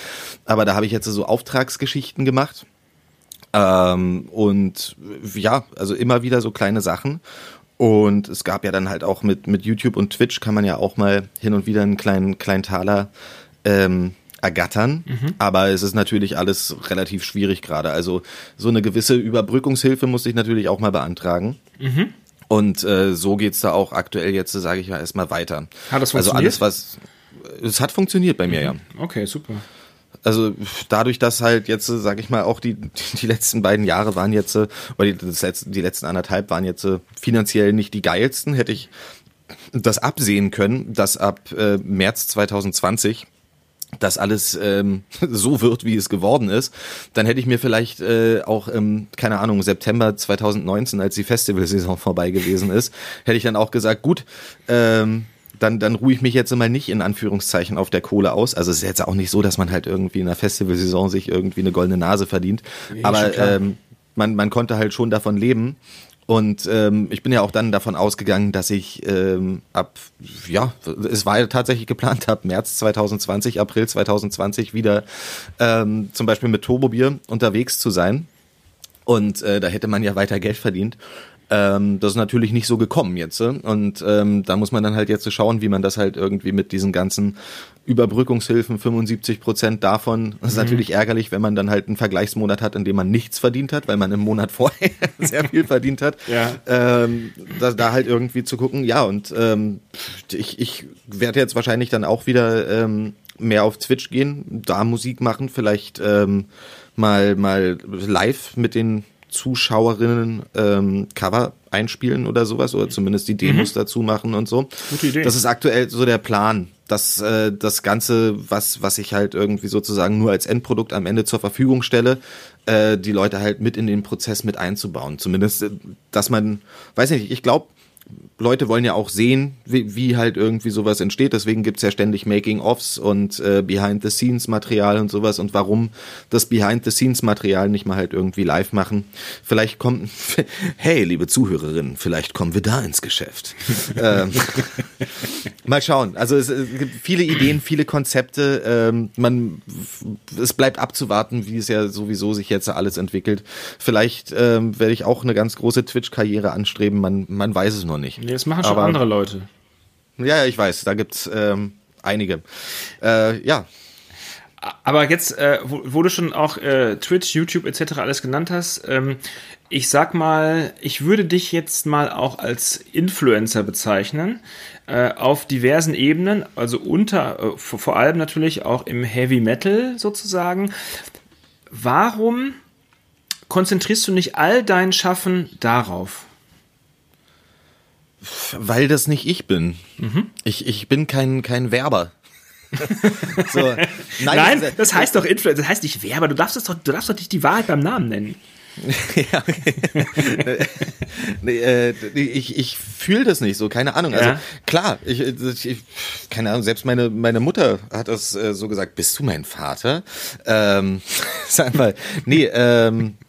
Aber da habe ich jetzt so Auftragsgeschichten gemacht. Ähm, und ja, also immer wieder so kleine Sachen. Und es gab ja dann halt auch mit, mit YouTube und Twitch kann man ja auch mal hin und wieder einen kleinen, kleinen Taler ähm, ergattern. Aber es ist natürlich alles relativ schwierig gerade. Also so eine gewisse Überbrückungshilfe musste ich natürlich auch mal beantragen. Und äh, so geht's da auch aktuell jetzt, sage ich mal, erstmal weiter. Hat das Also funktioniert? alles, was. Es hat funktioniert bei mir, ja Okay, super. also dadurch, dass halt jetzt, sag ich mal, auch die, die letzten beiden Jahre waren jetzt, äh, oder die, letzte, die letzten anderthalb waren jetzt äh, finanziell nicht die geilsten, hätte ich das absehen können, dass ab äh, März 2020 das alles ähm, so wird, wie es geworden ist, dann hätte ich mir vielleicht äh, auch, ähm, keine Ahnung, September 2019, als die Festivalsaison vorbei gewesen ist, hätte ich dann auch gesagt, gut, ähm, dann, dann ruhe ich mich jetzt mal nicht in Anführungszeichen auf der Kohle aus. Also es ist jetzt auch nicht so, dass man halt irgendwie in der Festivalsaison sich irgendwie eine goldene Nase verdient. schon Aber ähm, man, man konnte halt schon davon leben. Und ähm, ich bin ja auch dann davon ausgegangen, dass ich ähm, ab, ja, es war ja tatsächlich geplant, ab März 2020, April 2020 wieder ähm, zum Beispiel mit Turbobier unterwegs zu sein. Und äh, da hätte man ja weiter Geld verdient. Ähm, das ist natürlich nicht so gekommen jetzt. äh. Und ähm, da muss man dann halt jetzt so schauen, wie man das halt irgendwie mit diesen ganzen Überbrückungshilfen, 75 Prozent davon. Das ist natürlich ärgerlich, wenn man dann halt einen Vergleichsmonat hat, in dem man nichts verdient hat, weil man im Monat vorher sehr viel verdient hat. Ja. Ähm, da, da halt irgendwie zu gucken, ja, und ähm, ich, ich werde jetzt wahrscheinlich dann auch wieder ähm, mehr auf Twitch gehen, da Musik machen, vielleicht ähm, mal, mal live mit den Zuschauerinnen ähm, Cover einspielen oder sowas oder zumindest die Demos dazu machen und so. Gute Idee. Das ist aktuell so der Plan, dass äh, das Ganze, was, was ich halt irgendwie sozusagen nur als Endprodukt am Ende zur Verfügung stelle, äh, die Leute halt mit in den Prozess mit einzubauen. Zumindest, äh, dass man, weiß nicht, ich glaube, Leute wollen ja auch sehen, wie, wie halt irgendwie sowas entsteht. Deswegen gibt's ja ständig Making-ofs und äh, Behind-the-Scenes-Material und sowas. Und warum das Behind-the-Scenes-Material nicht mal halt irgendwie live machen? Vielleicht kommen, hey, liebe Zuhörerinnen, vielleicht kommen wir da ins Geschäft. ähm, mal schauen. Also es, es gibt viele Ideen, viele Konzepte. Ähm, man, es bleibt abzuwarten, wie es ja sowieso sich jetzt alles entwickelt. Vielleicht ähm, werde ich auch eine ganz große Twitch-Karriere anstreben. Man, man weiß es noch nicht. Nee, das machen schon Aber- andere Leute. Ja, ja, ich weiß. Da gibt's ähm, einige. Äh, ja, Aber jetzt, äh, wo, wo du schon auch äh, Twitch, YouTube etc. alles genannt hast, ähm, ich sag mal, ich würde dich jetzt mal auch als Influencer bezeichnen, äh, auf diversen Ebenen, also unter, äh, vor, vor allem natürlich auch im Heavy Metal sozusagen. Warum konzentrierst du nicht all dein Schaffen darauf? Weil das nicht ich bin. Ich, ich bin kein, kein Werber. so, Nein, das ist- das heißt doch Influencer, das heißt nicht Werber, du darfst, das doch, du darfst doch nicht die Wahrheit beim Namen nennen. ja, okay. nee, äh, ich ich fühle das nicht so, keine Ahnung. Also Ja. klar, ich, ich, keine Ahnung, selbst meine, meine Mutter hat das äh, so gesagt, bist du mein Vater? Ähm, sag mal, nee, ähm, äh,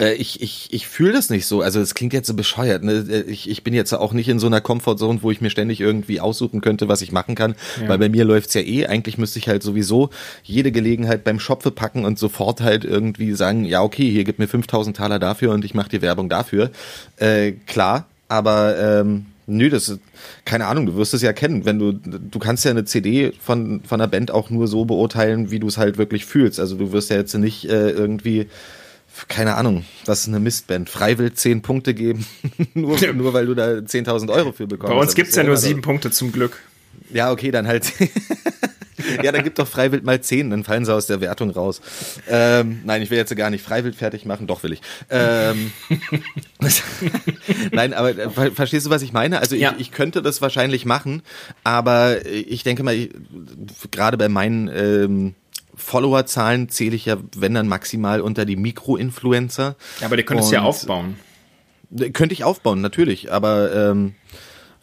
ich, ich, ich fühle das nicht so. Also es klingt jetzt so bescheuert. Ne? Äh, Ich, ich bin jetzt auch nicht in so einer Comfortzone, wo ich mir ständig irgendwie aussuchen könnte, was ich machen kann. Weil bei mir läuft's ja eh. Eigentlich müsste ich halt sowieso jede Gelegenheit beim Schopfe packen und sofort halt irgendwie sagen, ja okay, hier gib mir 5000 Taler dafür und ich mache die Werbung dafür. Äh, klar, aber ähm, nö, das ist, keine Ahnung, du wirst es ja kennen. Wenn du, du kannst ja eine CD von, von einer Band auch nur so beurteilen, wie du es halt wirklich fühlst. Also du wirst ja jetzt nicht äh, irgendwie keine Ahnung, was ist eine Mistband? Freiwill 10 Punkte geben, nur, nur weil du da 10.000 Euro für bekommst. Bei uns Das gibt's ist ja nur sieben Punkte zum Glück. Ja, okay, dann halt. ja, dann gib doch Freiwild mal 10, dann fallen sie aus der Wertung raus. Ähm, nein, ich will jetzt gar nicht Freiwild fertig machen, doch will ich. Ähm, nein, aber äh, ver verstehst du, was ich meine? Also Ja. ich, ich könnte das wahrscheinlich machen, aber ich denke mal, ich, gerade bei meinen ähm, Followerzahlen zähle ich ja, wenn dann maximal unter die Mikroinfluencer. Aber die könntest du ja aufbauen. Könnte ich aufbauen, natürlich, aber ähm,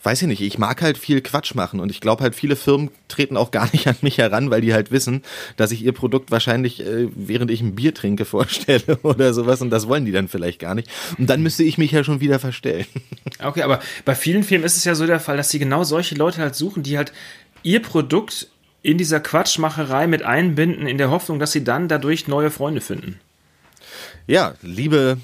weiß ich nicht, ich mag halt viel Quatsch machen und ich glaube halt, viele Firmen treten auch gar nicht an mich heran, weil die halt wissen, dass ich ihr Produkt wahrscheinlich, äh, während ich ein Bier trinke, vorstelle oder sowas und das wollen die dann vielleicht gar nicht. Und dann müsste ich mich ja schon wieder verstellen. Okay, aber bei vielen Filmen ist es ja so der Fall, dass sie genau solche Leute halt suchen, die halt ihr Produkt in dieser Quatschmacherei mit einbinden, in der Hoffnung, dass sie dann dadurch neue Freunde finden. Ja, liebe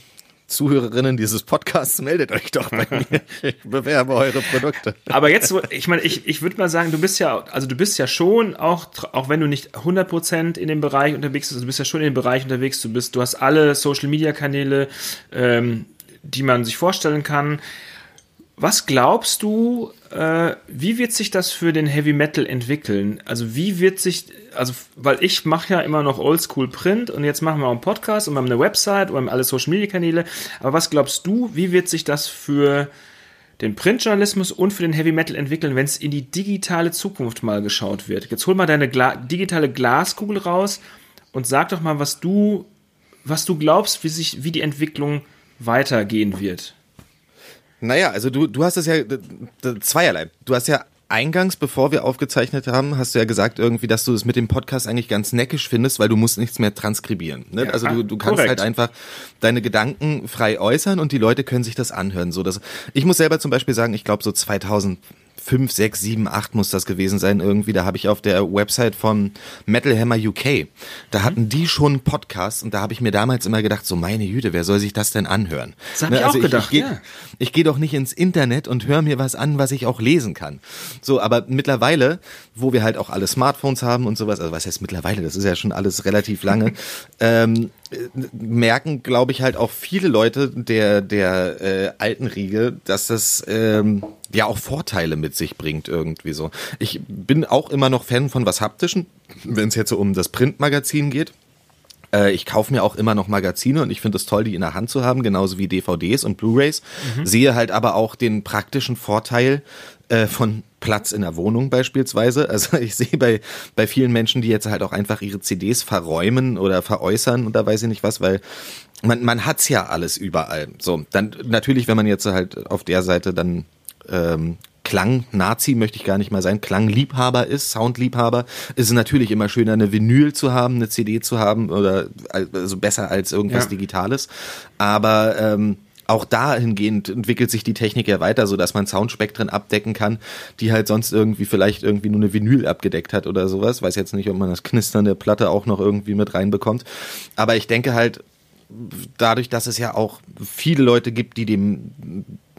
Zuhörerinnen dieses Podcasts, meldet euch doch bei mir. Ich bewerbe eure Produkte. Aber jetzt, ich meine, ich, ich würde mal sagen, du bist ja, also du bist ja schon, auch, auch wenn du nicht 100% in dem Bereich unterwegs bist, du bist ja schon in dem Bereich unterwegs, du bist, du hast alle Social-Media-Kanäle, ähm, die man sich vorstellen kann. Was glaubst du, äh, wie wird sich das für den Heavy Metal entwickeln? Also wie wird sich, also weil ich mache ja immer noch Oldschool Print und jetzt machen wir auch einen Podcast und wir haben eine Website und wir haben alle Social Media Kanäle. Aber was glaubst du, wie wird sich das für den Printjournalismus und für den Heavy Metal entwickeln, wenn es in die digitale Zukunft mal geschaut wird? Jetzt hol mal deine Gla digitale Glaskugel raus und sag doch mal, was du, was du glaubst, wie sich, wie die Entwicklung weitergehen wird. Naja, also du, du hast es ja zweierlei. Du hast ja eingangs, bevor wir aufgezeichnet haben, hast du ja gesagt irgendwie, dass du es mit dem Podcast eigentlich ganz neckisch findest, weil du musst nichts mehr transkribieren. Ne? Ja, also du, du kannst korrekt. halt einfach deine Gedanken frei äußern und die Leute können sich das anhören. So, dass, ich muss selber zum Beispiel sagen, ich glaube so 2005, 6, 7, 8 muss das gewesen sein irgendwie. Da habe ich auf der Website von Metal Hammer UK, da hatten die schon einen Podcast und da habe ich mir damals immer gedacht, so meine Jüte, wer soll sich das denn anhören? Ne, Das hab ich auch gedacht, ich, ja. ich gehe doch nicht ins Internet und höre mir was an, was ich auch lesen kann. So, aber mittlerweile, wo wir halt auch alle Smartphones haben und sowas, also was heißt mittlerweile, das ist ja schon alles relativ lange, ähm, äh, merken, glaube ich, halt auch viele Leute der, der äh, alten Riege, dass das ähm, ja auch Vorteile mit sich bringt irgendwie so. Ich bin auch immer noch Fan von was Haptischen, wenn es jetzt so um das Printmagazin geht. Äh, Ich kaufe mir auch immer noch Magazine und ich finde es toll, die in der Hand zu haben, genauso wie DVDs und Blu-rays. Sehe halt aber auch den praktischen Vorteil äh, von Platz in der Wohnung beispielsweise. Also ich sehe bei, bei vielen Menschen, die jetzt halt auch einfach ihre CDs verräumen oder veräußern oder weiß ich nicht was, weil man, man hat's ja alles überall. So, dann natürlich, wenn man jetzt halt auf der Seite dann ähm, Klang-Nazi möchte ich gar nicht mal sein, Klangliebhaber ist, Soundliebhaber, ist es natürlich immer schöner, eine Vinyl zu haben, eine CD zu haben oder also besser als irgendwas Ja. Digitales. Aber ähm, auch dahingehend entwickelt sich die Technik ja weiter, so dass man Soundspektren abdecken kann, die halt sonst irgendwie vielleicht irgendwie nur eine Vinyl abgedeckt hat oder sowas. Weiß jetzt nicht, ob man das Knistern der Platte auch noch irgendwie mit reinbekommt. Aber ich denke halt, dadurch, dass es ja auch viele Leute gibt, die dem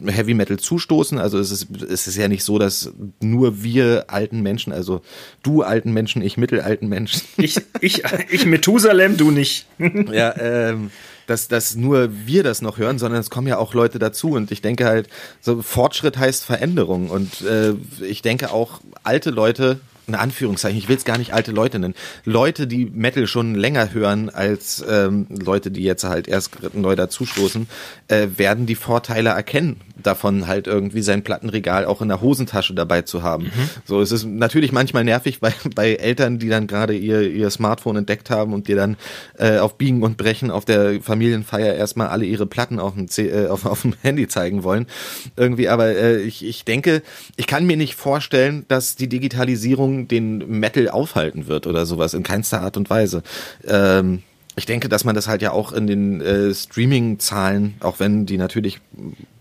Heavy Metal zustoßen. Also es ist, es ist ja nicht so, dass nur wir alten Menschen, also du alten Menschen, ich mittelalten Menschen, Ich, ich, ich Methusalem, du nicht. ja, ähm, dass, dass nur wir das noch hören, sondern es kommen ja auch Leute dazu. Und ich denke halt, so Fortschritt heißt Veränderung. Und äh, ich denke auch, alte Leute in Anführungszeichen, ich will es gar nicht alte Leute nennen, Leute, die Metal schon länger hören als ähm, Leute, die jetzt halt erst neu dazustoßen, äh, werden die Vorteile erkennen, davon halt irgendwie sein Plattenregal auch in der Hosentasche dabei zu haben. Mhm. So, es ist natürlich manchmal nervig bei, bei Eltern, die dann gerade ihr, ihr Smartphone entdeckt haben und dir dann äh, auf Biegen und Brechen auf der Familienfeier erstmal alle ihre Platten auf dem, C äh, auf, auf dem Handy zeigen wollen. Irgendwie, aber äh, ich, ich denke, ich kann mir nicht vorstellen, dass die Digitalisierung den Metal aufhalten wird oder sowas, in keinster Art und Weise. Ähm, ich denke, dass man das halt ja auch in den äh, Streaming-Zahlen, auch wenn die natürlich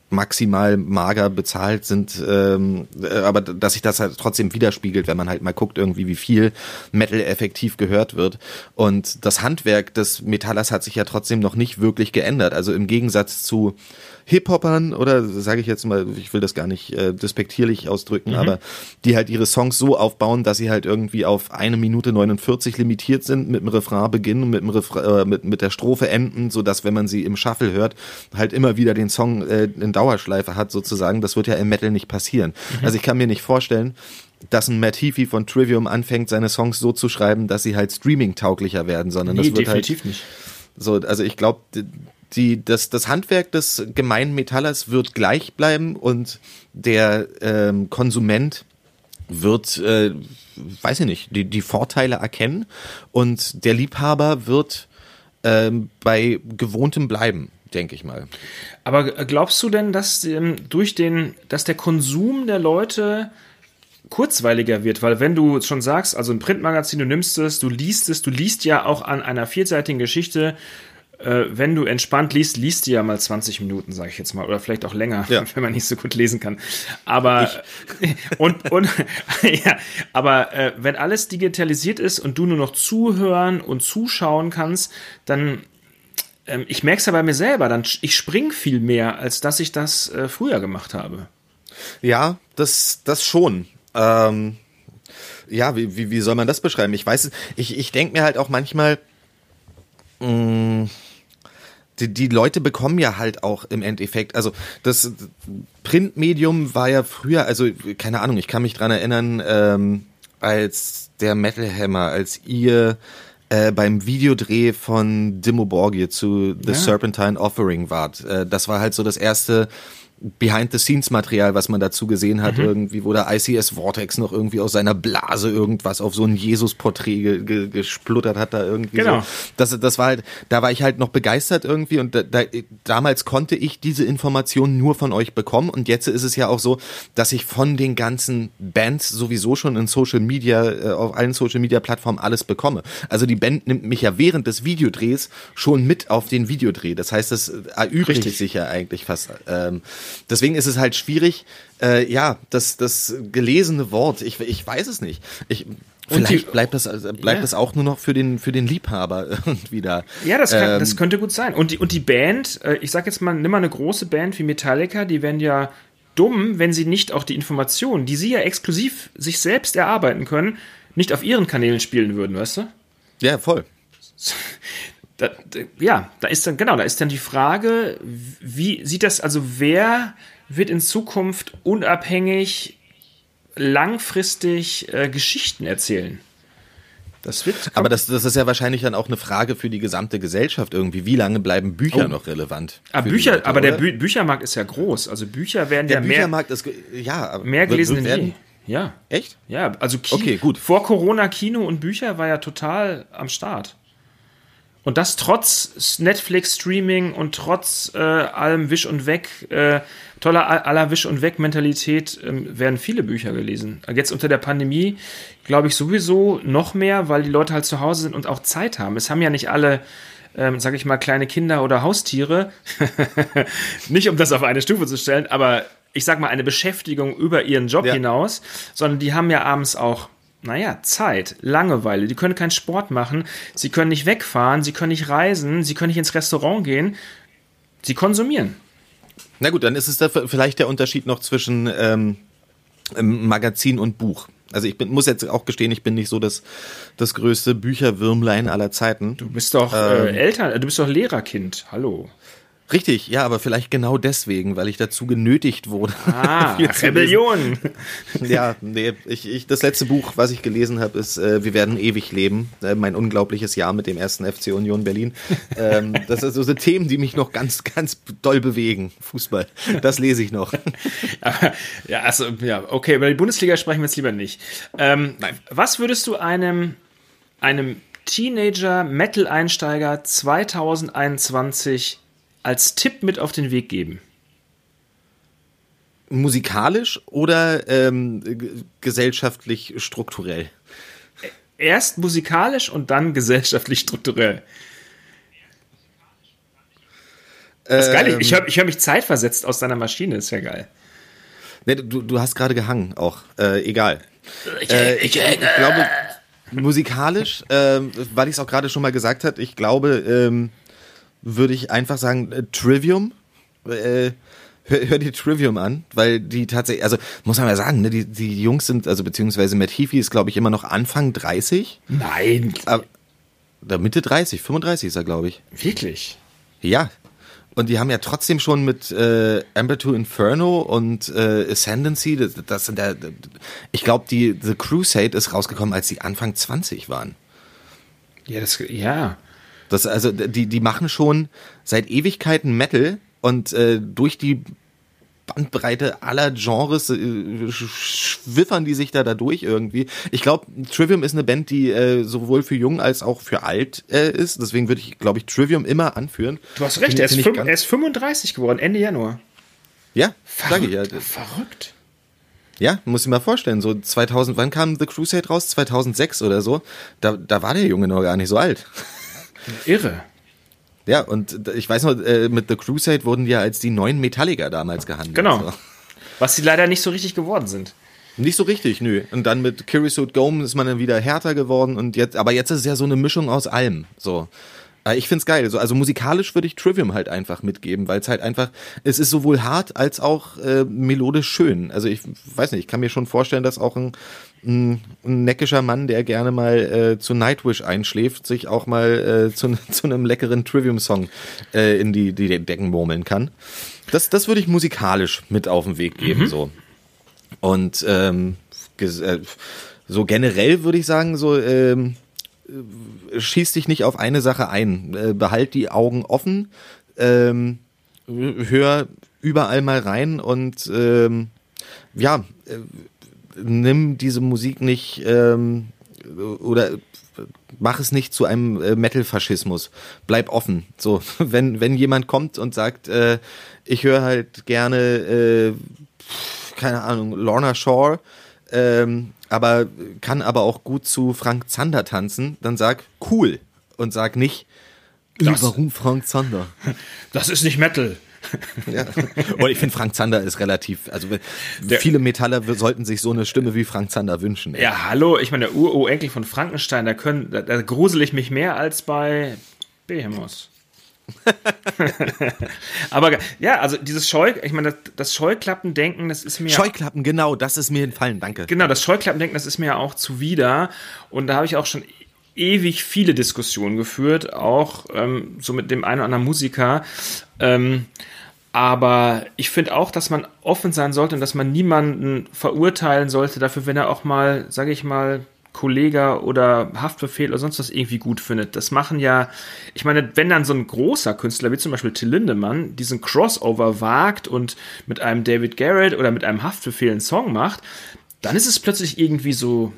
maximal mager bezahlt sind, ähm, äh, aber dass sich das halt trotzdem widerspiegelt, wenn man halt mal guckt irgendwie, wie viel Metal effektiv gehört wird. Und das Handwerk des Metallers hat sich ja trotzdem noch nicht wirklich geändert. Also im Gegensatz zu Hip-Hopern oder sage ich jetzt mal, ich will das gar nicht äh, despektierlich ausdrücken, mhm. aber die halt ihre Songs so aufbauen, dass sie halt irgendwie auf eine Minute 49 limitiert sind, mit dem Refrain beginnen und mit, dem Refrain, äh, mit, mit der Strophe enden, so dass wenn man sie im Shuffle hört, halt immer wieder den Song äh, in Dauerschleife hat sozusagen. Das wird ja im Metal nicht passieren. Mhm. Also ich kann mir nicht vorstellen, dass ein Matt Heafy von Trivium anfängt, seine Songs so zu schreiben, dass sie halt streaming-tauglicher werden, sondern nee, das wird halt definitiv halt, nicht. So, also ich glaube, die, das, das Handwerk des gemeinen Metallers wird gleich bleiben und der ähm, Konsument wird, äh, weiß ich nicht, die, die Vorteile erkennen und der Liebhaber wird ähm, bei gewohntem bleiben, denke ich mal. Aber glaubst du denn, dass ähm, durch den, dass der Konsum der Leute kurzweiliger wird, weil wenn du schon sagst, also ein Printmagazin, du nimmst es, du liest es, du liest ja auch an einer vierseitigen Geschichte äh, wenn du entspannt liest, liest du ja mal 20 Minuten, sage ich jetzt mal, oder vielleicht auch länger, ja. wenn man nicht so gut lesen kann. Aber und und ja, aber äh, wenn alles digitalisiert ist und du nur noch zuhören und zuschauen kannst, dann ähm, ich merke es ja bei mir selber, dann ich spring viel mehr, als dass ich das äh, früher gemacht habe. Ja, das das schon. Ähm, ja, wie, wie, wie soll man das beschreiben? Ich weiß, ich, ich denke mir halt auch manchmal, mh, mm, die, die Leute bekommen ja halt auch im Endeffekt, also das Printmedium war ja früher, also keine Ahnung, ich kann mich dran erinnern, ähm, als der Metal Hammer, als ihr äh, beim Videodreh von Dimmo Borgir zu The ja. Serpentine Offering wart. Äh, das war halt so das erste Behind-the-Scenes-Material, was man dazu gesehen hat, mhm. irgendwie, wo der ICS Vortex noch irgendwie aus seiner Blase irgendwas auf so ein Jesus-Porträt ge ge gespluttert hat, da irgendwie genau. so. Das, das war halt, da war ich halt noch begeistert irgendwie und da, da, damals konnte ich diese Informationen nur von euch bekommen und jetzt ist es ja auch so, dass ich von den ganzen Bands sowieso schon in Social Media, äh, auf allen Social Media Plattformen alles bekomme. Also die Band nimmt mich ja während des Videodrehs schon mit auf den Videodreh. Das heißt, das erübrigt sich ja eigentlich fast. Ähm, Deswegen ist es halt schwierig, äh, ja, das, das gelesene Wort, ich, ich weiß es nicht. Ich, Vielleicht bleibt das, also bleibt ja. das auch nur noch für den, für den Liebhaber irgendwie da. Ja, das, kann, ähm, das könnte gut sein. Und die, und die Band, äh, ich sag jetzt mal, nimm mal eine große Band wie Metallica, die werden ja dumm, wenn sie nicht auch die Informationen, die sie ja exklusiv sich selbst erarbeiten können, nicht auf ihren Kanälen spielen würden, weißt du? Ja, voll. Da, ja, da ist dann, genau, da ist dann die Frage, wie sieht das, also wer wird in Zukunft unabhängig langfristig äh, Geschichten erzählen? Das wird. Aber das, das ist ja wahrscheinlich dann auch eine Frage für die gesamte Gesellschaft irgendwie. Wie lange bleiben Bücher oh. noch relevant? Ah, Bücher, Leute, aber der Bü Büchermarkt ist ja groß. Also Bücher werden der ja mehr. Büchermarkt ist ja mehr gelesen denn je. Ja. Echt? Ja, also Kino, okay, gut. Vor Corona Kino und Bücher war ja total am Start. Und das trotz Netflix-Streaming und trotz äh, allem Wisch und Weg, äh, toller aller Wisch und Weg-Mentalität äh, werden viele Bücher gelesen. Jetzt unter der Pandemie glaube ich sowieso noch mehr, weil die Leute halt zu Hause sind und auch Zeit haben. Es haben ja nicht alle ähm, sage ich mal, kleine Kinder oder Haustiere. nicht um das auf eine Stufe zu stellen, aber ich sag mal, eine Beschäftigung über ihren Job ja. hinaus, sondern die haben ja abends auch naja, Zeit, Langeweile. Die können keinen Sport machen, sie können nicht wegfahren, sie können nicht reisen, sie können nicht ins Restaurant gehen. Sie konsumieren. Na gut, dann ist es da vielleicht der Unterschied noch zwischen ähm, Magazin und Buch. Also ich bin, muss jetzt auch gestehen, ich bin nicht so das, das größte Bücherwürmlein aller Zeiten. Du bist doch äh, ähm, äh, Eltern, du bist doch Lehrerkind. Hallo. Richtig, ja, aber vielleicht genau deswegen, weil ich dazu genötigt wurde. Ah, Rebellion. Ja, nee, ich, ich, das letzte Buch, was ich gelesen habe, ist äh, Wir werden ewig leben. Äh, mein unglaubliches Jahr mit dem ersten FC Union Berlin. ähm, das sind so so Themen, die mich noch ganz, ganz doll bewegen. Fußball. Das lese ich noch. Ja, also, ja, okay, über die Bundesliga sprechen wir jetzt lieber nicht. Ähm, Nein. Was würdest du einem, einem Teenager-Metal-Einsteiger 2021 als Tipp mit auf den Weg geben? Musikalisch oder ähm, gesellschaftlich strukturell? Erst musikalisch und dann gesellschaftlich strukturell. Das ist geil. Ähm, Ich, ich höre ich hör mich zeitversetzt aus deiner Maschine, ist ja geil. Nee, du, du hast gerade gehangen auch. Äh, egal. Äh, ich, ich glaube, musikalisch, ähm, weil ich es auch gerade schon mal gesagt hat, ich glaube, ähm, würde ich einfach sagen, äh, Trivium. Äh, hör, hör dir Trivium an, weil die tatsächlich, also muss man mal sagen, ne, die, die Jungs sind, also beziehungsweise Matt Heafy ist, glaube ich, immer noch Anfang 30. Nein, Aber, Mitte 30, 35 ist er, glaube ich. wirklich. Ja. Und die haben ja trotzdem schon mit äh, Amber to Inferno und äh, Ascendancy, das, das sind ja, ich glaube, die The Crusade ist rausgekommen, als die Anfang 20 waren. Ja, das, ja. Das, also die, die machen schon seit Ewigkeiten Metal und äh, durch die Bandbreite aller Genres äh, sch- schwiffern die sich da dadurch irgendwie. Ich glaube, Trivium ist eine Band, die äh, sowohl für jung als auch für alt äh, ist. Deswegen würde ich, glaube ich, Trivium immer anführen. Du hast recht, er ist, fünf, er ist 35 geworden, Ende Januar. Ja, ich ja. Verrückt. Ja, muss ich mal vorstellen, so 2000, wann kam The Crusade raus? 2006 oder so. Da, da war der Junge noch gar nicht so alt. Irre. Ja, und ich weiß noch, äh, mit The Crusade wurden ja als die neuen Metallica damals gehandelt. Genau. So. Was sie leider nicht so richtig geworden sind. Nicht so richtig, nö. Und dann mit Curiosuit Gome ist man dann wieder härter geworden und jetzt, aber jetzt ist es ja so eine Mischung aus allem. So. Äh, Ich find's geil. So, also musikalisch würde ich Trivium halt einfach mitgeben, weil es halt einfach, es ist sowohl hart als auch äh, melodisch schön. Also ich weiß nicht, ich kann mir schon vorstellen, dass auch ein, ein, ein neckischer Mann, der gerne mal äh, zu Nightwish einschläft, sich auch mal äh, zu, zu einem leckeren Trivium-Song äh, in die, die Decken murmeln kann. Das, das würde ich musikalisch mit auf den Weg geben. So. Und ähm, äh, so generell würde ich sagen, so ähm, äh, schieß dich nicht auf eine Sache ein. Äh, behalt die Augen offen, ähm, hör überall mal rein und ähm, ja, äh, nimm diese Musik nicht ähm, oder mach es nicht zu einem äh, Metal-Faschismus. Bleib offen. So, wenn, wenn jemand kommt und sagt, äh, ich höre halt gerne, äh, keine Ahnung, Lorna Shore, ähm, aber kann aber auch gut zu Frank Zander tanzen, dann sag cool und sag nicht, Das- warum Frank Zander? Das ist nicht Metal. Ja. Und ich finde, Frank Zander ist relativ, also viele Metaller sollten sich so eine Stimme wie Frank Zander wünschen. ey. Ja, hallo, ich meine, der Ururenkel von Frankenstein, da, können, da, da grusel ich mich mehr als bei Behemoth. Aber ja, also dieses Scheu, ich meine, das, das Scheuklappendenken, das ist mir. Scheuklappen, genau, das ist mir entfallen, danke. Genau, das Scheuklappendenken, das ist mir ja auch zuwider. Und da habe ich auch schon ewig viele Diskussionen geführt, auch ähm, so mit dem einen oder anderen Musiker. Ähm, aber ich finde auch, dass man offen sein sollte und dass man niemanden verurteilen sollte dafür, wenn er auch mal, sage ich mal, Kollege oder Haftbefehl oder sonst was irgendwie gut findet. Das machen ja, ich meine, wenn dann so ein großer Künstler wie zum Beispiel Till Lindemann diesen Crossover wagt und mit einem David Garrett oder mit einem Haftbefehl einen Song macht, dann ist es plötzlich irgendwie so,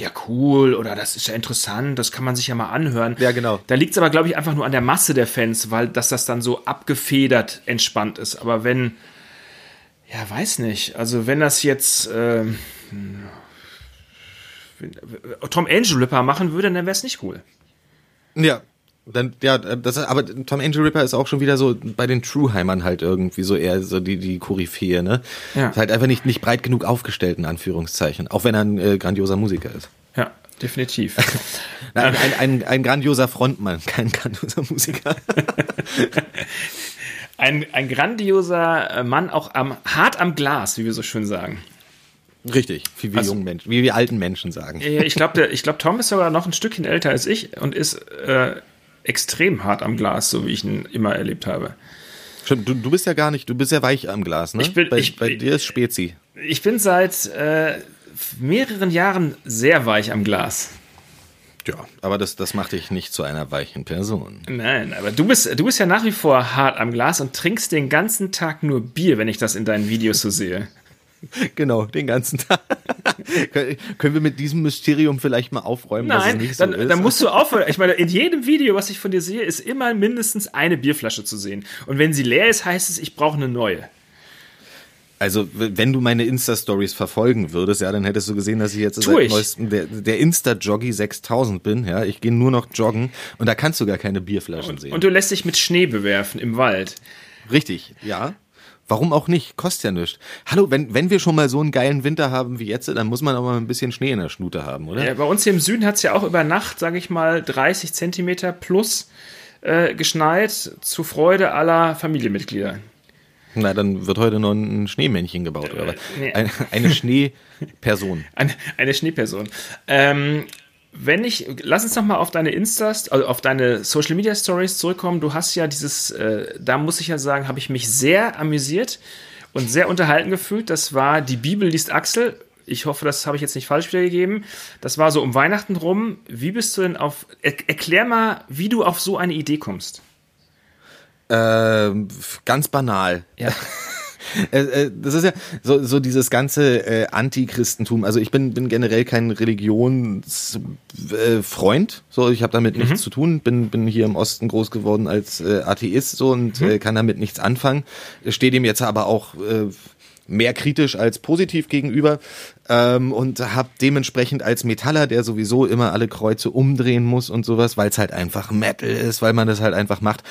ja cool oder das ist ja interessant, das kann man sich ja mal anhören. Ja, genau. Da liegt es aber, glaube ich, einfach nur an der Masse der Fans, weil dass das dann so abgefedert entspannt ist. Aber wenn, ja, weiß nicht, also wenn das jetzt ähm, wenn, Tom Angel Ripper machen würde, dann wäre es nicht cool. Ja. Dann, ja, das, aber Tom Angel Ripper ist auch schon wieder so bei den Trueheimern halt irgendwie so eher so die, die Koryphäe, ne? Ja. Ist halt einfach nicht, nicht breit genug aufgestellt, in Anführungszeichen. Auch wenn er ein äh, grandioser Musiker ist. Ja, definitiv. Nein, ein, ein, ein grandioser Frontmann, kein grandioser Musiker. ein, ein grandioser äh, Mann, auch am, hart am Glas, wie wir so schön sagen. Richtig, wie wir Also- jungen Menschen, wie wir alten Menschen sagen. Ich glaube, glaub, Tom ist sogar noch ein Stückchen älter als ich und ist äh, extrem hart am Glas, so wie ich ihn immer erlebt habe. Stimmt, du, du bist ja gar nicht, du bist ja weich am Glas, ne? Ich bin- bei, ich- bei dir ist Spezi. Ich bin seit äh, mehreren Jahren sehr weich am Glas. Ja, aber das, das macht dich nicht zu einer weichen Person. Nein, aber du bist, du bist ja nach wie vor hart am Glas und trinkst den ganzen Tag nur Bier, wenn ich das in deinen Videos so sehe. Genau, den ganzen Tag. Können- wir mit diesem Mysterium vielleicht mal aufräumen, dass es Nein, nicht dann, so ist? dann musst du aufhören. Ich meine, in jedem Video, was ich von dir sehe, ist immer mindestens eine Bierflasche zu sehen. Und wenn sie leer ist, heißt es, ich brauche eine neue. Also, wenn du meine Insta-Stories verfolgen würdest, ja, dann hättest du gesehen, dass ich jetzt seit ich. neuestem der, der Insta-Joggy 6000 bin, ja. Ich gehe nur noch joggen und da kannst du gar keine Bierflaschen sehen. Und du lässt dich mit Schnee bewerfen im Wald. Richtig, ja. Warum auch nicht? Kostet ja nichts. Hallo, wenn, wenn wir schon mal so einen geilen Winter haben wie jetzt, dann muss man auch mal ein bisschen Schnee in der Schnute haben, oder? Ja, bei uns hier im Süden hat es ja auch über Nacht, sage ich mal, 30 Zentimeter plus äh, geschneit, zu Freude aller Familienmitglieder. Na, dann wird heute noch ein Schneemännchen gebaut, oder? was? nee. Eine, eine Schneeperson. Eine, eine Schneeperson. Ähm, wenn ich, lass uns noch mal auf deine Instas, also auf deine Social Media Stories zurückkommen. Du hast ja dieses, äh, da muss ich ja sagen, habe ich mich sehr amüsiert und sehr unterhalten gefühlt. Das war die Bibel liest Axel. Ich hoffe, das habe ich jetzt nicht falsch wiedergegeben. Das war so um Weihnachten rum. Wie bist du denn auf, er, erklär mal, wie du auf so eine Idee kommst. Ähm, ganz banal. Ja. Äh, äh, das ist ja so, so dieses ganze äh, Antichristentum. Also ich bin, bin generell kein Religionsfreund. Äh, so, ich habe damit nichts zu tun. Bin, bin hier im Osten groß geworden als äh, Atheist so und äh, kann damit nichts anfangen. Stehe dem jetzt aber auch äh, mehr kritisch als positiv gegenüber ähm, und habe dementsprechend als Metaller, der sowieso immer alle Kreuze umdrehen muss und sowas, weil es halt einfach Metal ist, weil man das halt einfach macht,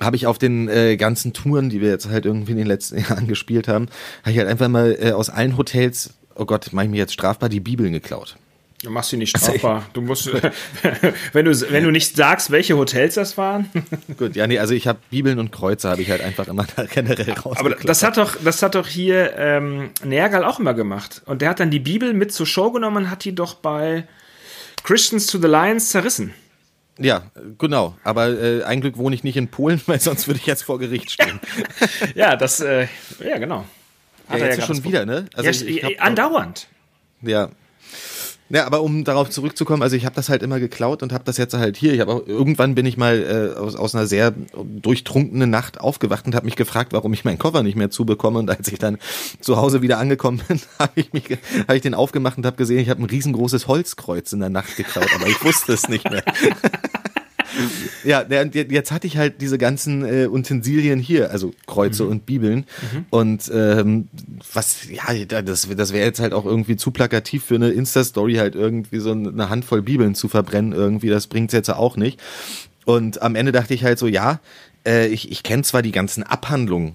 habe ich auf den äh, ganzen Touren, die wir jetzt halt irgendwie in den letzten Jahren gespielt haben, habe ich halt einfach mal äh, aus allen Hotels, oh Gott, mache ich mir jetzt strafbar, die Bibeln geklaut. Du machst sie nicht strafbar. Du musst, wenn du, wenn du nicht sagst, welche Hotels das waren. Gut, ja, nee, also ich habe Bibeln und Kreuze habe ich halt einfach immer generell raus. Aber das hat doch, das hat doch hier ähm, Nergal auch immer gemacht. Und der hat dann die Bibel mit zur Show genommen und hat die doch bei Christians to the Lions zerrissen. Ja, genau. Aber äh, ein Glück wohne ich nicht in Polen, weil sonst würde ich jetzt vor Gericht stehen. Ja, das, äh, ja, genau. Ja, Hat er jetzt grad schon wieder, ne? ja, ich, ich andauernd. Ja. Ja, aber um darauf zurückzukommen, also ich habe das halt immer geklaut und habe das jetzt halt hier. Ich habe irgendwann bin ich mal äh, aus, aus einer sehr durchtrunkenen Nacht aufgewacht und habe mich gefragt, warum ich meinen Koffer nicht mehr zubekomme. Und als ich dann zu Hause wieder angekommen bin, habe ich mich, habe ich den aufgemacht und habe gesehen, ich habe ein riesengroßes Holzkreuz in der Nacht geklaut, aber ich wusste es nicht mehr. Ja, jetzt hatte ich halt diese ganzen äh, Utensilien hier, also Kreuze und Bibeln. Und ähm, was, ja, das, das wäre jetzt halt auch irgendwie zu plakativ für eine Insta-Story, halt irgendwie so eine Handvoll Bibeln zu verbrennen, irgendwie, das bringt's jetzt auch nicht. Und am Ende dachte ich halt so, ja, äh, ich, ich kenne zwar die ganzen Abhandlungen,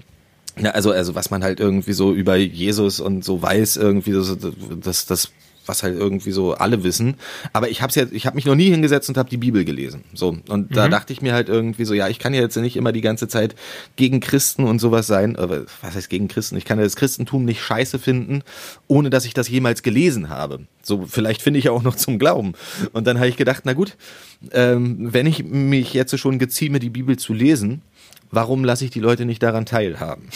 ja, also, also was man halt irgendwie so über Jesus und so weiß, irgendwie so, das, das, was halt irgendwie so alle wissen. Aber ich hab's jetzt, ich habe mich noch nie hingesetzt und habe die Bibel gelesen. So und da dachte ich mir halt irgendwie so, ja, ich kann ja jetzt nicht immer die ganze Zeit gegen Christen und sowas sein. Aber was heißt gegen Christen? Ich kann ja das Christentum nicht scheiße finden, ohne dass ich das jemals gelesen habe. So vielleicht finde ich ja auch noch zum Glauben. Und dann habe ich gedacht, na gut, ähm, wenn ich mich jetzt schon gezieme, die Bibel zu lesen, warum lasse ich die Leute nicht daran teilhaben?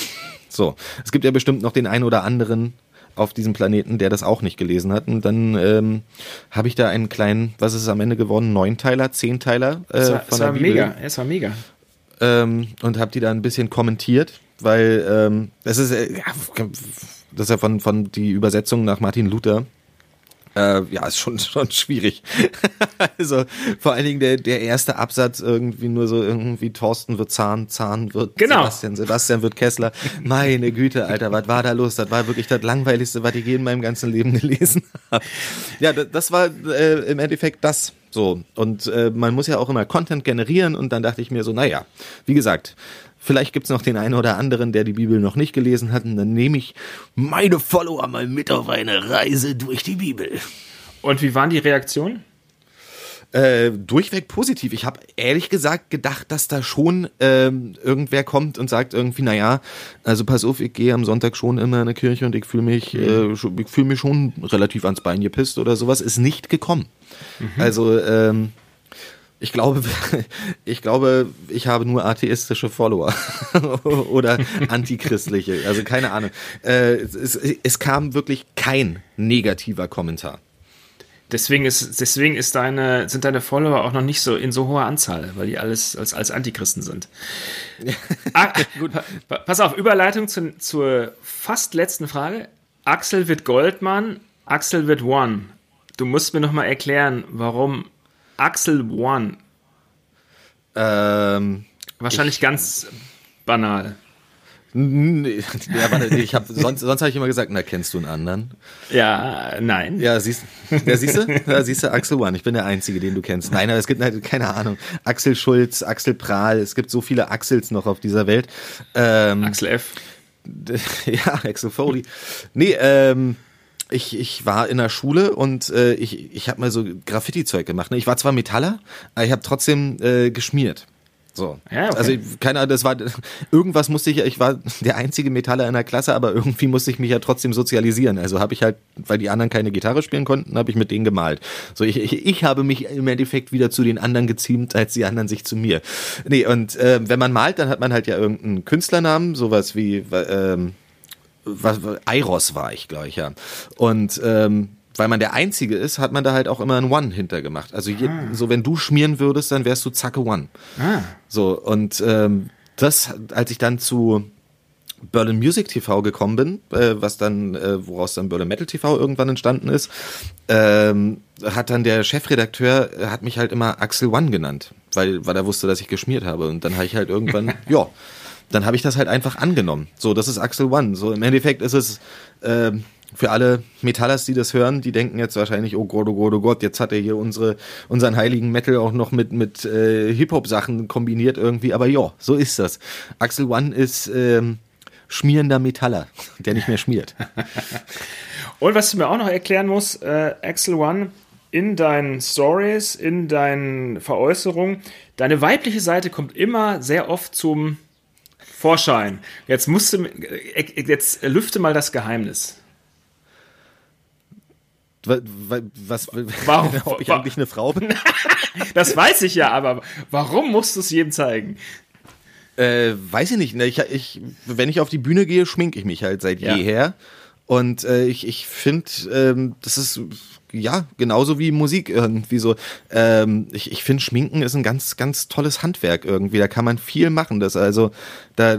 So, es gibt ja bestimmt noch den einen oder anderen auf diesem Planeten, der das auch nicht gelesen hat. Und dann ähm, habe ich da einen kleinen, was ist es am Ende geworden, Neunteiler, Zehnteiler äh, Es war, von es der war Bibel mega. Es war mega. ähm, und habe die da ein bisschen kommentiert, weil ähm, das ist äh, ja, das ist ja von von die Übersetzung nach Martin Luther. Äh, ja, ist schon schon schwierig. also vor allen Dingen der der erste Absatz irgendwie nur so irgendwie Thorsten wird Zahn, Zahn wird Genau. Sebastian, Sebastian wird Kessler. Meine Güte, Alter, was war da los? Das war wirklich das langweiligste, was ich je in meinem ganzen Leben gelesen habe. Ja, das, das war äh, im Endeffekt das. So, und äh, man muss ja auch immer Content generieren und dann dachte ich mir so, naja, wie gesagt, vielleicht gibt's noch den einen oder anderen, der die Bibel noch nicht gelesen hat und dann nehme ich meine Follower mal mit auf eine Reise durch die Bibel. Und wie waren die Reaktionen? Äh, durchweg positiv. Ich habe ehrlich gesagt gedacht, dass da schon ähm, irgendwer kommt und sagt irgendwie, naja, also pass auf, ich gehe am Sonntag schon immer in eine Kirche und ich fühle mich, äh, schon- ich fühle mich schon relativ ans Bein gepisst oder sowas. Ist nicht gekommen. Also ähm, Ich glaube, ich glaube, ich habe nur atheistische Follower oder antichristliche. Also keine Ahnung. Äh, es, es, kam wirklich kein negativer Kommentar. Deswegen ist, deswegen ist deine, sind deine Follower auch noch nicht so in so hoher Anzahl, weil die alles als, als Antichristen sind. ah, gut. Pass auf, Überleitung zu, zur fast letzten Frage. Axel wird Goldmann, Axel wird One. Du musst mir noch mal erklären, warum Axel One. Ähm, Wahrscheinlich ich, ganz banal. Ja, warte, ich hab, sonst, sonst habe ich immer gesagt, na, kennst du einen anderen? Ja, nein. Ja, siehst, ja, siehst du? Ja, siehst du, Axel One, ich bin der Einzige, den du kennst. Nein, aber es gibt halt, keine Ahnung, Axel Schulz, Axel Prahl, es gibt so viele Axels noch auf dieser Welt. Ähm, Axel F. Ja, Axel Foley. Nee, ähm, ich, ich war in der Schule und äh, ich, ich habe mal so Graffiti-Zeug gemacht. Ne? Ich war zwar Metaller, aber ich habe trotzdem äh, geschmiert. So. Ja, okay. Also keine Ahnung, das war irgendwas musste ich, ich war der einzige Metaller in der Klasse, aber irgendwie musste ich mich ja trotzdem sozialisieren. Also habe ich halt, weil die anderen keine Gitarre spielen konnten, habe ich mit denen gemalt. So ich, ich, ich habe mich im Endeffekt wieder zu den anderen geziemt, als die anderen sich zu mir. Nee, und äh, wenn man malt, dann hat man halt ja irgendeinen Künstlernamen, sowas wie ähm, was, Eiros war ich, glaube ich, ja. Und ähm, weil man der Einzige ist, hat man da halt auch immer ein One hintergemacht. Also je, ah. so, wenn du schmieren würdest, dann wärst du Zacke One. Ah. So, und ähm, das, als ich dann zu Berlin Music TV gekommen bin, äh, was dann, äh, woraus dann Berlin Metal TV irgendwann entstanden ist, ähm, hat dann der Chefredakteur, äh, hat mich halt immer Axel One genannt, weil, weil er wusste, dass ich geschmiert habe. Und dann habe ich halt irgendwann, ja, dann habe ich das halt einfach angenommen. So, das ist Axel One. So, im Endeffekt ist es, äh, für alle Metallers, die das hören, die denken jetzt wahrscheinlich, oh Gott, oh Gott, oh Gott, jetzt hat er hier unsere, unseren heiligen Metal auch noch mit, mit äh, Hip-Hop-Sachen kombiniert irgendwie. Aber ja, so ist das. Axel One ist ähm, schmierender Metaller, der nicht mehr schmiert. Und was du mir auch noch erklären musst, äh, Axel One, in deinen Stories, in deinen Veräußerungen, deine weibliche Seite kommt immer sehr oft zum Vorschein. Jetzt musst du, äh, jetzt lüfte mal das Geheimnis. Was, was, warum? Ob ich eigentlich eine Frau bin? das weiß ich ja, aber warum musst du es jedem zeigen? Äh, weiß ich nicht. Ne? Ich, ich, wenn ich auf die Bühne gehe, schminke ich mich halt seit ja. jeher. Und äh, ich, ich finde, ähm, das ist ja, genauso wie Musik irgendwie so. Ähm, ich ich finde, Schminken ist ein ganz, ganz tolles Handwerk irgendwie. Da kann man viel machen. Das also da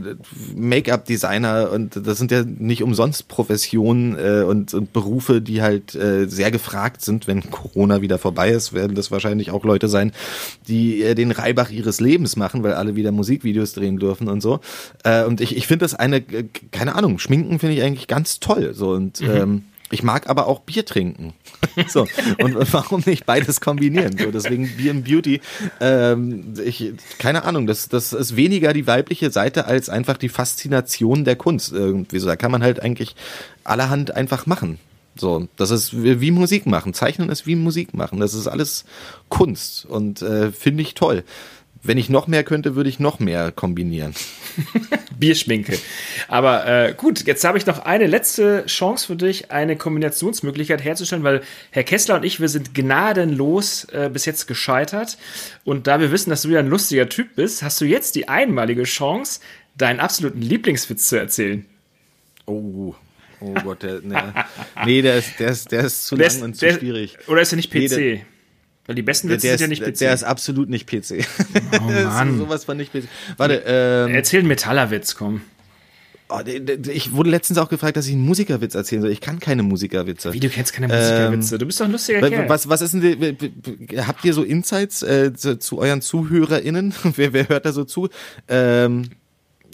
Make-up-Designer und das sind ja nicht umsonst Professionen äh, und, und Berufe, die halt äh, sehr gefragt sind. Wenn Corona wieder vorbei ist, werden das wahrscheinlich auch Leute sein, die äh, den Reibach ihres Lebens machen, weil alle wieder Musikvideos drehen dürfen und so. Äh, und ich, ich finde das eine, äh, keine Ahnung, Schminken finde ich eigentlich ganz toll. So und mhm. ähm, ich mag aber auch Bier trinken. so, und warum nicht beides kombinieren? So, deswegen Bier und Beauty. Ähm, ich, keine Ahnung, das, das ist weniger die weibliche Seite als einfach die Faszination der Kunst. Irgendwie so, da kann man halt eigentlich allerhand einfach machen. So, das ist wie Musik machen. Zeichnen ist wie Musik machen. Das ist alles Kunst und äh, finde ich toll. Wenn ich noch mehr könnte, würde ich noch mehr kombinieren. Bierschminke. Aber äh, gut, jetzt habe ich noch eine letzte Chance für dich, eine Kombinationsmöglichkeit herzustellen, weil Herr Kessler und ich, wir sind gnadenlos äh, bis jetzt gescheitert. Und da wir wissen, dass du ja ein lustiger Typ bist, hast du jetzt die einmalige Chance, deinen absoluten Lieblingswitz zu erzählen. Oh, Oh Gott, der, nee. nee, der ist, der ist, der ist zu der lang ist, und zu schwierig. Oder ist er nicht PC? Nee, der, weil die besten Witze der, sind ja nicht PC. Der ist absolut nicht PC. Oh Mann. sowas von nicht PC. Warte, ähm, Erzähl einen Metallerwitz, komm. Oh, ich wurde letztens auch gefragt, dass ich einen Musikerwitz erzählen soll. Ich kann keine Musikerwitze. Wie, du kennst keine Musikerwitze? Ähm, du bist doch ein lustiger Kerl. Was, was ist denn, habt ihr so Insights äh, zu, zu, euren ZuhörerInnen? wer, wer hört da so zu? Ähm,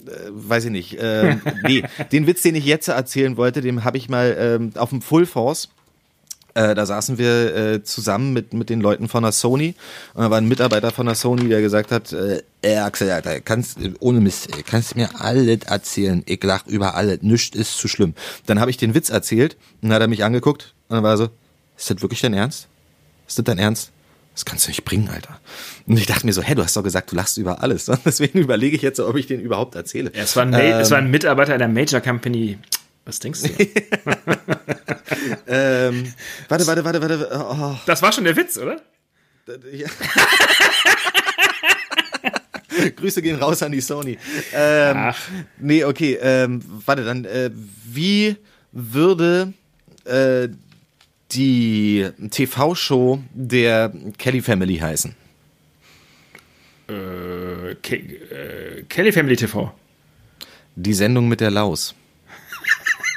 äh, weiß ich nicht. Ähm, nee, den Witz, den ich jetzt erzählen wollte, den habe ich mal ähm, auf dem Full Force äh, da saßen wir äh, zusammen mit, mit den Leuten von der Sony und da war ein Mitarbeiter von der Sony, der gesagt hat, äh, ey Axel, Alter, kannst, ohne Mist, kannst mir alles erzählen, ich lach über alles, nichts ist zu schlimm. Dann habe ich den Witz erzählt und dann hat er mich angeguckt und dann war er so, ist das wirklich dein Ernst? Ist das dein Ernst? Das kannst du nicht bringen, Alter. Und ich dachte mir so, hä, du hast doch gesagt, du lachst über alles. Deswegen überlege ich jetzt, ob ich den überhaupt erzähle. Ja, es, war ein ähm, es war ein Mitarbeiter einer Major Company was denkst du? ähm, warte, warte, warte, warte. Oh. Das war schon der Witz, oder? Ja. Grüße gehen raus an die Sony. Ähm, Ach. Nee, okay, ähm, warte, dann, äh, wie würde äh, die TV-Show der Kelly Family heißen? Äh, Ke äh, Kelly Family TV. Die Sendung mit der Laus.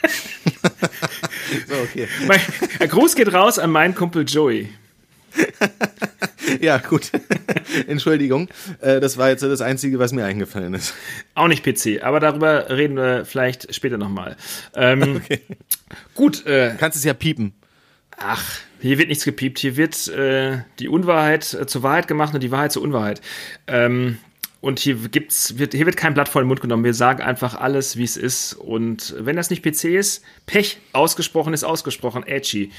so, okay. Mein, ein Gruß geht raus an meinen Kumpel Joey. Ja, gut. Entschuldigung. Äh, das war jetzt das Einzige, was mir eingefallen ist. Auch nicht PC, aber darüber reden wir vielleicht später nochmal. Ähm, Gut, äh, Kannst es ja piepen. ach, hier wird nichts gepiept. Hier wird äh, die Unwahrheit äh, zur Wahrheit gemacht und die Wahrheit zur Unwahrheit. Ähm, und hier gibt's, wird, hier wird kein Blatt vor den Mund genommen. Wir sagen einfach alles, wie es ist. Und wenn das nicht PC ist, Pech, ausgesprochen ist ausgesprochen, edgy.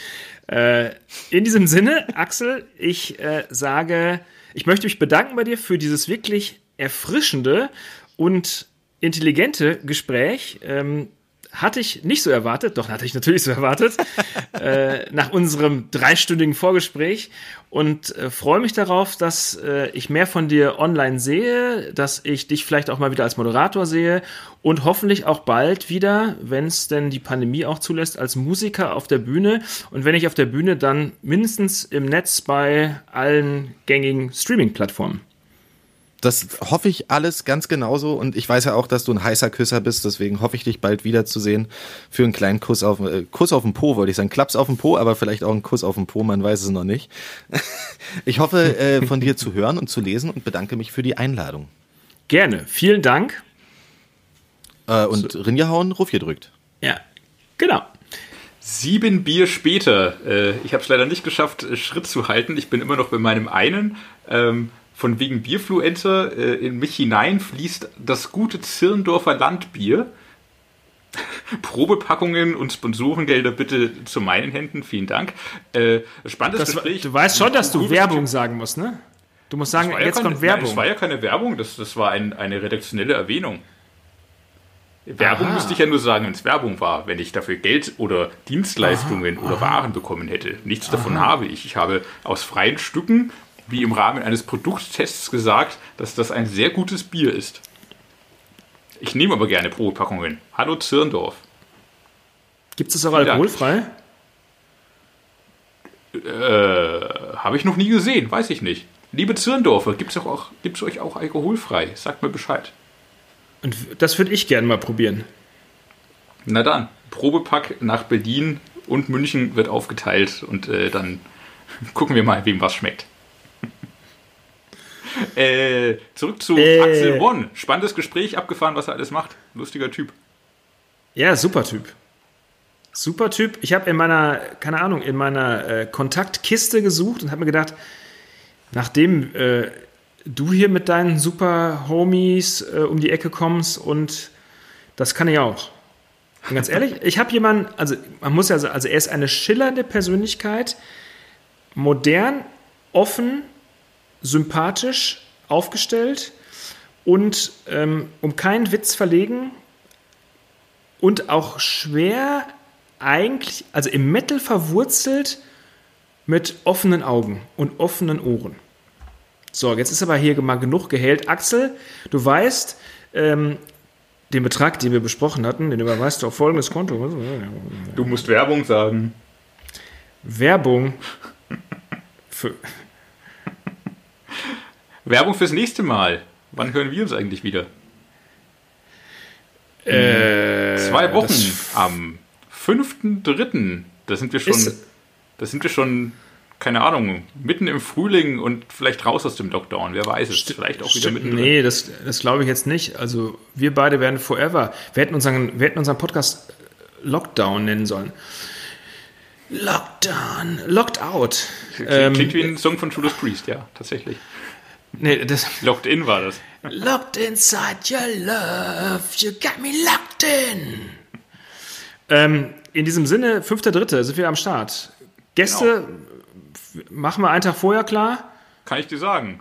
Äh, in diesem Sinne, Axel, ich äh, sage, ich möchte mich bedanken bei dir für dieses wirklich erfrischende und intelligente Gespräch. Ähm, hatte ich nicht so erwartet, doch hatte ich natürlich so erwartet, äh, nach unserem dreistündigen Vorgespräch und äh, freue mich darauf, dass äh, ich mehr von dir online sehe, dass ich dich vielleicht auch mal wieder als Moderator sehe und hoffentlich auch bald wieder, wenn es denn die Pandemie auch zulässt, als Musiker auf der Bühne und wenn ich auf der Bühne, dann mindestens im Netz bei allen gängigen Streaming-Plattformen. Das hoffe ich alles ganz genauso und ich weiß ja auch, dass du ein heißer Küsser bist, deswegen hoffe ich dich bald wiederzusehen für einen kleinen Kuss auf äh, Kuss auf den Po, wollte ich sagen, Klaps auf den Po, aber vielleicht auch einen Kuss auf den Po, man weiß es noch nicht. Ich hoffe, äh, von dir zu hören und zu lesen und bedanke mich für die Einladung. Gerne, vielen Dank. Äh, und Rinjahauen, Ruf gedrückt. Ja, genau. Sieben Bier später. Äh, ich habe es leider nicht geschafft, äh, Schritt zu halten. Ich bin immer noch bei meinem einen. Ähm, von wegen Bierfluencer äh, in mich hinein fließt das gute Zirndorfer Landbier. Probepackungen und Sponsorengelder bitte zu meinen Händen. Vielen Dank. Äh, spannendes Das, Gespräch. du weißt schon, dass du Werbung sagen musst, ne? Du musst sagen, ja jetzt keine, kommt Werbung. Nein, das war ja keine Werbung, das, das war ein, eine redaktionelle Erwähnung. Werbung Aha. müsste ich ja nur sagen, wenn es Werbung war, wenn ich dafür Geld oder Dienstleistungen oder Waren bekommen hätte. Nichts davon habe ich. Ich habe aus freien Stücken, wie im Rahmen eines Produkttests gesagt, dass das ein sehr gutes Bier ist. Ich nehme aber gerne Probepackungen. Hallo Zirndorf. Gibt es das auch alkoholfrei? Äh, habe ich noch nie gesehen, weiß ich nicht. Liebe Zirndorfer, gibt es auch, gibt's euch auch alkoholfrei? Sagt mir Bescheid. Und das würde ich gerne mal probieren. Na dann, Probepack nach Berlin und München wird aufgeteilt und äh, dann gucken wir mal, wem was schmeckt. Äh, zurück zu Äh. Axel One. Spannendes Gespräch, abgefahren, was er alles macht. Lustiger Typ. Ja, super Typ. Super Typ. Ich habe in meiner, keine Ahnung, in meiner äh, Kontaktkiste gesucht und habe mir gedacht, nachdem äh, du hier mit deinen super Homies äh, um die Ecke kommst und das kann ich auch. Und ganz ehrlich, ich habe jemanden, also man muss ja also er ist eine schillernde Persönlichkeit, modern, offen, sympathisch aufgestellt und ähm, um keinen Witz verlegen und auch schwer eigentlich, also im Metal verwurzelt mit offenen Augen und offenen Ohren. So, jetzt ist aber hier mal genug gehält. Axel, du weißt, ähm, den Betrag, den wir besprochen hatten, den überweist du auf folgendes Konto. Du musst Werbung sagen. Werbung für, Werbung fürs nächste Mal. Wann hören wir uns eigentlich wieder? äh, Zwei Wochen am 5.3. Da sind wir schon. Ist- Da sind wir schon, keine Ahnung, mitten im Frühling und vielleicht raus aus dem Lockdown. Wer weiß es. Vielleicht auch wieder mitten nee, das, das glaube ich jetzt nicht. Also wir beide werden forever. Wir hätten unseren, wir hätten unseren Podcast Lockdown nennen sollen. Lockdown, Locked Out. Ähm, Klingt wie ein Song von Judas Priest, ja, tatsächlich. nee, das, Locked In war das. Locked inside your love, you got me locked in. Ähm, in diesem Sinne, 5.3. sind wir am Start. Gäste f- machen wir einen Tag vorher klar. Kann ich dir sagen.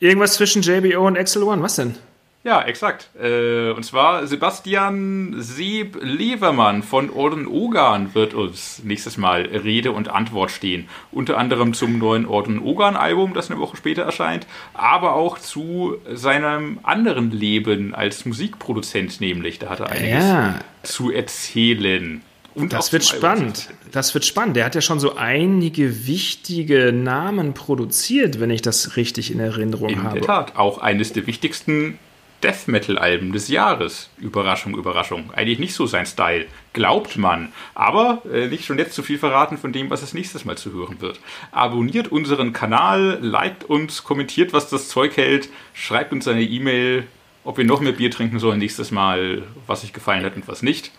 Irgendwas zwischen JBO und Excel One. Was denn? Ja, exakt. Äh, und zwar Sebastian Sieb Levermann von Orden Ogan wird uns nächstes Mal Rede und Antwort stehen. Unter anderem zum neuen Orden Ogan Album, das eine Woche später erscheint, aber auch zu seinem anderen Leben als Musikproduzent nämlich. Da hat er einiges Ja. zu erzählen. Und Das wird spannend. Das wird spannend. Der hat ja schon so einige wichtige Namen produziert, wenn ich das richtig in Erinnerung In habe. der Tat, auch eines der wichtigsten Death Metal-Alben des Jahres. Überraschung, Überraschung. Eigentlich nicht so sein Style, glaubt man. Aber äh, nicht schon jetzt zu viel verraten von dem, was es nächstes Mal zu hören wird. Abonniert unseren Kanal, liked uns, kommentiert, was das Zeug hält, schreibt uns eine E-Mail, ob wir noch mehr Bier trinken sollen nächstes Mal, was euch gefallen hat und was nicht.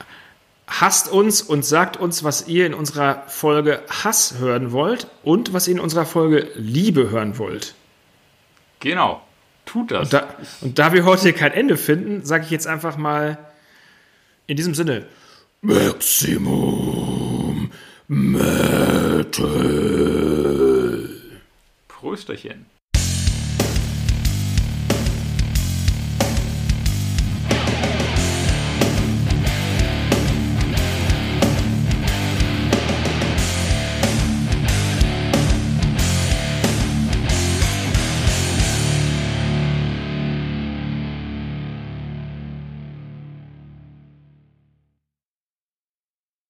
Hasst uns und sagt uns, was ihr in unserer Folge Hass hören wollt und was ihr in unserer Folge Liebe hören wollt. Genau, tut das. Da, und da wir heute hier kein Ende finden, sage ich jetzt einfach mal in diesem Sinne: Maximum Metal. Prösterchen.